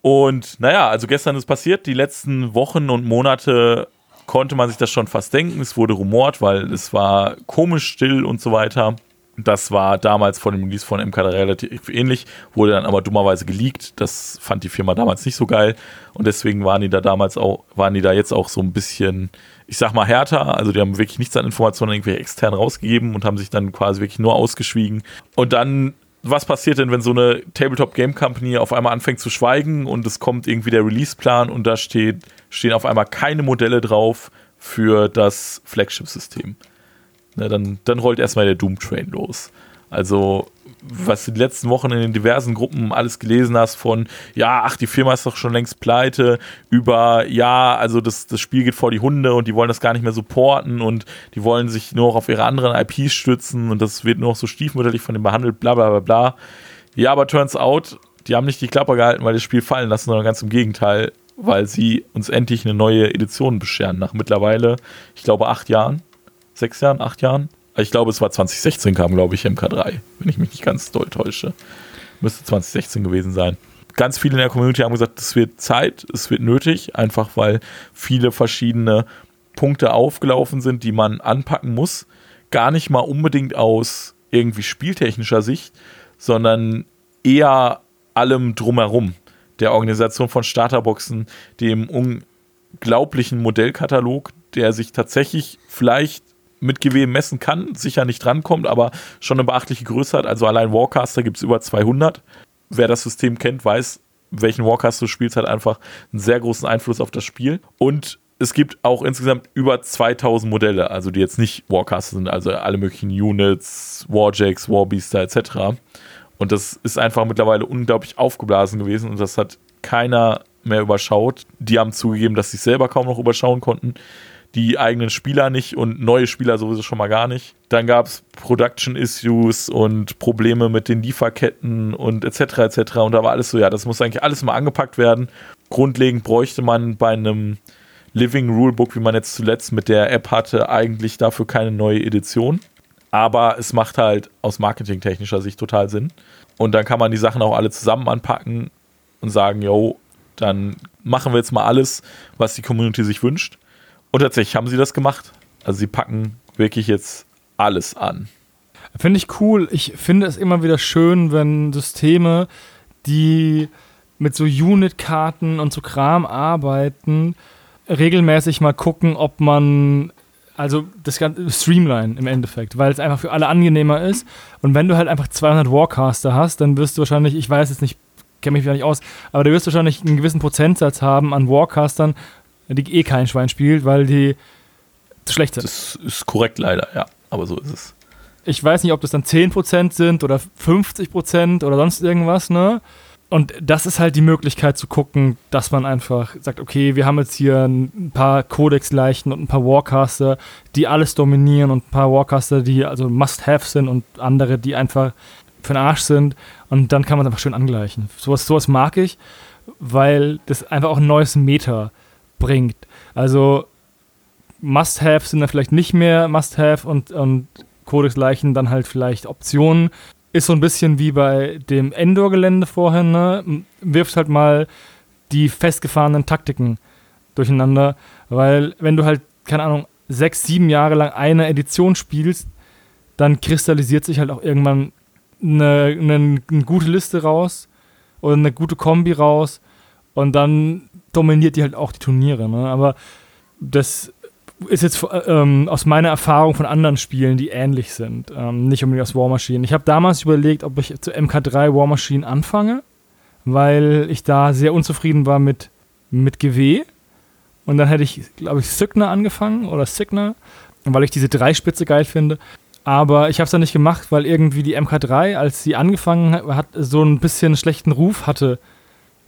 Und naja, also gestern ist passiert, die letzten Wochen und Monate konnte man sich das schon fast denken. Es wurde rumort, weil es war komisch still und so weiter. Das war damals vor dem Release von MK3 relativ ähnlich, wurde dann aber dummerweise geleakt. Das fand die Firma damals nicht so geil und deswegen waren die da damals auch, waren die da jetzt auch so ein bisschen, ich sag mal, härter. Also die haben wirklich nichts an Informationen irgendwie extern rausgegeben und haben sich dann quasi wirklich nur ausgeschwiegen. Und dann was passiert denn, wenn so eine Tabletop Game Company auf einmal anfängt zu schweigen und es kommt irgendwie der Release-Plan und da steht, stehen auf einmal keine Modelle drauf für das Flagship-System? Dann, dann rollt erstmal der Doom-Train los. Also, was du die letzten Wochen in den diversen Gruppen alles gelesen hast, von ja, ach, die Firma ist doch schon längst pleite, über ja, also das, das Spiel geht vor die Hunde und die wollen das gar nicht mehr supporten und die wollen sich nur noch auf ihre anderen IPs stützen und das wird nur noch so stiefmütterlich von denen behandelt, bla bla bla bla. Ja, aber turns out, die haben nicht die Klapper gehalten, weil das Spiel fallen lassen, sondern ganz im Gegenteil, weil sie uns endlich eine neue Edition bescheren. Nach mittlerweile, ich glaube, acht Jahren, sechs Jahren, acht Jahren. Ich glaube, es war 2016 kam, glaube ich, MK3, wenn ich mich nicht ganz doll täusche. Müsste 2016 gewesen sein. Ganz viele in der Community haben gesagt, es wird Zeit, es wird nötig, einfach weil viele verschiedene Punkte aufgelaufen sind, die man anpacken muss. Gar nicht mal unbedingt aus irgendwie spieltechnischer Sicht, sondern eher allem drumherum. Der Organisation von Starterboxen, dem unglaublichen Modellkatalog, der sich tatsächlich vielleicht mit Gewehen messen kann, sicher nicht drankommt, aber schon eine beachtliche Größe hat. Also allein Warcaster gibt es über 200. Wer das System kennt, weiß, welchen Warcaster du spielst, hat einfach einen sehr großen Einfluss auf das Spiel. Und es gibt auch insgesamt über 2000 Modelle, also die jetzt nicht Warcaster sind, also alle möglichen Units, Warjacks, Warbeaster etc. Und das ist einfach mittlerweile unglaublich aufgeblasen gewesen und das hat keiner mehr überschaut. Die haben zugegeben, dass sie es selber kaum noch überschauen konnten. Die eigenen Spieler nicht und neue Spieler sowieso schon mal gar nicht. Dann gab es Production Issues und Probleme mit den Lieferketten und etc. etc. Und da war alles so, ja, das muss eigentlich alles mal angepackt werden. Grundlegend bräuchte man bei einem Living Rulebook, wie man jetzt zuletzt mit der App hatte, eigentlich dafür keine neue Edition. Aber es macht halt aus marketingtechnischer Sicht total Sinn. Und dann kann man die Sachen auch alle zusammen anpacken und sagen, yo, dann machen wir jetzt mal alles, was die Community sich wünscht. Und tatsächlich haben sie das gemacht. Also sie packen wirklich jetzt alles an. Finde ich cool. Ich finde es immer wieder schön, wenn Systeme, die mit so Unit-Karten und so Kram arbeiten, regelmäßig mal gucken, ob man also das ganze Streamline im Endeffekt, weil es einfach für alle angenehmer ist. Und wenn du halt einfach 200 Warcaster hast, dann wirst du wahrscheinlich, ich weiß jetzt nicht, kenne mich wieder nicht aus, aber du wirst wahrscheinlich einen gewissen Prozentsatz haben an Warcastern, die eh kein Schwein spielt, weil die zu schlecht sind. Das ist korrekt leider, ja. Aber so ist es. ich weiß nicht, ob das dann 10% sind oder 50% oder sonst irgendwas, ne? Und das ist halt die Möglichkeit zu gucken, dass man einfach sagt, okay, wir haben jetzt hier ein paar Codex-Leichen und ein paar Warcaster, die alles dominieren und ein paar Warcaster, die also Must-Have sind und andere, die einfach für den Arsch sind. Und dann kann man es einfach schön angleichen. Sowas, sowas mag ich, weil das einfach auch ein neues Meta bringt. Also Must-Have sind dann vielleicht nicht mehr Must-Have und, und Codex-Leichen dann halt vielleicht Optionen. Ist so ein bisschen wie bei dem Endor-Gelände vorhin, ne? Wirft halt mal die festgefahrenen Taktiken durcheinander, weil wenn du halt, keine Ahnung, sechs, sieben Jahre lang eine Edition spielst, dann kristallisiert sich halt auch irgendwann eine, eine, eine gute Liste raus oder eine gute Kombi raus und dann dominiert die halt auch die Turniere. Ne? Aber das ist jetzt ähm, aus meiner Erfahrung von anderen Spielen, die ähnlich sind, ähm, nicht unbedingt aus War Machine. Ich habe damals überlegt, ob ich zu MK3 War Machine anfange, weil ich da sehr unzufrieden war mit, mit GW. Und dann hätte ich, glaube ich, Signer angefangen oder Signer, weil ich diese Dreispitze geil finde. Aber ich habe es dann nicht gemacht, weil irgendwie die MK3, als sie angefangen hat, so ein bisschen schlechten Ruf hatte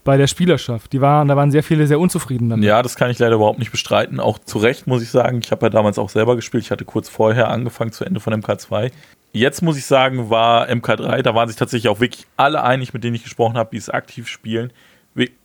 bei der Spielerschaft. Die waren, da waren sehr viele sehr unzufrieden damit. Ja, das kann ich leider überhaupt nicht bestreiten. Auch zu Recht muss ich sagen, ich habe ja damals auch selber gespielt. Ich hatte kurz vorher angefangen zu Ende von MK2. Jetzt muss ich sagen, war MK3, da waren sich tatsächlich auch wirklich alle einig, mit denen ich gesprochen habe, die es aktiv spielen.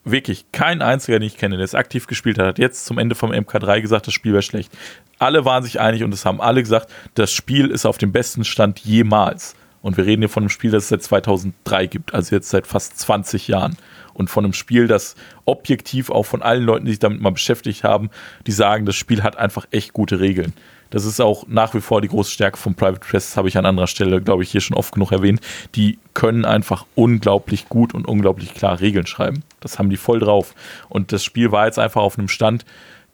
Wirklich, kein einziger, den ich kenne, der es aktiv gespielt hat, hat jetzt zum Ende vom MK3 gesagt, das Spiel wäre schlecht. Alle waren sich einig und es haben alle gesagt, das Spiel ist auf dem besten Stand jemals. Und wir reden hier von einem Spiel, das es seit 2003 gibt, also jetzt seit fast 20 Jahren und von einem Spiel, das objektiv auch von allen Leuten, die sich damit mal beschäftigt haben, die sagen, das Spiel hat einfach echt gute Regeln. Das ist auch nach wie vor die große Stärke von Private Press, habe ich an anderer Stelle, glaube ich, hier schon oft genug erwähnt. Die können einfach unglaublich gut und unglaublich klar Regeln schreiben. Das haben die voll drauf. Und das Spiel war jetzt einfach auf einem Stand,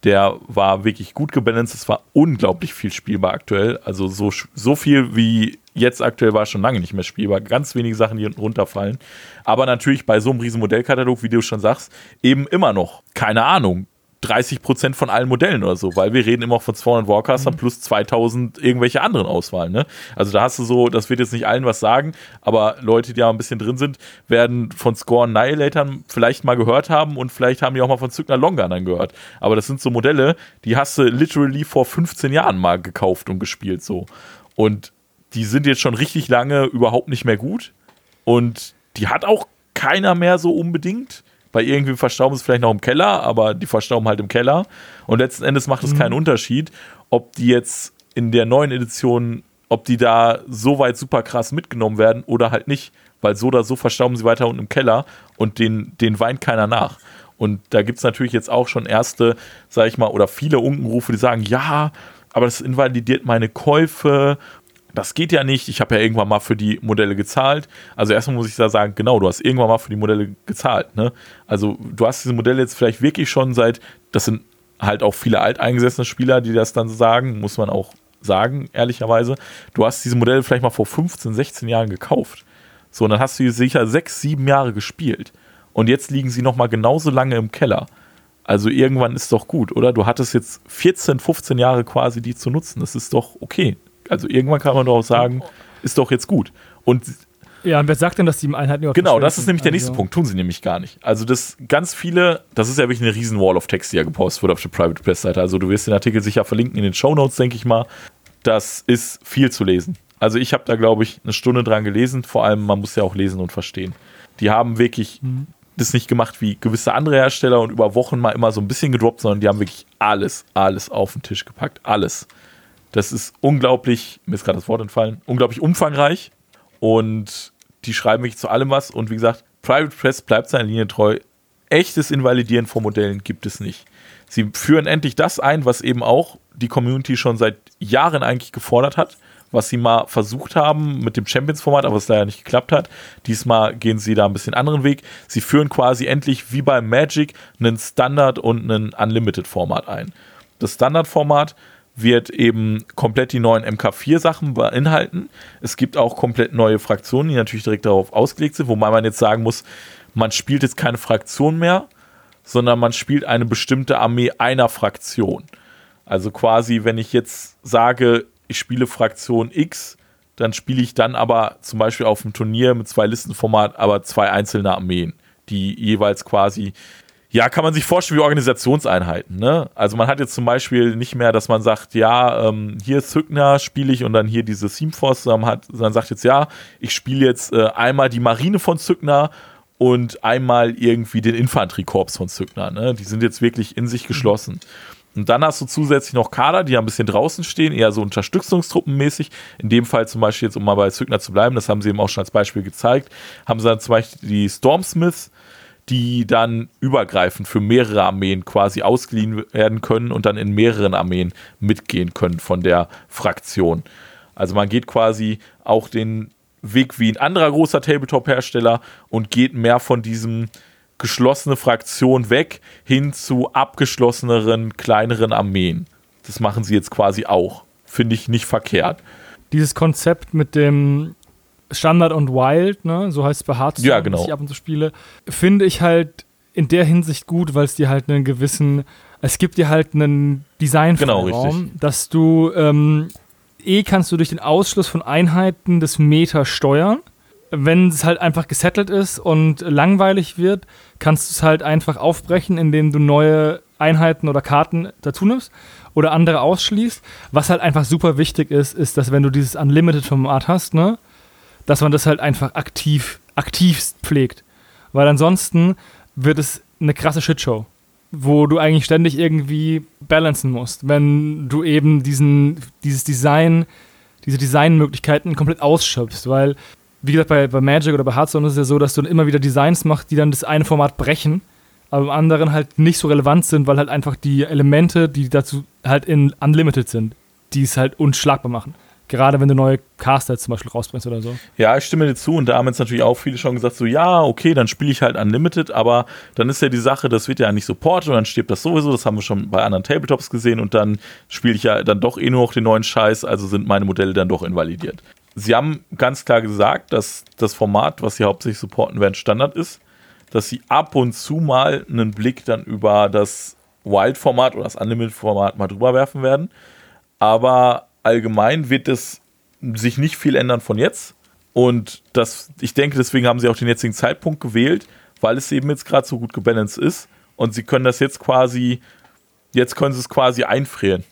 der war wirklich gut gebalanced. Es war unglaublich viel spielbar aktuell. Also so, so viel wie jetzt aktuell war schon lange nicht mehr spielbar. Ganz wenige Sachen, die runterfallen. Aber natürlich bei so einem riesen Modellkatalog, wie du schon sagst, eben immer noch, keine Ahnung, 30 Prozent von allen Modellen oder so, weil wir reden immer auch von 200 Warcastern mhm. plus 2000 irgendwelche anderen Auswahlen. Ne? Also da hast du so, das wird jetzt nicht allen was sagen, aber Leute, die ja ein bisschen drin sind, werden von Score Annihilatoren vielleicht mal gehört haben und vielleicht haben die auch mal von Zygner Longa dann gehört. Aber das sind so Modelle, die hast du literally vor 15 Jahren mal gekauft und gespielt so. Und die sind jetzt schon richtig lange überhaupt nicht mehr gut und die hat auch keiner mehr so unbedingt. Bei irgendwie verstauben sie vielleicht noch im Keller, aber die verstauben halt im Keller. Und letzten Endes macht es mhm. keinen Unterschied, ob die jetzt in der neuen Edition, ob die da so weit super krass mitgenommen werden oder halt nicht. Weil so oder so verstauben sie weiter unten im Keller und den, den weint keiner nach. Und da gibt es natürlich jetzt auch schon erste, sag ich mal, oder viele Unkenrufe, die sagen, ja, aber das invalidiert meine Käufe das geht ja nicht. Ich habe ja irgendwann mal für die Modelle gezahlt. Also erstmal muss ich da sagen, genau, du hast irgendwann mal für die Modelle gezahlt. Ne? Also du hast diese Modelle jetzt vielleicht wirklich schon seit, das sind halt auch viele alteingesessene Spieler, die das dann sagen, muss man auch sagen, ehrlicherweise. Du hast diese Modelle vielleicht mal vor 15, 16 Jahren gekauft. So, und dann hast du sie sicher sechs, sieben Jahre gespielt. Und jetzt liegen sie nochmal genauso lange im Keller. Also irgendwann ist doch gut, oder? Du hattest jetzt 14, 15 Jahre quasi die zu nutzen. Das ist doch okay also irgendwann kann man doch auch sagen, ist doch jetzt gut. Und ja, und wer sagt denn, dass die Einheiten überhaupt Genau, das ist nämlich der nächste also. Punkt. Tun sie nämlich gar nicht. Also, das ganz viele, das ist ja wirklich eine riesen Wall of Text, die ja gepostet wurde auf der Private Press Seite. Also, du wirst den Artikel sicher verlinken in den Show Notes, denke ich mal. Das ist viel zu lesen. Also, ich habe da, glaube ich, eine Stunde dran gelesen. Vor allem, man muss ja auch lesen und verstehen. Die haben wirklich mhm. das nicht gemacht wie gewisse andere Hersteller und über Wochen mal immer so ein bisschen gedroppt, sondern die haben wirklich alles, alles auf den Tisch gepackt. Alles. Das ist unglaublich, mir ist gerade das Wort entfallen, unglaublich umfangreich und die schreiben wirklich zu allem was und wie gesagt, Private Press bleibt seiner Linie treu. Echtes Invalidieren von Modellen gibt es nicht. Sie führen endlich das ein, was eben auch die Community schon seit Jahren eigentlich gefordert hat, was sie mal versucht haben mit dem Champions-Format, aber es leider nicht geklappt hat. Diesmal gehen sie da ein bisschen anderen Weg. Sie führen quasi endlich wie beim Magic einen Standard- und einen Unlimited-Format ein. Das Standard-Format wird eben komplett die neuen MK4-Sachen beinhalten. Es gibt auch komplett neue Fraktionen, die natürlich direkt darauf ausgelegt sind, wobei man jetzt sagen muss, man spielt jetzt keine Fraktion mehr, sondern man spielt eine bestimmte Armee einer Fraktion. Also quasi, wenn ich jetzt sage, ich spiele Fraktion X, dann spiele ich dann aber zum Beispiel auf dem Turnier mit zwei Listenformat, aber zwei einzelne Armeen, die jeweils quasi ja, kann man sich vorstellen wie Organisationseinheiten. Ne? Also man hat jetzt zum Beispiel nicht mehr, dass man sagt, ja, ähm, hier Zygner spiele ich und dann hier diese Teamforce, sondern man, hat, man sagt jetzt, ja, ich spiele jetzt äh, einmal die Marine von Zygner und einmal irgendwie den Infanteriekorps von Zückner. Ne? Die sind jetzt wirklich in sich geschlossen. Und dann hast du zusätzlich noch Kader, die ein bisschen draußen stehen, eher so Unterstützungstruppenmäßig. In dem Fall zum Beispiel jetzt, um mal bei Zückner zu bleiben, das haben sie eben auch schon als Beispiel gezeigt, haben sie dann zum Beispiel die Stormsmiths, die dann übergreifend für mehrere Armeen quasi ausgeliehen werden können und dann in mehreren Armeen mitgehen können von der Fraktion. Also man geht quasi auch den Weg wie ein anderer großer Tabletop-Hersteller und geht mehr von diesem geschlossene Fraktion weg hin zu abgeschlosseneren, kleineren Armeen. Das machen sie jetzt quasi auch. Finde ich nicht verkehrt. Dieses Konzept mit dem Standard und Wild, ne, so heißt es bei Hearthstone, Ja, genau. ich ab und zu spiele, finde ich halt in der Hinsicht gut, weil es dir halt einen gewissen, es gibt dir halt einen design Genau, richtig. dass du ähm, eh kannst du durch den Ausschluss von Einheiten des Meta steuern. Wenn es halt einfach gesettelt ist und langweilig wird, kannst du es halt einfach aufbrechen, indem du neue Einheiten oder Karten dazu nimmst oder andere ausschließt. Was halt einfach super wichtig ist, ist, dass wenn du dieses Unlimited-Format hast, ne, dass man das halt einfach aktiv, aktivst pflegt. Weil ansonsten wird es eine krasse Shitshow, wo du eigentlich ständig irgendwie balancen musst, wenn du eben diesen, dieses Design, diese Designmöglichkeiten komplett ausschöpfst, weil, wie gesagt, bei, bei Magic oder bei Hearthstone ist es ja so, dass du dann immer wieder Designs machst, die dann das eine Format brechen, aber im anderen halt nicht so relevant sind, weil halt einfach die Elemente, die dazu halt in Unlimited sind, die es halt unschlagbar machen. Gerade wenn du neue Caster zum Beispiel rausbringst oder so. Ja, ich stimme dir zu und da haben jetzt natürlich auch viele schon gesagt, so ja, okay, dann spiele ich halt Unlimited, aber dann ist ja die Sache, das wird ja nicht supportet und dann stirbt das sowieso, das haben wir schon bei anderen Tabletops gesehen und dann spiele ich ja dann doch eh nur noch den neuen Scheiß, also sind meine Modelle dann doch invalidiert. Sie haben ganz klar gesagt, dass das Format, was sie hauptsächlich supporten werden, Standard ist, dass sie ab und zu mal einen Blick dann über das Wild-Format oder das Unlimited-Format mal drüber werfen werden, aber allgemein wird es sich nicht viel ändern von jetzt. Und das, ich denke, deswegen haben sie auch den jetzigen Zeitpunkt gewählt, weil es eben jetzt gerade so gut gebalanced ist. Und sie können das jetzt quasi, jetzt können sie es quasi einfrieren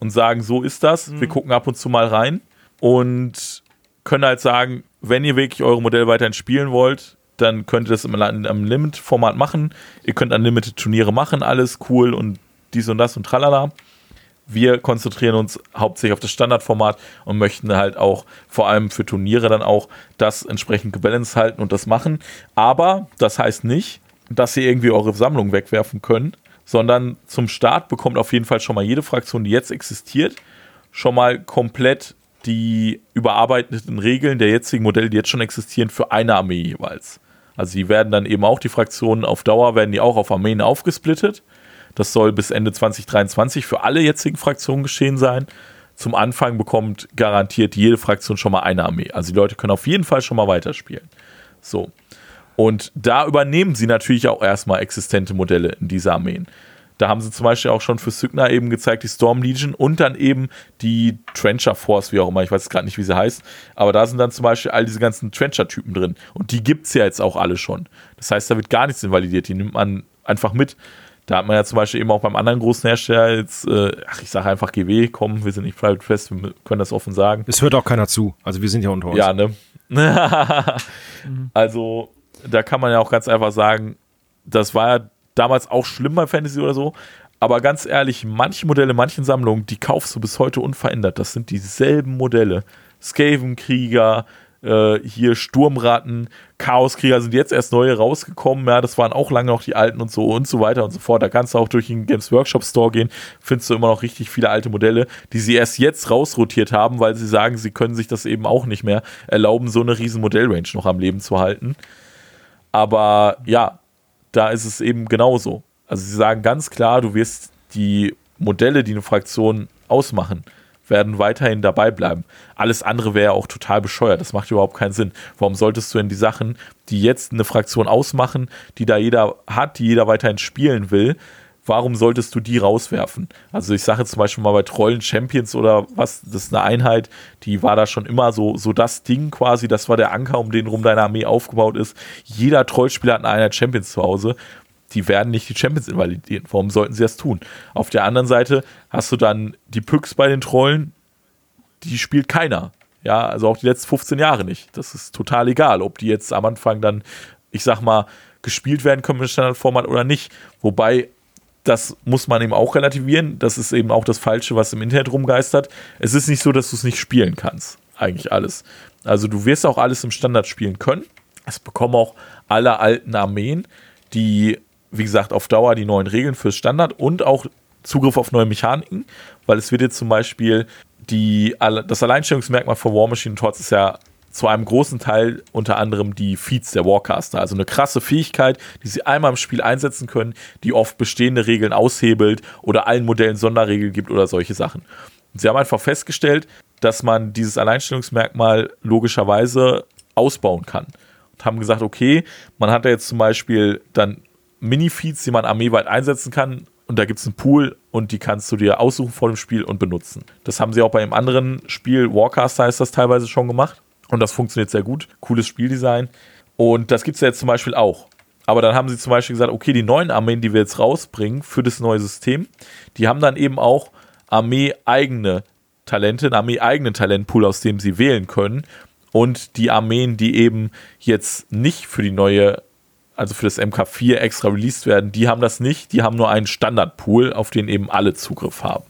und sagen, so ist das. Wir gucken ab und zu mal rein und können halt sagen, wenn ihr wirklich eure Modelle weiterhin spielen wollt, dann könnt ihr das im, im Limit-Format machen. Ihr könnt Unlimited-Turniere machen, alles cool und dies und das und tralala. Wir konzentrieren uns hauptsächlich auf das Standardformat und möchten halt auch vor allem für Turniere dann auch das entsprechend gebalanced halten und das machen. Aber das heißt nicht, dass ihr irgendwie eure Sammlung wegwerfen könnt, sondern zum Start bekommt auf jeden Fall schon mal jede Fraktion, die jetzt existiert, schon mal komplett die überarbeiteten Regeln der jetzigen Modelle, die jetzt schon existieren, für eine Armee jeweils. Also die werden dann eben auch die Fraktionen auf Dauer, werden die auch auf Armeen aufgesplittet. Das soll bis Ende 2023 für alle jetzigen Fraktionen geschehen sein. Zum Anfang bekommt garantiert jede Fraktion schon mal eine Armee. Also die Leute können auf jeden Fall schon mal weiterspielen. So. Und da übernehmen sie natürlich auch erstmal existente Modelle in diese Armeen. Da haben sie zum Beispiel auch schon für Cygna eben gezeigt, die Storm Legion und dann eben die Trencher Force, wie auch immer, ich weiß gerade nicht, wie sie heißt. Aber da sind dann zum Beispiel all diese ganzen Trencher-Typen drin. Und die gibt es ja jetzt auch alle schon. Das heißt, da wird gar nichts invalidiert. Die nimmt man einfach mit. Da hat man ja zum Beispiel eben auch beim anderen großen Hersteller jetzt, äh, ach, ich sage einfach GW, komm, wir sind nicht Private Fest, wir können das offen sagen. Es hört auch keiner zu. Also wir sind ja unter uns. Ja, ne? also, da kann man ja auch ganz einfach sagen, das war ja damals auch schlimm bei Fantasy oder so. Aber ganz ehrlich, manche Modelle, manchen Sammlungen, die kaufst du bis heute unverändert. Das sind dieselben Modelle. Skavenkrieger, äh, hier Sturmratten, Chaoskrieger sind jetzt erst neue rausgekommen. Ja, das waren auch lange noch die alten und so und so weiter und so fort. Da kannst du auch durch den Games Workshop Store gehen, findest du immer noch richtig viele alte Modelle, die sie erst jetzt rausrotiert haben, weil sie sagen, sie können sich das eben auch nicht mehr erlauben, so eine riesen Modellrange noch am Leben zu halten. Aber ja, da ist es eben genauso. Also sie sagen ganz klar, du wirst die Modelle, die eine Fraktion ausmachen, werden weiterhin dabei bleiben. Alles andere wäre auch total bescheuert. Das macht überhaupt keinen Sinn. Warum solltest du denn die Sachen, die jetzt eine Fraktion ausmachen, die da jeder hat, die jeder weiterhin spielen will, warum solltest du die rauswerfen? Also ich sage zum Beispiel mal bei Trollen Champions oder was, das ist eine Einheit, die war da schon immer so, so das Ding quasi, das war der Anker, um den rum deine Armee aufgebaut ist. Jeder Trollspieler hat eine Einheit Champions zu Hause. Die werden nicht die Champions invalidieren. Warum sollten sie das tun? Auf der anderen Seite hast du dann die Pyx bei den Trollen, die spielt keiner. Ja, also auch die letzten 15 Jahre nicht. Das ist total egal, ob die jetzt am Anfang dann ich sag mal, gespielt werden können im Standardformat oder nicht. Wobei, das muss man eben auch relativieren. Das ist eben auch das Falsche, was im Internet rumgeistert. Es ist nicht so, dass du es nicht spielen kannst. Eigentlich alles. Also du wirst auch alles im Standard spielen können. Es bekommen auch alle alten Armeen, die, wie gesagt, auf Dauer die neuen Regeln fürs Standard und auch Zugriff auf neue Mechaniken, weil es wird jetzt zum Beispiel die, das Alleinstellungsmerkmal von War Machine Torts ist ja zu einem großen Teil unter anderem die Feeds der Warcaster. Also eine krasse Fähigkeit, die sie einmal im Spiel einsetzen können, die oft bestehende Regeln aushebelt oder allen Modellen Sonderregeln gibt oder solche Sachen. Und sie haben einfach festgestellt, dass man dieses Alleinstellungsmerkmal logischerweise ausbauen kann. Und haben gesagt, okay, man hat da jetzt zum Beispiel dann Mini-Feeds, die man armeeweit einsetzen kann und da gibt es einen Pool und die kannst du dir aussuchen vor dem Spiel und benutzen. Das haben sie auch bei einem anderen Spiel, Warcaster ist das teilweise schon gemacht und das funktioniert sehr gut. Cooles Spieldesign. Und das gibt es ja jetzt zum Beispiel auch. Aber dann haben sie zum Beispiel gesagt, okay, die neuen Armeen, die wir jetzt rausbringen für das neue System, die haben dann eben auch Armee-eigene Talente, einen Armee-eigenen Talentpool, aus dem sie wählen können. Und die Armeen, die eben jetzt nicht für die neue also für das MK4 extra released werden, die haben das nicht, die haben nur einen Standardpool, auf den eben alle Zugriff haben.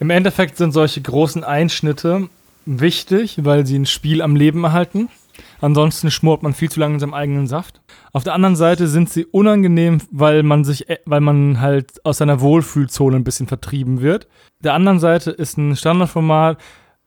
Im Endeffekt sind solche großen Einschnitte wichtig, weil sie ein Spiel am Leben erhalten. Ansonsten schmort man viel zu lange in seinem eigenen Saft. Auf der anderen Seite sind sie unangenehm, weil man sich, weil man halt aus seiner Wohlfühlzone ein bisschen vertrieben wird. Der anderen Seite ist ein Standardformat.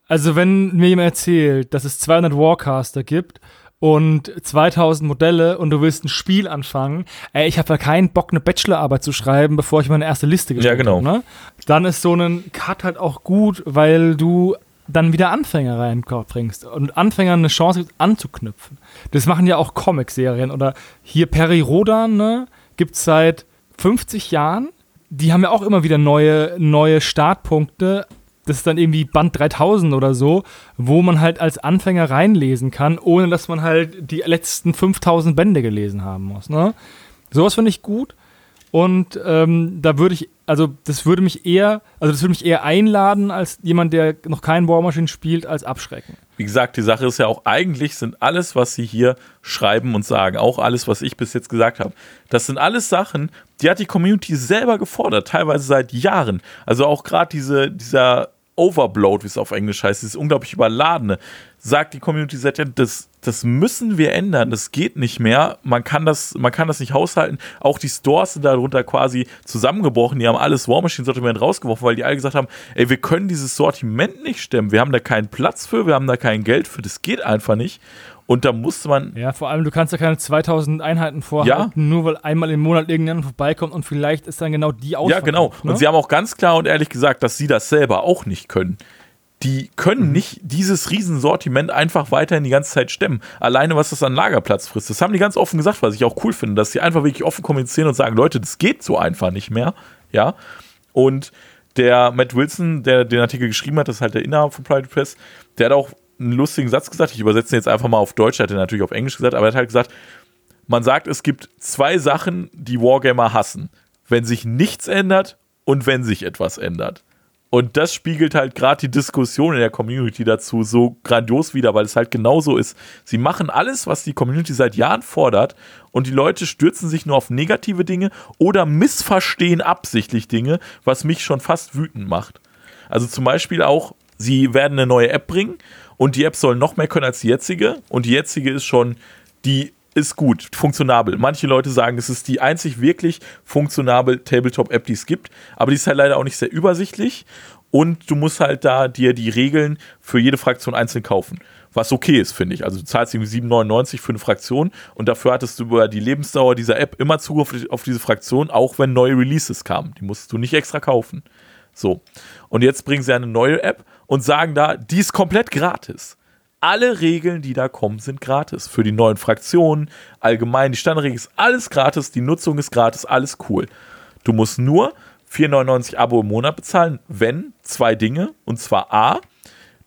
Also wenn mir jemand erzählt, dass es 200 Warcaster gibt und 2000 Modelle und du willst ein Spiel anfangen, ey, ich habe ja keinen Bock, eine Bachelorarbeit zu schreiben, bevor ich meine erste Liste geschrieben habe. Ja, genau. Hab, ne? Dann ist so ein Cut halt auch gut, weil du dann wieder Anfänger reinbringst und Anfängern eine Chance gibt, anzuknüpfen. Das machen ja auch Comic-Serien oder hier Perry Rodan, ne, gibt's seit 50 Jahren. Die haben ja auch immer wieder neue, neue Startpunkte, das ist dann irgendwie Band 3000 oder so, wo man halt als Anfänger reinlesen kann, ohne dass man halt die letzten 5000 Bände gelesen haben muss. Ne? Sowas finde ich gut. Und ähm, da würde ich, also das würde mich eher, also das würde mich eher einladen als jemand, der noch keinen War Machine spielt, als abschrecken. Wie gesagt, die Sache ist ja auch, eigentlich sind alles, was sie hier schreiben und sagen, auch alles, was ich bis jetzt gesagt habe, das sind alles Sachen, die hat die Community selber gefordert, teilweise seit Jahren. Also auch gerade diese, dieser Overbloat, wie es auf Englisch heißt, dieses unglaublich überladene, sagt die Community seit Jahren, das, das müssen wir ändern, das geht nicht mehr, man kann das, man kann das nicht haushalten. Auch die Stores sind darunter quasi zusammengebrochen, die haben alles War Machine Sortiment rausgeworfen, weil die alle gesagt haben, ey, wir können dieses Sortiment nicht stemmen, wir haben da keinen Platz für, wir haben da kein Geld für, das geht einfach nicht. Und da musste man. Ja, vor allem, du kannst ja keine 2000 Einheiten vorhalten, ja. nur weil einmal im Monat irgendjemand vorbeikommt und vielleicht ist dann genau die Auswahl. Ja, genau. Ne? Und sie haben auch ganz klar und ehrlich gesagt, dass sie das selber auch nicht können. Die können mhm. nicht dieses Riesensortiment einfach weiterhin die ganze Zeit stemmen. Alleine, was das an Lagerplatz frisst. Das haben die ganz offen gesagt, was ich auch cool finde, dass sie einfach wirklich offen kommunizieren und sagen, Leute, das geht so einfach nicht mehr. Ja. Und der Matt Wilson, der den Artikel geschrieben hat, das ist halt der Inhaber von Private Press, der hat auch einen lustigen Satz gesagt. Ich übersetze ihn jetzt einfach mal auf Deutsch, hat er natürlich auf Englisch gesagt, aber er hat halt gesagt, man sagt, es gibt zwei Sachen, die Wargamer hassen. Wenn sich nichts ändert und wenn sich etwas ändert. Und das spiegelt halt gerade die Diskussion in der Community dazu so grandios wieder, weil es halt genauso ist. Sie machen alles, was die Community seit Jahren fordert und die Leute stürzen sich nur auf negative Dinge oder missverstehen absichtlich Dinge, was mich schon fast wütend macht. Also zum Beispiel auch, sie werden eine neue App bringen und die App soll noch mehr können als die jetzige. Und die jetzige ist schon, die ist gut, funktionabel. Manche Leute sagen, es ist die einzig wirklich funktionable Tabletop-App, die es gibt. Aber die ist halt leider auch nicht sehr übersichtlich. Und du musst halt da dir die Regeln für jede Fraktion einzeln kaufen. Was okay ist, finde ich. Also du zahlst irgendwie 7,99 für eine Fraktion und dafür hattest du über die Lebensdauer dieser App immer Zugriff auf diese Fraktion, auch wenn neue Releases kamen. Die musstest du nicht extra kaufen. So. Und jetzt bringen sie eine neue App und sagen da, die ist komplett gratis. Alle Regeln, die da kommen, sind gratis. Für die neuen Fraktionen, allgemein, die Standardregel ist alles gratis, die Nutzung ist gratis, alles cool. Du musst nur 4,99 Abo im Monat bezahlen, wenn zwei Dinge, und zwar A,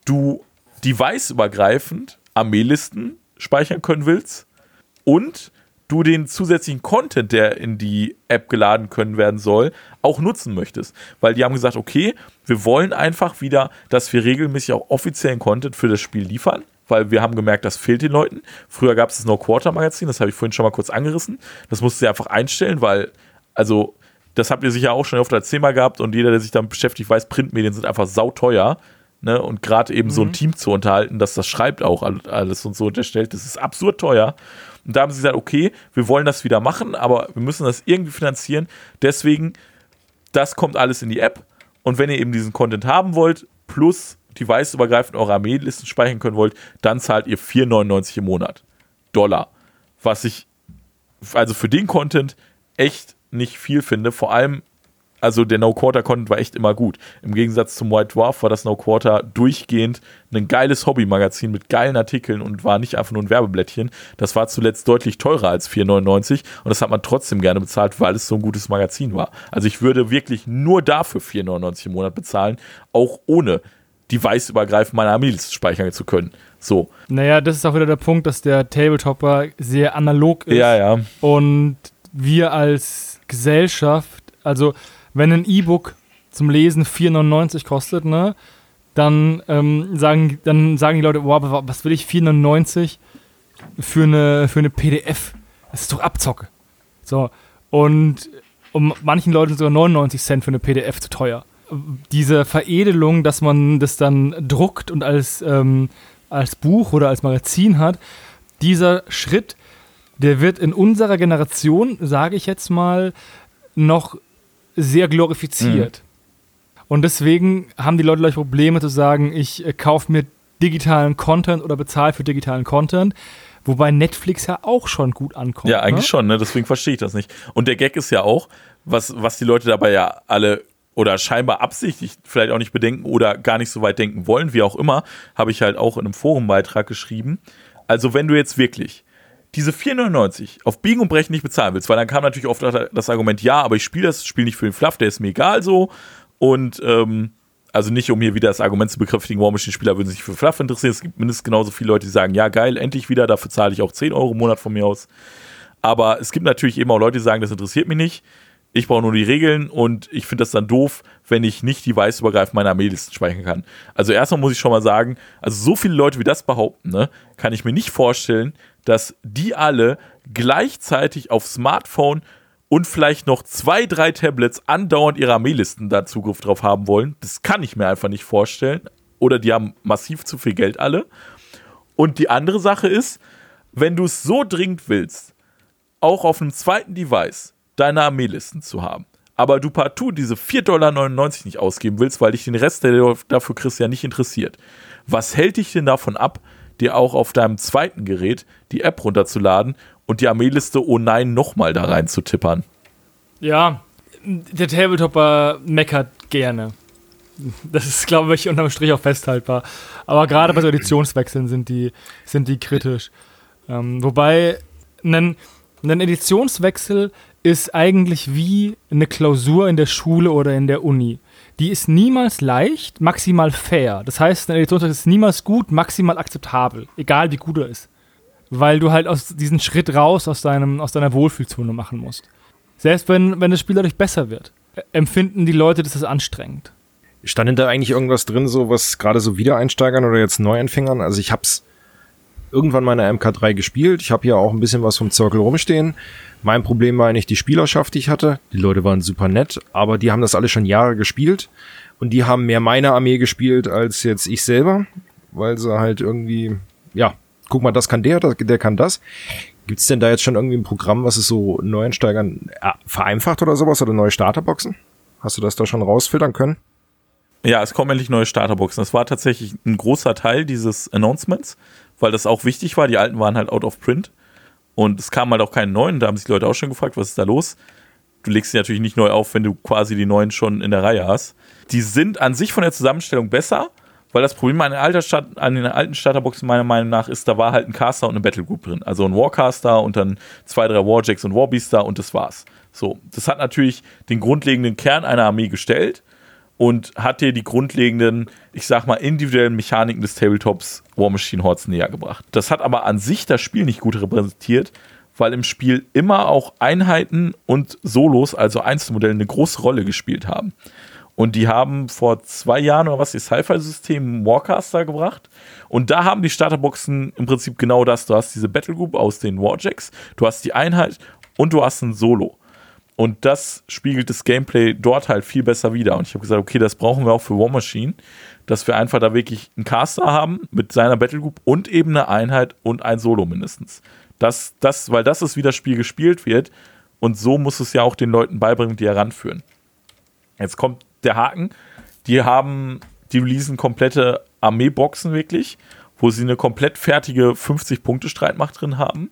du deviceübergreifend Armeelisten speichern können willst und du den zusätzlichen Content, der in die App geladen können werden soll, auch nutzen möchtest. Weil die haben gesagt, okay, wir wollen einfach wieder, dass wir regelmäßig auch offiziellen Content für das Spiel liefern, weil wir haben gemerkt, das fehlt den Leuten. Früher gab es das No-Quarter-Magazin, das habe ich vorhin schon mal kurz angerissen. Das musste sie einfach einstellen, weil, also, das habt ihr sicher auch schon oft als Thema gehabt und jeder, der sich damit beschäftigt, weiß, Printmedien sind einfach sauteuer. Ne? Und gerade eben mhm. so ein mhm. Team zu unterhalten, dass das schreibt auch alles und so unterstellt, das ist absurd teuer. Und da haben sie gesagt, okay, wir wollen das wieder machen, aber wir müssen das irgendwie finanzieren. Deswegen, das kommt alles in die App. Und wenn ihr eben diesen Content haben wollt, plus device-übergreifend eure Armeelisten speichern können wollt, dann zahlt ihr 4,99 im Monat. Dollar. Was ich also für den Content echt nicht viel finde. Vor allem, also der No-Quarter-Content war echt immer gut. Im Gegensatz zum White Dwarf war das No-Quarter durchgehend ein geiles Hobby-Magazin mit geilen Artikeln und war nicht einfach nur ein Werbeblättchen. Das war zuletzt deutlich teurer als 4,99 und das hat man trotzdem gerne bezahlt, weil es so ein gutes Magazin war. Also ich würde wirklich nur dafür 4,99 im Monat bezahlen, auch ohne device-übergreifend meine Armeeliste speichern zu können. So. Naja, das ist auch wieder der Punkt, dass der Tabletopper sehr analog ist. Ja, ja. Und wir als Gesellschaft, also wenn ein E-Book zum Lesen 4,99 kostet, ne, dann, ähm, sagen, dann sagen die Leute, wow, was will ich 4,99 für eine, für eine PDF? Das ist doch Abzocke. So. Und um manchen Leuten sogar 99 Cent für eine PDF zu teuer. Diese Veredelung, dass man das dann druckt und als, ähm, als Buch oder als Magazin hat, dieser Schritt, der wird in unserer Generation, sage ich jetzt mal, noch sehr glorifiziert. Mhm. Und deswegen haben die Leute gleich Probleme zu sagen, ich äh, kaufe mir digitalen Content oder bezahle für digitalen Content. Wobei Netflix ja auch schon gut ankommt. Ja, eigentlich ne? schon, ne? deswegen verstehe ich das nicht. Und der Gag ist ja auch, was, was die Leute dabei ja alle oder scheinbar absichtlich vielleicht auch nicht bedenken oder gar nicht so weit denken wollen, wie auch immer, habe ich halt auch in einem Forumbeitrag geschrieben. Also wenn du jetzt wirklich diese 4,99 auf Biegen und Brechen nicht bezahlen willst, weil dann kam natürlich oft das Argument, ja, aber ich spiele das Spiel nicht für den Fluff, der ist mir egal so. Und ähm, also nicht, um hier wieder das Argument zu bekräftigen, War Machine-Spieler würden sich für Fluff interessieren. Es gibt mindestens genauso viele Leute, die sagen, ja, geil, endlich wieder, dafür zahle ich auch 10 Euro im Monat von mir aus. Aber es gibt natürlich eben auch Leute, die sagen, das interessiert mich nicht. Ich brauche nur die Regeln und ich finde das dann doof, wenn ich nicht die weißübergreifend meine Armeelisten speichern kann. Also erstmal muss ich schon mal sagen, also so viele Leute wie das behaupten, ne, kann ich mir nicht vorstellen, dass die alle gleichzeitig auf Smartphone und vielleicht noch zwei, drei Tablets andauernd ihre Armeelisten da Zugriff drauf haben wollen. Das kann ich mir einfach nicht vorstellen. Oder die haben massiv zu viel Geld alle. Und die andere Sache ist, wenn du es so dringend willst, auch auf einem zweiten Device deine Armeelisten zu haben, aber du partout diese 4,99 Dollar nicht ausgeben willst, weil dich den Rest, der dafür kriegst, ja nicht interessiert. Was hält dich denn davon ab, dir auch auf deinem zweiten Gerät die App runterzuladen und die Armeeliste Oh nein nochmal da rein zu tippern. Ja, der Tabletopper meckert gerne. Das ist, glaube ich, unterm Strich auch festhaltbar. Aber gerade bei so Editionswechseln sind die, sind die kritisch. Ähm, wobei, ein, ein Editionswechsel ist eigentlich wie eine Klausur in der Schule oder in der Uni die ist niemals leicht, maximal fair. Das heißt, ein Editionswechsel ist niemals gut, maximal akzeptabel, egal wie gut er ist. Weil du halt aus diesen Schritt raus aus, deinem, aus deiner Wohlfühlzone machen musst. Selbst wenn, wenn das Spiel dadurch besser wird, empfinden die Leute das als anstrengend. Stand denn da eigentlich irgendwas drin, so was gerade so Wiedereinsteigern oder jetzt Neuanfängern? Also ich hab's irgendwann meine MK3 gespielt. Ich habe hier auch ein bisschen was vom Circle rumstehen. Mein Problem war eigentlich die Spielerschaft, die ich hatte. Die Leute waren super nett, aber die haben das alle schon Jahre gespielt und die haben mehr meine Armee gespielt als jetzt ich selber, weil sie halt irgendwie, ja, guck mal, das kann der, der kann das. Gibt's denn da jetzt schon irgendwie ein Programm, was es so Neueinsteigern äh, vereinfacht oder sowas oder neue Starterboxen? Hast du das da schon rausfiltern können? Ja, es kommen endlich neue Starterboxen. Das war tatsächlich ein großer Teil dieses Announcements weil das auch wichtig war. Die alten waren halt out of print. Und es kam halt auch keinen neuen. Da haben sich die Leute auch schon gefragt, was ist da los? Du legst sie natürlich nicht neu auf, wenn du quasi die neuen schon in der Reihe hast. Die sind an sich von der Zusammenstellung besser, weil das Problem an, den, Stadt, an den alten Starterboxen meiner Meinung nach ist, da war halt ein Caster und eine Battlegroup drin. Also ein Warcaster und dann zwei, drei Warjacks und Warbeaster und das war's. So, das hat natürlich den grundlegenden Kern einer Armee gestellt und hat dir die grundlegenden, ich sag mal, individuellen Mechaniken des Tabletops War Machine Hordes näher gebracht. Das hat aber an sich das Spiel nicht gut repräsentiert, weil im Spiel immer auch Einheiten und Solos, also Einzelmodelle, eine große Rolle gespielt haben. Und die haben vor zwei Jahren oder was, ihr Sci-Fi-System Warcaster gebracht. Und da haben die Starterboxen im Prinzip genau das. Du hast diese Battlegroup aus den Warjacks, du hast die Einheit und du hast ein Solo. Und das spiegelt das Gameplay dort halt viel besser wider. Und ich habe gesagt, okay, das brauchen wir auch für War Machine, dass wir einfach da wirklich einen Caster haben mit seiner Battlegroup und eben eine Einheit und ein Solo mindestens. Das, das, weil das ist, wie das Spiel gespielt wird. Und so muss es ja auch den Leuten beibringen, die heranführen. Jetzt kommt der Haken. Die haben, die releasen komplette Armeeboxen wirklich, wo sie eine komplett fertige 50-Punkte-Streitmacht drin haben.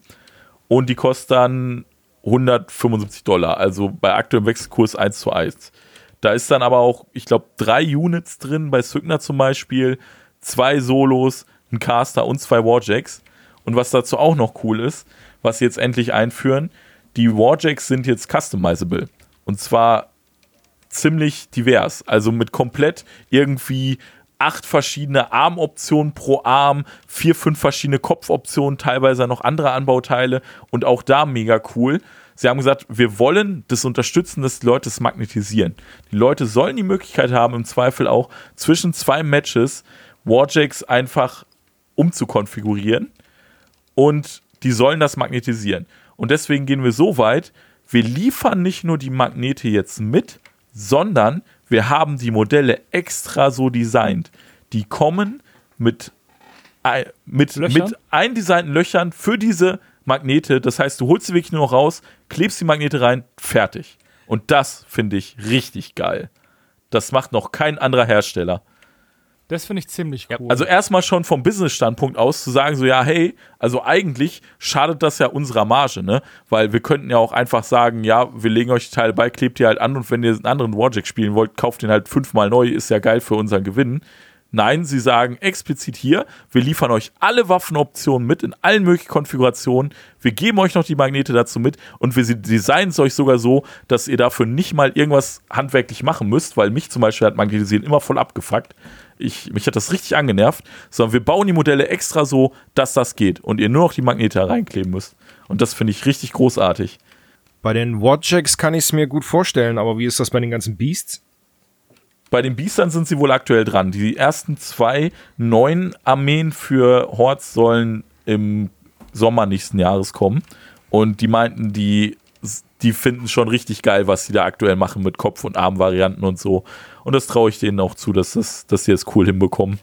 Und die kostet dann 175 Dollar, also bei aktuellem Wechselkurs 1 zu 1. Da ist dann aber auch, ich glaube, drei Units drin, bei Sygner zum Beispiel, zwei Solos, ein Caster und zwei Warjacks. Und was dazu auch noch cool ist, was sie jetzt endlich einführen, die Warjacks sind jetzt customizable. Und zwar ziemlich divers. Also mit komplett irgendwie acht verschiedene Armoptionen pro Arm, vier, fünf verschiedene Kopfoptionen, teilweise noch andere Anbauteile und auch da mega cool. Sie haben gesagt, wir wollen das unterstützen, dass die Leute es magnetisieren. Die Leute sollen die Möglichkeit haben, im Zweifel auch zwischen zwei Matches Warjacks einfach umzukonfigurieren und die sollen das magnetisieren. Und deswegen gehen wir so weit, wir liefern nicht nur die Magnete jetzt mit, sondern wir haben die Modelle extra so designt. Die kommen mit, mit, mit eindesignten Löchern für diese Magnete. Das heißt, du holst sie wirklich nur noch raus, klebst die Magnete rein, fertig. Und das finde ich richtig geil. Das macht noch kein anderer Hersteller. Das finde ich ziemlich cool. Also erstmal schon vom Business-Standpunkt aus zu sagen, so ja, hey, also eigentlich schadet das ja unserer Marge, ne? Weil wir könnten ja auch einfach sagen, ja, wir legen euch die Teile bei, klebt ihr halt an und wenn ihr einen anderen Warjack spielen wollt, kauft den halt fünfmal neu, ist ja geil für unseren Gewinn. Nein, sie sagen explizit hier, wir liefern euch alle Waffenoptionen mit in allen möglichen Konfigurationen. Wir geben euch noch die Magnete dazu mit und wir designen es euch sogar so, dass ihr dafür nicht mal irgendwas handwerklich machen müsst, weil mich zum Beispiel hat Magnetisieren immer voll abgefuckt. Ich, mich hat das richtig angenervt, sondern wir bauen die Modelle extra so, dass das geht und ihr nur noch die Magnete reinkleben müsst. Und das finde ich richtig großartig. Bei den Warjacks kann ich es mir gut vorstellen, aber wie ist das bei den ganzen Beasts? Bei den Biestern sind sie wohl aktuell dran. Die ersten zwei neuen Armeen für Hordes sollen im Sommer nächsten Jahres kommen. Und die meinten, die, die finden schon richtig geil, was sie da aktuell machen mit Kopf- und Armvarianten und so. Und das traue ich denen auch zu, dass, das, dass sie das cool hinbekommen.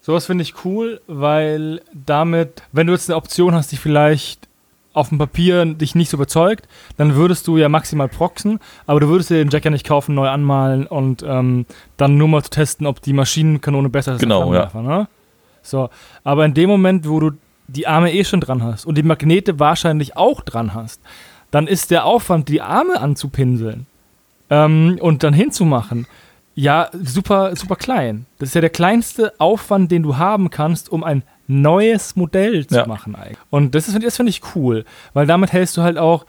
Sowas finde ich cool, weil damit, wenn du jetzt eine Option hast, die vielleicht auf dem Papier dich nicht so überzeugt, dann würdest du ja maximal proxen, aber du würdest dir den Jack ja nicht kaufen, neu anmalen und ähm, dann nur mal zu testen, ob die Maschinenkanone besser ist genau, als ja. ne? So, aber in dem Moment, wo du die Arme eh schon dran hast und die Magnete wahrscheinlich auch dran hast, dann ist der Aufwand, die Arme anzupinseln ähm, und dann hinzumachen, ja, super, super klein. Das ist ja der kleinste Aufwand, den du haben kannst, um ein neues Modell zu ja. machen eigentlich. Und das, das finde ich cool, weil damit hältst du halt auch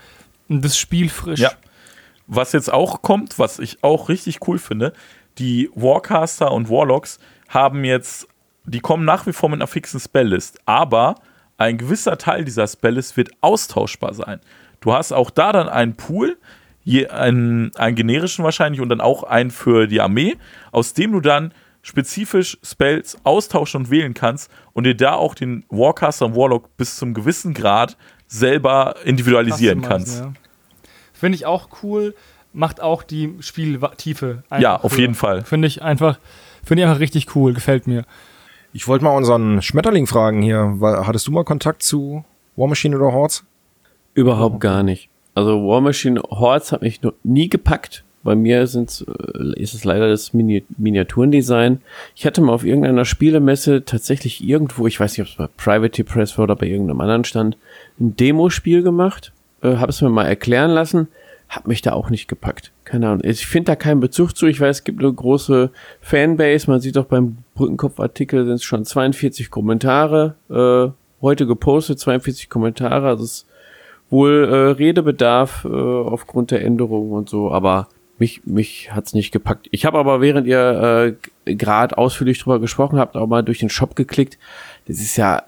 das Spiel frisch. Ja. Was jetzt auch kommt, was ich auch richtig cool finde, die Warcaster und Warlocks haben jetzt, die kommen nach wie vor mit einer fixen Spelllist, aber ein gewisser Teil dieser Spelllist wird austauschbar sein. Du hast auch da dann einen Pool, einen, einen generischen wahrscheinlich und dann auch einen für die Armee, aus dem du dann spezifisch Spells austauschen und wählen kannst und dir da auch den Warcaster und Warlock bis zum gewissen Grad selber individualisieren kannst. Ja. Finde ich auch cool, macht auch die Spieltiefe. Ja, auf höher. jeden Fall. Finde ich einfach, finde ich einfach richtig cool, gefällt mir. Ich wollte mal unseren Schmetterling fragen hier. Hattest du mal Kontakt zu War Machine oder Hordes? Überhaupt gar nicht. Also War Machine Hordes hat mich noch nie gepackt. Bei mir sind's, äh, ist es leider das Mini Miniaturendesign. Ich hatte mal auf irgendeiner Spielemesse tatsächlich irgendwo, ich weiß nicht, ob es bei Private Press war oder bei irgendeinem anderen stand, ein Demospiel gemacht. Äh, habe es mir mal erklären lassen. Hab mich da auch nicht gepackt. Keine Ahnung. Ich finde da keinen Bezug zu. Ich weiß, es gibt eine große Fanbase. Man sieht auch beim Brückenkopf-Artikel sind es schon 42 Kommentare äh, heute gepostet. 42 Kommentare. Also es ist wohl äh, Redebedarf äh, aufgrund der Änderungen und so. Aber mich, mich hat's nicht gepackt. Ich habe aber, während ihr äh, gerade ausführlich drüber gesprochen habt, auch mal durch den Shop geklickt. Das ist ja,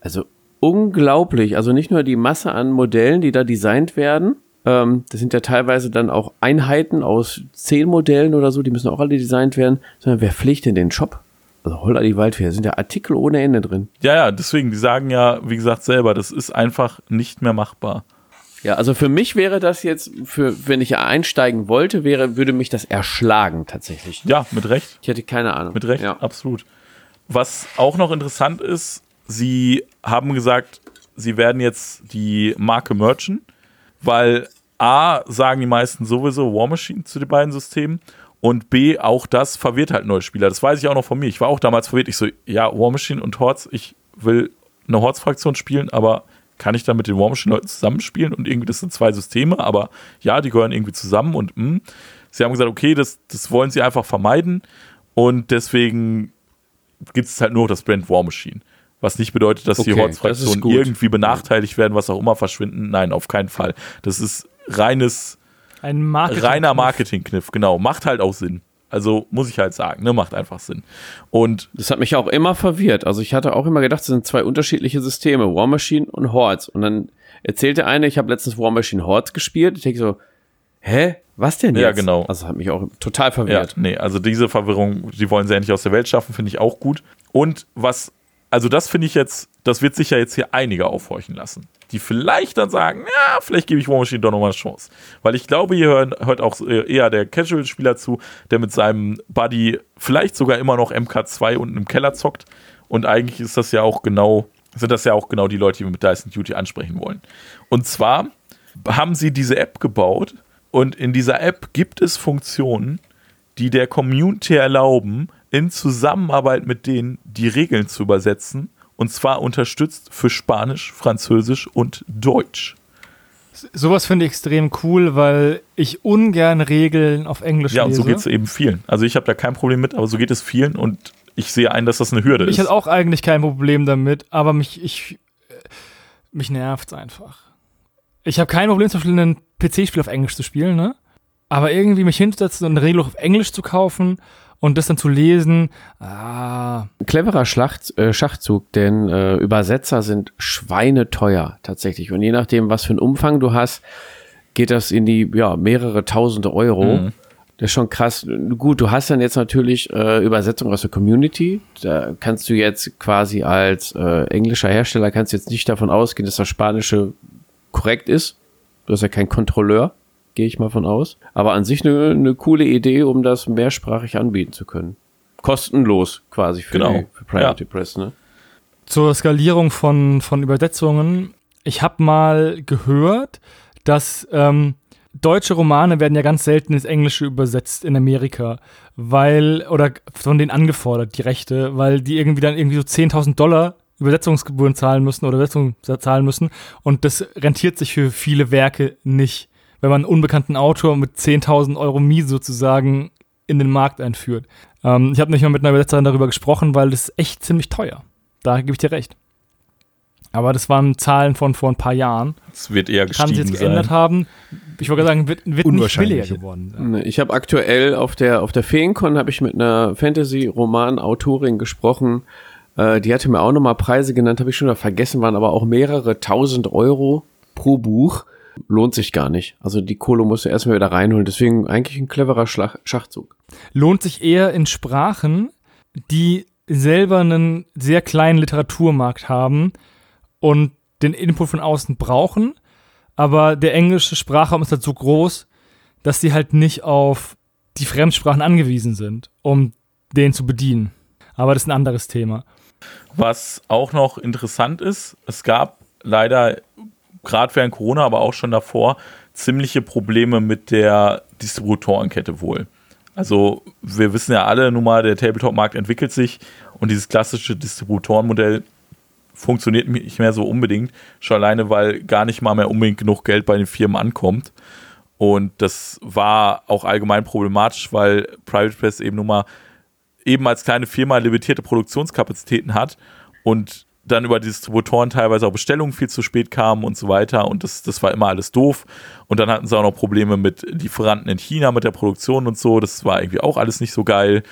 also unglaublich. Also nicht nur die Masse an Modellen, die da designt werden, Ähm, das sind ja teilweise dann auch Einheiten aus zehn Modellen oder so, die müssen auch alle designt werden. Sondern wer pflegt denn den Shop? Also Holla die Waldfee, da sind ja Artikel ohne Ende drin. Ja, ja, deswegen, die sagen ja, wie gesagt, selber, das ist einfach nicht mehr machbar. Ja, also für mich wäre das jetzt, für wenn ich einsteigen wollte, wäre, würde mich das erschlagen tatsächlich. Ja, mit Recht. Ich hätte keine Ahnung. Mit Recht, Ja. absolut. Was auch noch interessant ist, sie haben gesagt, sie werden jetzt die Marke merchen, weil A, sagen die meisten sowieso War Machine zu den beiden Systemen und B, auch das verwirrt halt neue Spieler. Das weiß ich auch noch von mir. Ich war auch damals verwirrt. Ich so, ja, War Machine und Hordes, ich will eine Hordes-Fraktion spielen, aber kann ich dann mit den War Machine-Leuten zusammenspielen? Und irgendwie, das sind zwei Systeme, aber ja, die gehören irgendwie zusammen und mh. Sie haben gesagt, okay, das, das wollen sie einfach vermeiden und deswegen gibt es halt nur das Brand War Machine. Was nicht bedeutet, dass die Okay, Hordes-Fraktionen das ist gut. irgendwie benachteiligt werden, was auch immer verschwinden. Nein, auf keinen Fall. Das ist reines, Ein Marketing reiner Marketingkniff, genau. Macht halt auch Sinn. Also muss ich halt sagen, ne, macht einfach Sinn. Und Das hat mich auch immer verwirrt. Also ich hatte auch immer gedacht, das sind zwei unterschiedliche Systeme, War Machine und Hordes. Und dann erzählte eine, ich habe letztens War Machine Hordes gespielt. Ich denke so, hä? Was denn jetzt? Ja, genau. Also hat mich auch total Ja, verwirrt. nee, also diese Verwirrung, die wollen sie ja nicht aus der Welt schaffen, finde ich auch gut. Und was, also das finde ich jetzt, das wird sicher jetzt hier einige aufhorchen lassen, die vielleicht dann sagen, ja, vielleicht gebe ich War Machine doch nochmal eine Chance. Weil ich glaube, hier hören, hört auch eher der Casual-Spieler zu, der mit seinem Buddy vielleicht sogar immer noch MK2 unten im Keller zockt. Und eigentlich ist das ja auch genau, sind das ja auch genau die Leute, die wir mit Dyson Duty ansprechen wollen. Und zwar haben sie diese App gebaut und in dieser App gibt es Funktionen, die der Community erlauben, in Zusammenarbeit mit denen die Regeln zu übersetzen. Und zwar unterstützt für Spanisch, Französisch und Deutsch. Sowas finde ich extrem cool, weil ich ungern Regeln auf Englisch Ja, und lese. so geht es eben vielen. Also ich habe da kein Problem mit, aber so geht es vielen und ich sehe ein, dass das eine Hürde Ich ist. hatte auch eigentlich kein Problem damit, aber mich, ich, mich nervt's einfach. Ich habe kein Problem, zum Beispiel ein PC-Spiel auf Englisch zu spielen, ne? Aber irgendwie mich hinzusetzen und eine Regel auf Englisch zu kaufen und das dann zu lesen, ah, cleverer Schlacht, äh, Schachzug, denn äh, Übersetzer sind schweineteuer tatsächlich. Und je nachdem, was für einen Umfang du hast, geht das in die ja, mehrere tausende Euro. Mhm. Das ist schon krass. Gut, du hast dann jetzt natürlich äh, Übersetzung aus der Community. Da kannst du jetzt quasi als äh, englischer Hersteller kannst du jetzt nicht davon ausgehen, dass das Spanische korrekt ist. Du hast ja keinen Kontrolleur, gehe ich mal von aus. Aber an sich eine eine coole Idee, um das mehrsprachig anbieten zu können. Kostenlos quasi für, Genau. die, für Priority Press, ne? zur Skalierung von, von Übersetzungen. Ich habe mal gehört, dass ähm, deutsche Romane werden ja ganz selten ins Englische übersetzt in Amerika, weil, oder von denen angefordert, die Rechte, weil die irgendwie dann irgendwie so 10.000 Dollar Übersetzungsgebühren zahlen müssen oder Übersetzung zahlen müssen und das rentiert sich für viele Werke nicht, wenn man einen unbekannten Autor mit 10.000 Euro Miese sozusagen in den Markt einführt. Ähm, ich habe nicht mal mit einer Übersetzerin darüber gesprochen, weil das ist echt ziemlich teuer. Da gebe ich dir recht. Aber das waren Zahlen von vor ein paar Jahren. Es wird eher Kann sich gestiegen jetzt geändert sein. haben. Ich wollte sagen, wird, wird nicht billiger geworden sein. Ich habe aktuell auf der auf der Feencon habe ich mit einer Fantasy-Roman-Autorin gesprochen. Äh, die hatte mir auch nochmal Preise genannt, habe ich schon wieder vergessen, waren aber auch mehrere tausend Euro pro Buch. Lohnt sich gar nicht. Also die Kohle musst du erstmal wieder reinholen. Deswegen eigentlich ein cleverer Schlag Schachzug. Lohnt sich eher in Sprachen, die selber einen sehr kleinen Literaturmarkt haben und den Input von außen brauchen. Aber der englische Sprachraum ist halt so groß, dass sie halt nicht auf die Fremdsprachen angewiesen sind, um den zu bedienen. Aber das ist ein anderes Thema. Was auch noch interessant ist, es gab leider gerade während Corona, aber auch schon davor, ziemliche Probleme mit der Distributorenkette wohl. Also wir wissen ja alle nun mal, der Tabletop-Markt entwickelt sich und dieses klassische Distributorenmodell funktioniert nicht mehr so unbedingt, schon alleine, weil gar nicht mal mehr unbedingt genug Geld bei den Firmen ankommt. Und das war auch allgemein problematisch, weil Private Press eben nun mal eben als kleine Firma limitierte Produktionskapazitäten hat und dann über die Distributoren teilweise auch Bestellungen viel zu spät kamen und so weiter. Und das, das war immer alles doof. Und dann hatten sie auch noch Probleme mit Lieferanten in China, mit der Produktion und so. Das war irgendwie auch alles nicht so geil.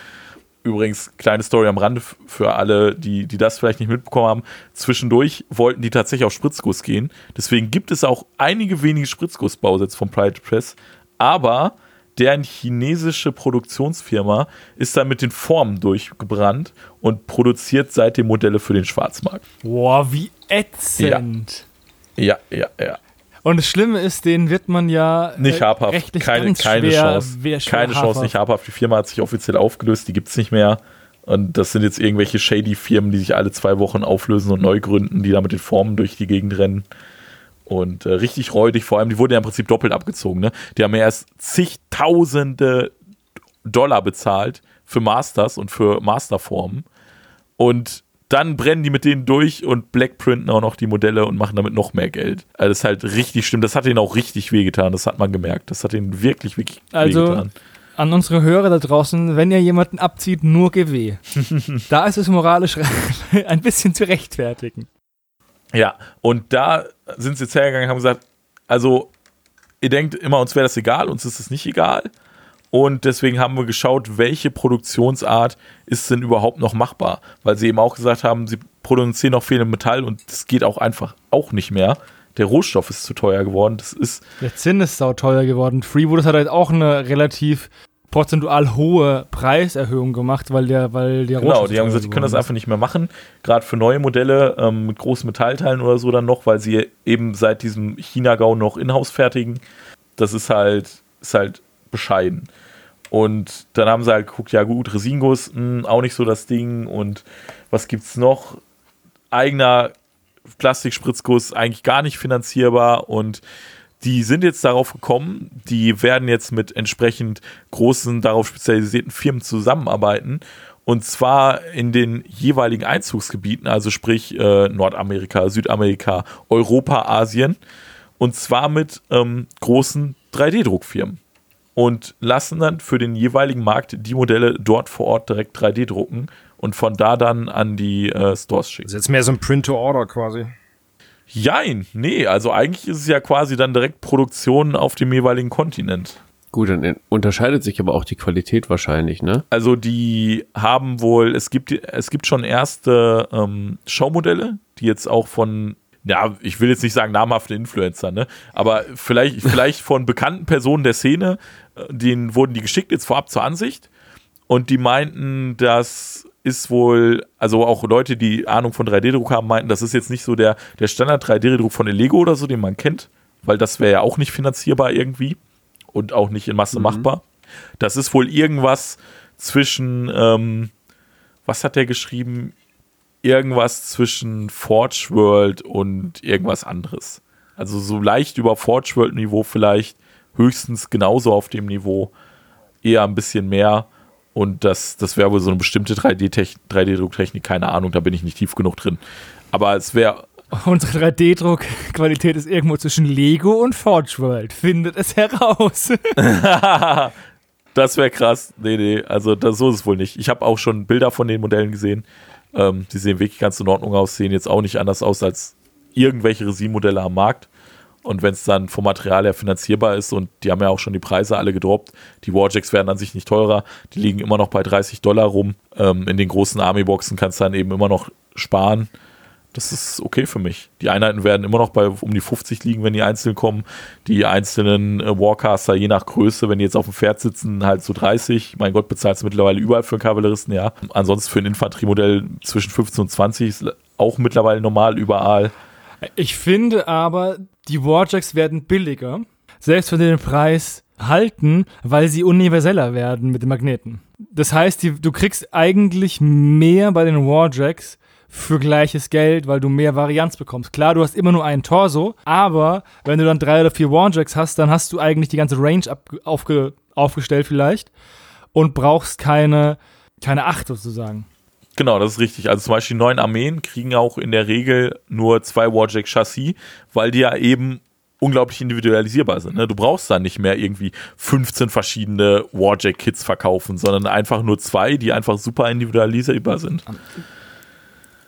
Übrigens, kleine Story am Rande für alle, die, die das vielleicht nicht mitbekommen haben. Zwischendurch wollten die tatsächlich auf Spritzguss gehen. Deswegen gibt es auch einige wenige Spritzgussbausets von Pride Press. Aber deren chinesische Produktionsfirma ist dann mit den Formen durchgebrannt und produziert seitdem Modelle für den Schwarzmarkt. Boah, wie ätzend. Ja, ja, ja. Und das Schlimme ist, den wird man ja nicht äh, habhaft. rechtlich keine keine schwer, Chance. Keine Chance, habhaft. nicht habhaft. Die Firma hat sich offiziell aufgelöst, die gibt es nicht mehr. Und das sind jetzt irgendwelche shady Firmen, die sich alle zwei Wochen auflösen und neu gründen, die da mit den Formen durch die Gegend rennen. Und äh, richtig räudig, vor allem, die wurden ja im Prinzip doppelt abgezogen. Ne? Die haben ja erst zigtausende Dollar bezahlt für Masters und für Masterformen. Und dann brennen die mit denen durch und blackprinten auch noch die Modelle und machen damit noch mehr Geld. Also das ist halt richtig schlimm. Das hat ihnen auch richtig wehgetan. Das hat man gemerkt. Das hat ihnen wirklich, wirklich Also- wehgetan. An unsere Hörer da draußen, wenn ihr jemanden abzieht, nur GW. da ist es moralisch ein bisschen zu rechtfertigen. Ja, und da sind sie jetzt hergegangen und haben gesagt, also ihr denkt immer, uns wäre das egal, uns ist es nicht egal. Und deswegen haben wir geschaut, welche Produktionsart ist denn überhaupt noch machbar. Weil sie eben auch gesagt haben, sie produzieren noch viel Metall und das geht auch einfach auch nicht mehr. Der Rohstoff ist zu teuer geworden. Das ist, Der Zinn ist sauteuer geworden. Freewood hat halt auch eine relativ prozentual hohe Preiserhöhung gemacht, weil der, weil der genau, die haben gesagt, die können das einfach nicht mehr machen. Gerade für neue Modelle ähm, mit großen Metallteilen oder so dann noch, weil sie eben seit diesem China-Gau noch in-house fertigen. Das ist halt, ist halt bescheiden. Und dann haben sie halt geguckt, ja gut, Resinguss, mh, auch nicht so das Ding. Und was gibt's noch? Eigener Plastikspritzguss, eigentlich gar nicht finanzierbar. Und die sind jetzt darauf gekommen, die werden jetzt mit entsprechend großen, darauf spezialisierten Firmen zusammenarbeiten. Und zwar in den jeweiligen Einzugsgebieten, also sprich äh, Nordamerika, Südamerika, Europa, Asien. Und zwar mit ähm, großen 3D-Druckfirmen. Und lassen dann für den jeweiligen Markt die Modelle dort vor Ort direkt 3D drucken und von da dann an die äh, Stores schicken. Das ist jetzt mehr so ein Print-to-Order quasi. Jein, nee, also eigentlich ist es ja quasi dann direkt Produktion auf dem jeweiligen Kontinent. Gut, dann unterscheidet sich aber auch die Qualität wahrscheinlich, ne? Also die haben wohl, es gibt, es gibt schon erste ähm, Showmodelle, die jetzt auch von, ja, ich will jetzt nicht sagen namhafte Influencer, ne? Aber vielleicht, vielleicht von bekannten Personen der Szene, äh, denen wurden die geschickt jetzt vorab zur Ansicht. Und die meinten, das ist wohl, also auch Leute, die Ahnung von 3D-Druck haben, meinten, das ist jetzt nicht so der, der Standard 3D-Druck von Lego oder so, den man kennt, weil das wäre ja auch nicht finanzierbar irgendwie und auch nicht in Masse machbar. Das ist wohl irgendwas zwischen, ähm, was hat der geschrieben? Irgendwas zwischen Forge World und irgendwas anderes. Also so leicht über Forge World Niveau vielleicht, höchstens genauso auf dem Niveau, eher ein bisschen mehr. Und das, das wäre wohl so eine bestimmte 3D-Drucktechnik, keine Ahnung, da bin ich nicht tief genug drin. Aber es wäre Unsere 3D-Druckqualität ist irgendwo zwischen Lego und Forge World. Findet es heraus. das wäre krass. Nee, nee, also das, so ist es wohl nicht. Ich habe auch schon Bilder von den Modellen gesehen. Ähm, die sehen wirklich ganz in Ordnung aus, sehen jetzt auch nicht anders aus als irgendwelche Resin-Modelle am Markt. Und wenn es dann vom Material her finanzierbar ist und die haben ja auch schon die Preise alle gedroppt, die Warjacks werden an sich nicht teurer, die liegen immer noch bei 30 Dollar rum. Ähm, in den großen Army-Boxen kannst du dann eben immer noch sparen. Das ist okay für mich. Die Einheiten werden immer noch bei um die 50 liegen, wenn die einzeln kommen. Die einzelnen äh, Warcaster, je nach Größe, wenn die jetzt auf dem Pferd sitzen, halt so 30. Mein Gott, bezahlst du mittlerweile überall für einen Kavalleristen, ja. Ansonsten für ein Infanteriemodell zwischen 15 und 20 ist auch mittlerweile normal überall. Ich finde aber, die Warjacks werden billiger, selbst wenn sie den Preis halten, weil sie universeller werden mit den Magneten. Das heißt, die, du kriegst eigentlich mehr bei den Warjacks für gleiches Geld, weil du mehr Varianz bekommst. Klar, du hast immer nur einen Torso, aber wenn du dann drei oder vier Warjacks hast, dann hast du eigentlich die ganze Range aufge, aufgestellt vielleicht und brauchst keine, keine Acht sozusagen. Genau, das ist richtig. Also zum Beispiel die neuen Armeen kriegen auch in der Regel nur zwei Warjack-Chassis, weil die ja eben unglaublich individualisierbar sind. Ne? Du brauchst dann nicht mehr irgendwie 15 verschiedene Warjack-Kits verkaufen, sondern einfach nur zwei, die einfach super individualisierbar sind.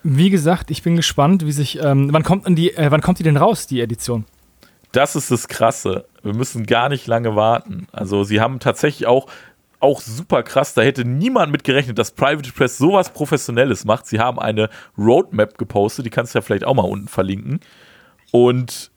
Wie gesagt, ich bin gespannt, wie sich. Ähm, wann kommt die? Äh, wann kommt die denn raus, die Edition? Das ist das Krasse. Wir müssen gar nicht lange warten. Also sie haben tatsächlich auch auch super krass. Da hätte niemand mit gerechnet, dass Private Press sowas Professionelles macht. Sie haben eine Roadmap gepostet, die kannst du ja vielleicht auch mal unten verlinken. Und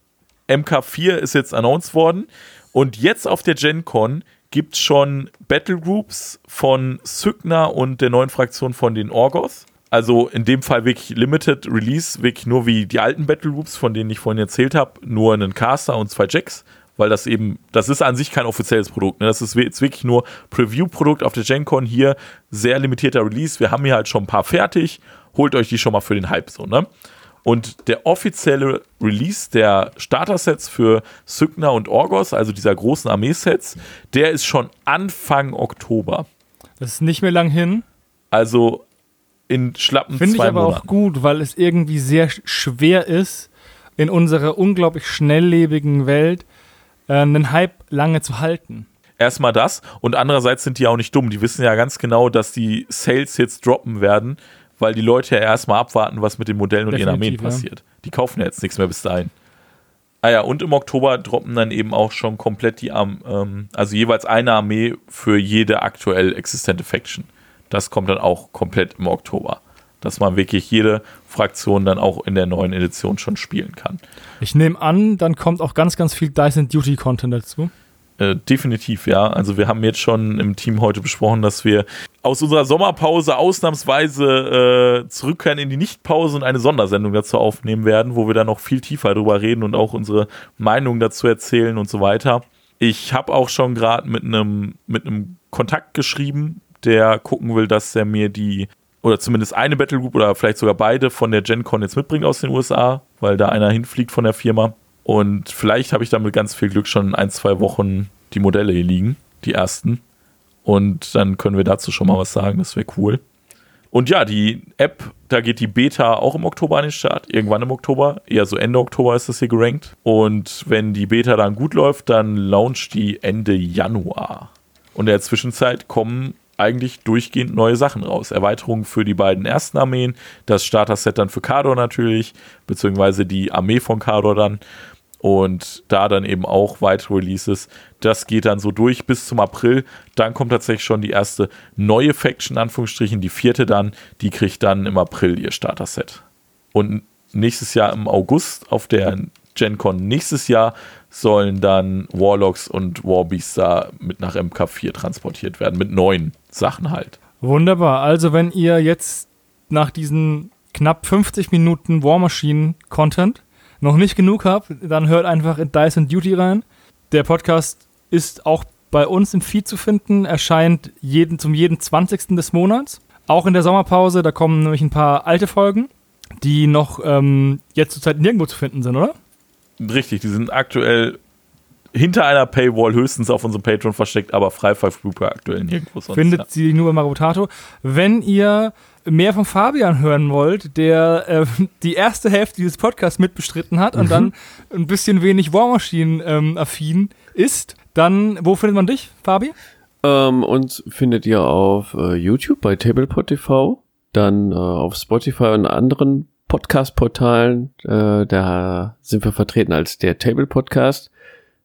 MK4 ist jetzt announced worden. Und jetzt auf der Gen Con gibt es schon Battlegroups von Sygna und der neuen Fraktion von den Orgos. Also in dem Fall wirklich Limited Release, wirklich nur wie die alten Battlegroups, von denen ich vorhin erzählt habe, nur einen Caster und zwei Jacks, weil das eben, das ist an sich kein offizielles Produkt. Ne? Das ist jetzt wirklich nur Preview-Produkt auf der Gen Con hier, sehr limitierter Release. Wir haben hier halt schon ein paar fertig, holt euch die schon mal für den Hype so, ne? Und der offizielle Release der Starter-Sets für Sygna und Orgos, also dieser großen Armeesets, der ist schon Anfang Oktober. Das ist nicht mehr lang hin. Also in schlappen Finde ich aber Monaten. auch gut, weil es irgendwie sehr sch- schwer ist, in unserer unglaublich schnelllebigen Welt äh, einen Hype lange zu halten. Erstmal das und andererseits sind die auch nicht dumm. Die wissen ja ganz genau, dass die Sales jetzt droppen werden, weil die Leute ja erstmal abwarten, was mit den Modellen und ihren Armeen Definitiv, ja. passiert. Die kaufen ja jetzt nichts mehr bis dahin. Ah ja, und im Oktober droppen dann eben auch schon komplett die Arm, ähm, also jeweils eine Armee für jede aktuell existente Faction. Das kommt dann auch komplett im Oktober. Dass man wirklich jede Fraktion dann auch in der neuen Edition schon spielen kann. Ich nehme an, dann kommt auch ganz, ganz viel Dyson Duty Content dazu. Äh, definitiv, ja. Also wir haben jetzt schon im Team heute besprochen, dass wir aus unserer Sommerpause ausnahmsweise äh, zurückkehren in die Nichtpause und eine Sondersendung dazu aufnehmen werden, wo wir dann noch viel tiefer drüber reden und auch unsere Meinung dazu erzählen und so weiter. Ich habe auch schon gerade mit einem mit einem Kontakt geschrieben, der gucken will, dass er mir die oder zumindest eine Battle Group oder vielleicht sogar beide von der Gen Con jetzt mitbringt aus den USA, weil da einer hinfliegt von der Firma. Und vielleicht habe ich dann mit ganz viel Glück schon in ein, zwei Wochen die Modelle hier liegen, die ersten. Und dann können wir dazu schon mal was sagen, das wäre cool. Und ja, die App, da geht die Beta auch im Oktober an den Start, irgendwann im Oktober, eher so Ende Oktober ist das hier gerankt. Und wenn die Beta dann gut läuft, dann launcht die Ende Januar. Und in der Zwischenzeit kommen eigentlich durchgehend neue Sachen raus. Erweiterungen für die beiden ersten Armeen, das Starter-Set dann für Kador natürlich, beziehungsweise die Armee von Kador dann und da dann eben auch weitere Releases. Das geht dann so durch bis zum April. Dann kommt tatsächlich schon die erste neue Faction, Anführungsstrichen, die vierte dann. Die kriegt dann im April ihr Starter-Set. Und nächstes Jahr im August auf der Gen Con nächstes Jahr sollen dann Warlocks und Warbeasts da mit nach MK4 transportiert werden. Mit neuen Sachen halt. Wunderbar. Also, wenn ihr jetzt nach diesen knapp 50 Minuten War Machine Content noch nicht genug habt, dann hört einfach in Dyson Duty rein. Der Podcast ist auch bei uns im Feed zu finden, erscheint jeden, zum jeden 20. des Monats. Auch in der Sommerpause, da kommen nämlich ein paar alte Folgen, die noch ähm, jetzt zurzeit nirgendwo zu finden sind, oder? Richtig, die sind aktuell hinter einer Paywall höchstens auf unserem Patreon versteckt, aber frei verfügbar aktuell nirgendwo sonst. Findet ja. sie nur bei Marotato. Wenn ihr mehr von Fabian hören wollt, der äh, die erste Hälfte dieses Podcasts mitbestritten hat und dann ein bisschen wenig War Machine ähm, affin ist, dann wo findet man dich, Fabi? Ähm, uns findet ihr auf äh, YouTube bei Tablepod TV, dann äh, auf Spotify und anderen Podcast-Portalen. Äh, da sind wir vertreten als der Table Podcast.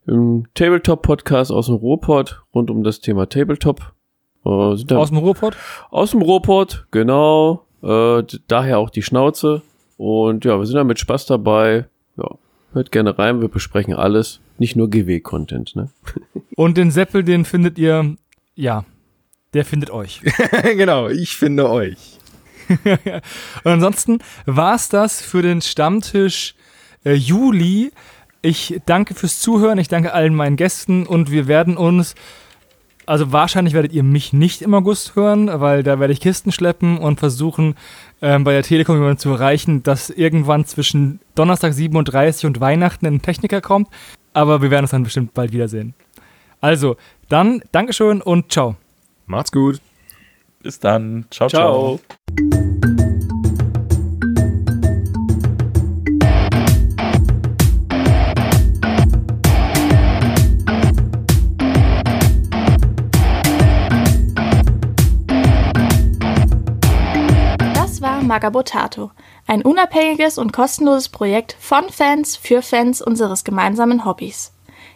Im Tabletop-Podcast aus dem Ruhrpott rund um das Thema Tabletop. Äh, sind da Aus dem Ruhrpott? aus dem Ruhrpott, genau. Äh, daher auch die Schnauze. Und ja, wir sind da mit Spaß dabei. Ja, hört gerne rein, wir besprechen alles. Nicht nur GW-Content, ne? Und den Seppel, den findet ihr, ja, der findet euch. genau, ich finde euch. Und ansonsten war's das für den Stammtisch äh, Juli. Ich danke fürs Zuhören, ich danke allen meinen Gästen und wir werden uns, also wahrscheinlich werdet ihr mich nicht im August hören, weil da werde ich Kisten schleppen und versuchen, ähm, bei der Telekom jemanden zu erreichen, dass irgendwann zwischen Donnerstag 37 und Weihnachten ein Techniker kommt. Aber wir werden uns dann bestimmt bald wiedersehen. Also, dann Dankeschön und ciao. Macht's gut. Bis dann. ciao. ciao. Ciao. Das war Magabotato, ein unabhängiges und kostenloses Projekt von Fans für Fans unseres gemeinsamen Hobbys.